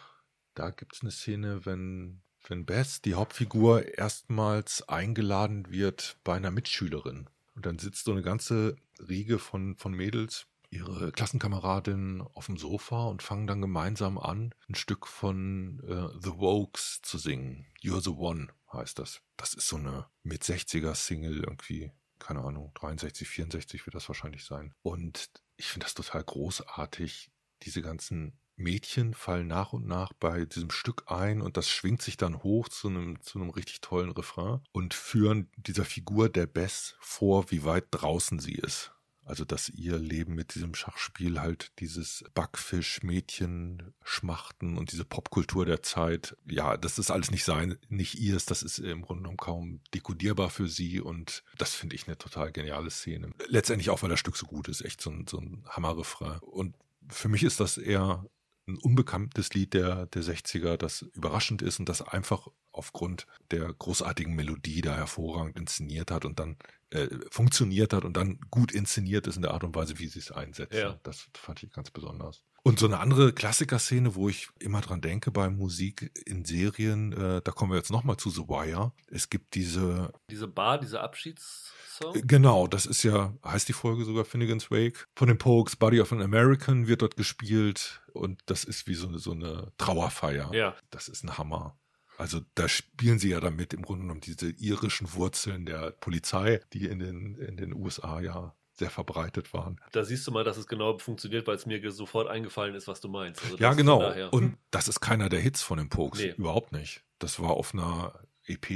Speaker 2: Da gibt es eine Szene, wenn, wenn Bess, die Hauptfigur, erstmals eingeladen wird bei einer Mitschülerin. Und dann sitzt so eine ganze Riege von, von Mädels ihre Klassenkameradin auf dem Sofa und fangen dann gemeinsam an, ein Stück von äh, The Wokes zu singen. You're the One heißt das. Das ist so eine mit 60er Single irgendwie, keine Ahnung, 63, 64 wird das wahrscheinlich sein. Und ich finde das total großartig. Diese ganzen Mädchen fallen nach und nach bei diesem Stück ein und das schwingt sich dann hoch zu einem, zu einem richtig tollen Refrain und führen dieser Figur der Bess vor, wie weit draußen sie ist. Also, dass ihr Leben mit diesem Schachspiel halt dieses Backfisch-Mädchen schmachten und diese Popkultur der Zeit, ja, das ist alles nicht sein, nicht ihrs, das ist im Grunde genommen kaum dekodierbar für sie und das finde ich eine total geniale Szene. Letztendlich auch, weil das Stück so gut ist, echt so ein, so ein Hammerrefrain. Und für mich ist das eher ein unbekanntes Lied der, der 60er, das überraschend ist und das einfach aufgrund der großartigen Melodie da hervorragend inszeniert hat und dann äh, funktioniert hat und dann gut inszeniert ist in der Art und Weise, wie sie es einsetzt. Ja. Das fand ich ganz besonders. Und so eine andere Klassiker-Szene, wo ich immer dran denke bei Musik in Serien, äh, da kommen wir jetzt nochmal zu The Wire. Es gibt diese...
Speaker 1: Diese Bar, diese Abschieds...
Speaker 2: Song? Genau, das ist ja, heißt die Folge sogar Finnegan's Wake. Von den Pokes, Body of an American wird dort gespielt und das ist wie so, so eine Trauerfeier.
Speaker 1: Ja.
Speaker 2: Das ist ein Hammer. Also da spielen sie ja damit im Grunde genommen diese irischen Wurzeln der Polizei, die in den, in den USA ja sehr verbreitet waren.
Speaker 1: Da siehst du mal, dass es genau funktioniert, weil es mir sofort eingefallen ist, was du meinst.
Speaker 2: Also ja, genau. Und das ist keiner der Hits von den Pokes. Nee. Überhaupt nicht. Das war auf einer EP,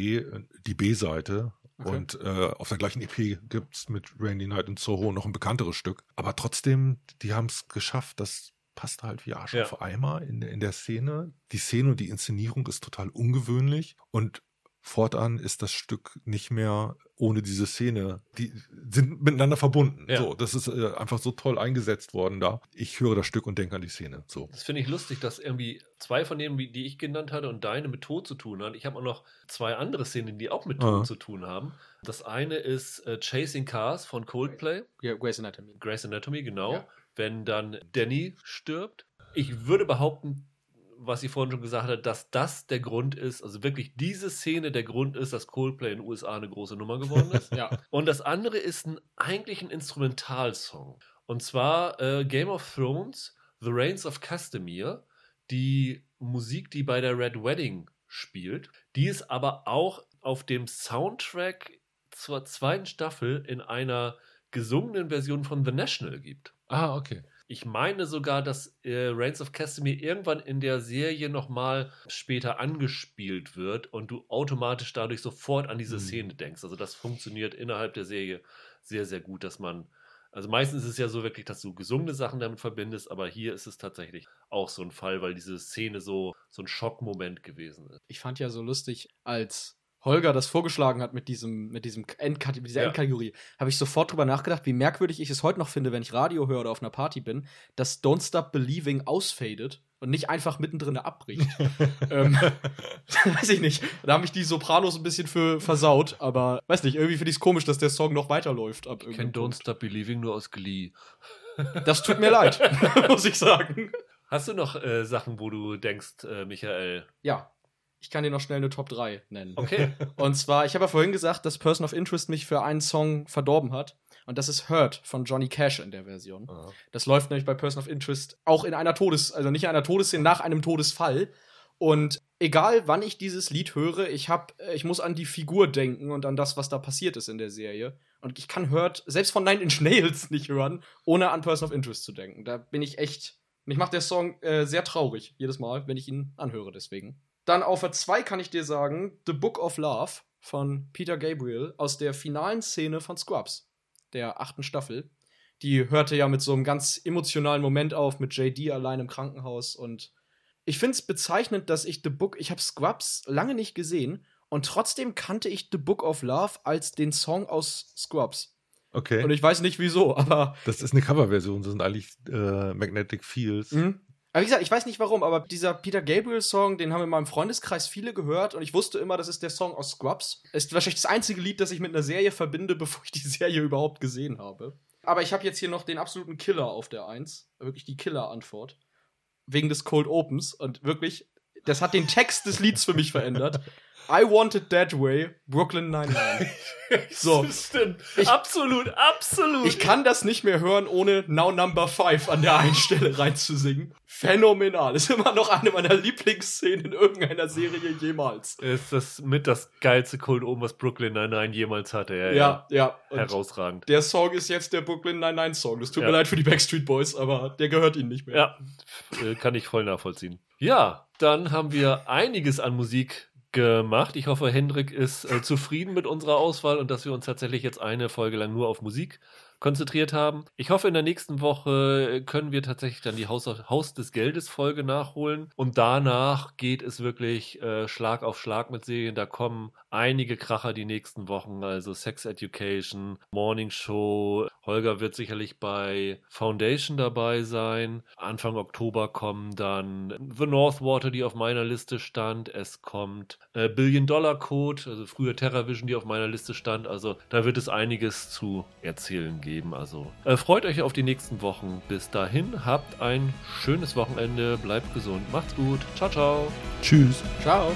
Speaker 2: die B-Seite, Okay. Und äh, auf der gleichen EP gibt es mit Randy Knight und Soho noch ein bekannteres Stück. Aber trotzdem, die haben es geschafft, das passt halt wie Arsch ja. auf Eimer in, in der Szene. Die Szene und die Inszenierung ist total ungewöhnlich. Und fortan ist das Stück nicht mehr ohne diese Szene. Die sind miteinander verbunden. Ja. So, das ist äh, einfach so toll eingesetzt worden da. Ich höre das Stück und denke an die Szene. So.
Speaker 1: Das finde ich lustig, dass irgendwie zwei von denen, die ich genannt hatte und deine mit Tod zu tun haben. Ich habe auch noch zwei andere Szenen, die auch mit Tod ah. zu tun haben. Das eine ist äh, Chasing Cars von Coldplay.
Speaker 3: Ja, Grey's Anatomy.
Speaker 1: Grey's Anatomy, genau. Ja. Wenn dann Danny stirbt. Ich würde behaupten, was sie vorhin schon gesagt hat, dass das der Grund ist, also wirklich diese Szene der Grund ist, dass Coldplay in den USA eine große Nummer geworden ist.
Speaker 3: ja.
Speaker 1: Und das andere ist ein, eigentlich ein Instrumentalsong. Und zwar äh, Game of Thrones, The Reigns of Castamere, die Musik, die bei der Red Wedding spielt. Die ist aber auch auf dem Soundtrack zur zweiten Staffel in einer gesungenen Version von The National gibt.
Speaker 2: Ah, okay.
Speaker 1: Ich meine sogar, dass äh, Reigns of Castamere irgendwann in der Serie nochmal später angespielt wird und du automatisch dadurch sofort an diese mhm. Szene denkst. Also das funktioniert innerhalb der Serie sehr, sehr gut, dass man also meistens ist es ja so wirklich, dass du gesungene Sachen damit verbindest, aber hier ist es tatsächlich auch so ein Fall, weil diese Szene so, so ein Schockmoment gewesen ist.
Speaker 3: Ich fand ja so lustig, als Holger das vorgeschlagen hat mit diesem, mit diesem Endkate dieser ja. Endkategorie, habe ich sofort drüber nachgedacht, wie merkwürdig ich es heute noch finde, wenn ich Radio höre oder auf einer Party bin, dass Don't Stop Believing ausfadet und nicht einfach mittendrin abbricht. ähm, weiß ich nicht. Da haben mich die Sopranos ein bisschen für versaut, aber weiß nicht, irgendwie finde ich es komisch, dass der Song noch weiterläuft.
Speaker 1: Ab ich kenne Don't Stop Believing nur aus Glee.
Speaker 3: Das tut mir leid, muss ich sagen.
Speaker 1: Hast du noch äh, Sachen, wo du denkst, äh, Michael?
Speaker 3: Ja ich kann dir noch schnell eine Top 3 nennen.
Speaker 1: Okay.
Speaker 3: Und zwar, ich habe ja vorhin gesagt, dass Person of Interest mich für einen Song verdorben hat. Und das ist Hurt von Johnny Cash in der Version. Aha. Das läuft nämlich bei Person of Interest auch in einer Todes-, also nicht in einer Todesszene, nach einem Todesfall. Und egal wann ich dieses Lied höre, ich hab, ich muss an die Figur denken und an das, was da passiert ist in der Serie. Und ich kann Hurt, selbst von Nine Inch Nails nicht hören, ohne an Person of Interest zu denken. Da bin ich echt, mich macht der Song äh, sehr traurig, jedes Mal, wenn ich ihn anhöre, deswegen. Dann auf der 2 kann ich dir sagen, The Book of Love von Peter Gabriel aus der finalen Szene von Scrubs, der achten Staffel. Die hörte ja mit so einem ganz emotionalen Moment auf, mit JD allein im Krankenhaus. Und ich finde es bezeichnend, dass ich The Book, ich habe Scrubs lange nicht gesehen und trotzdem kannte ich The Book of Love als den Song aus Scrubs.
Speaker 2: Okay.
Speaker 3: Und ich weiß nicht wieso, aber.
Speaker 2: Das ist eine Coverversion, das sind eigentlich äh, Magnetic Fields. Mhm.
Speaker 3: Aber wie gesagt, ich weiß nicht warum, aber dieser Peter Gabriel-Song, den haben in meinem Freundeskreis viele gehört und ich wusste immer, das ist der Song aus Scrubs. Ist wahrscheinlich das einzige Lied, das ich mit einer Serie verbinde, bevor ich die Serie überhaupt gesehen habe. Aber ich habe jetzt hier noch den absoluten Killer auf der Eins. Wirklich die Killer-Antwort. Wegen des Cold Opens. Und wirklich, das hat den Text des Lieds für mich verändert. I Want It That Way, Brooklyn Nine-Nine.
Speaker 1: So. Stimmt.
Speaker 3: Ich-
Speaker 1: absolut, absolut.
Speaker 3: Ich kann das nicht mehr hören, ohne Now Number 5 an der einen Stelle reinzusingen. Phänomenal. Ist immer noch eine meiner Lieblingsszenen in irgendeiner Serie jemals.
Speaker 1: ist das mit das geilste Cold Open, was Brooklyn Nine-Nine jemals hatte. Ja,
Speaker 3: Ja, ja. Und
Speaker 1: Herausragend.
Speaker 3: der Song ist jetzt der Brooklyn Nine-Nine Song. Das tut
Speaker 1: Ja.
Speaker 3: mir leid für die Backstreet Boys, aber der gehört ihnen nicht mehr.
Speaker 1: Ja, äh, kann ich voll nachvollziehen. Ja, dann haben wir einiges an Musik gemacht. Ich hoffe, Hendrik ist äh, zufrieden mit unserer Auswahl und dass wir uns tatsächlich jetzt eine Folge lang nur auf Musik konzentriert haben. Ich hoffe, in der nächsten Woche können wir tatsächlich dann die Haus, Haus des Geldes Folge nachholen und danach geht es wirklich äh, Schlag auf Schlag mit Serien. Da kommen einige Kracher die nächsten Wochen, also Sex Education, Morning Show. Holger wird sicherlich bei Foundation dabei sein. Anfang Oktober kommen dann The Northwater, die auf meiner Liste stand. Es kommt äh, Billion Dollar Code, also früher TerraVision, die auf meiner Liste stand. Also da wird es einiges zu erzählen geben. Also äh, freut euch auf die nächsten Wochen. Bis dahin, habt ein schönes Wochenende, bleibt gesund, macht's gut. Ciao, ciao.
Speaker 2: Tschüss.
Speaker 3: Ciao.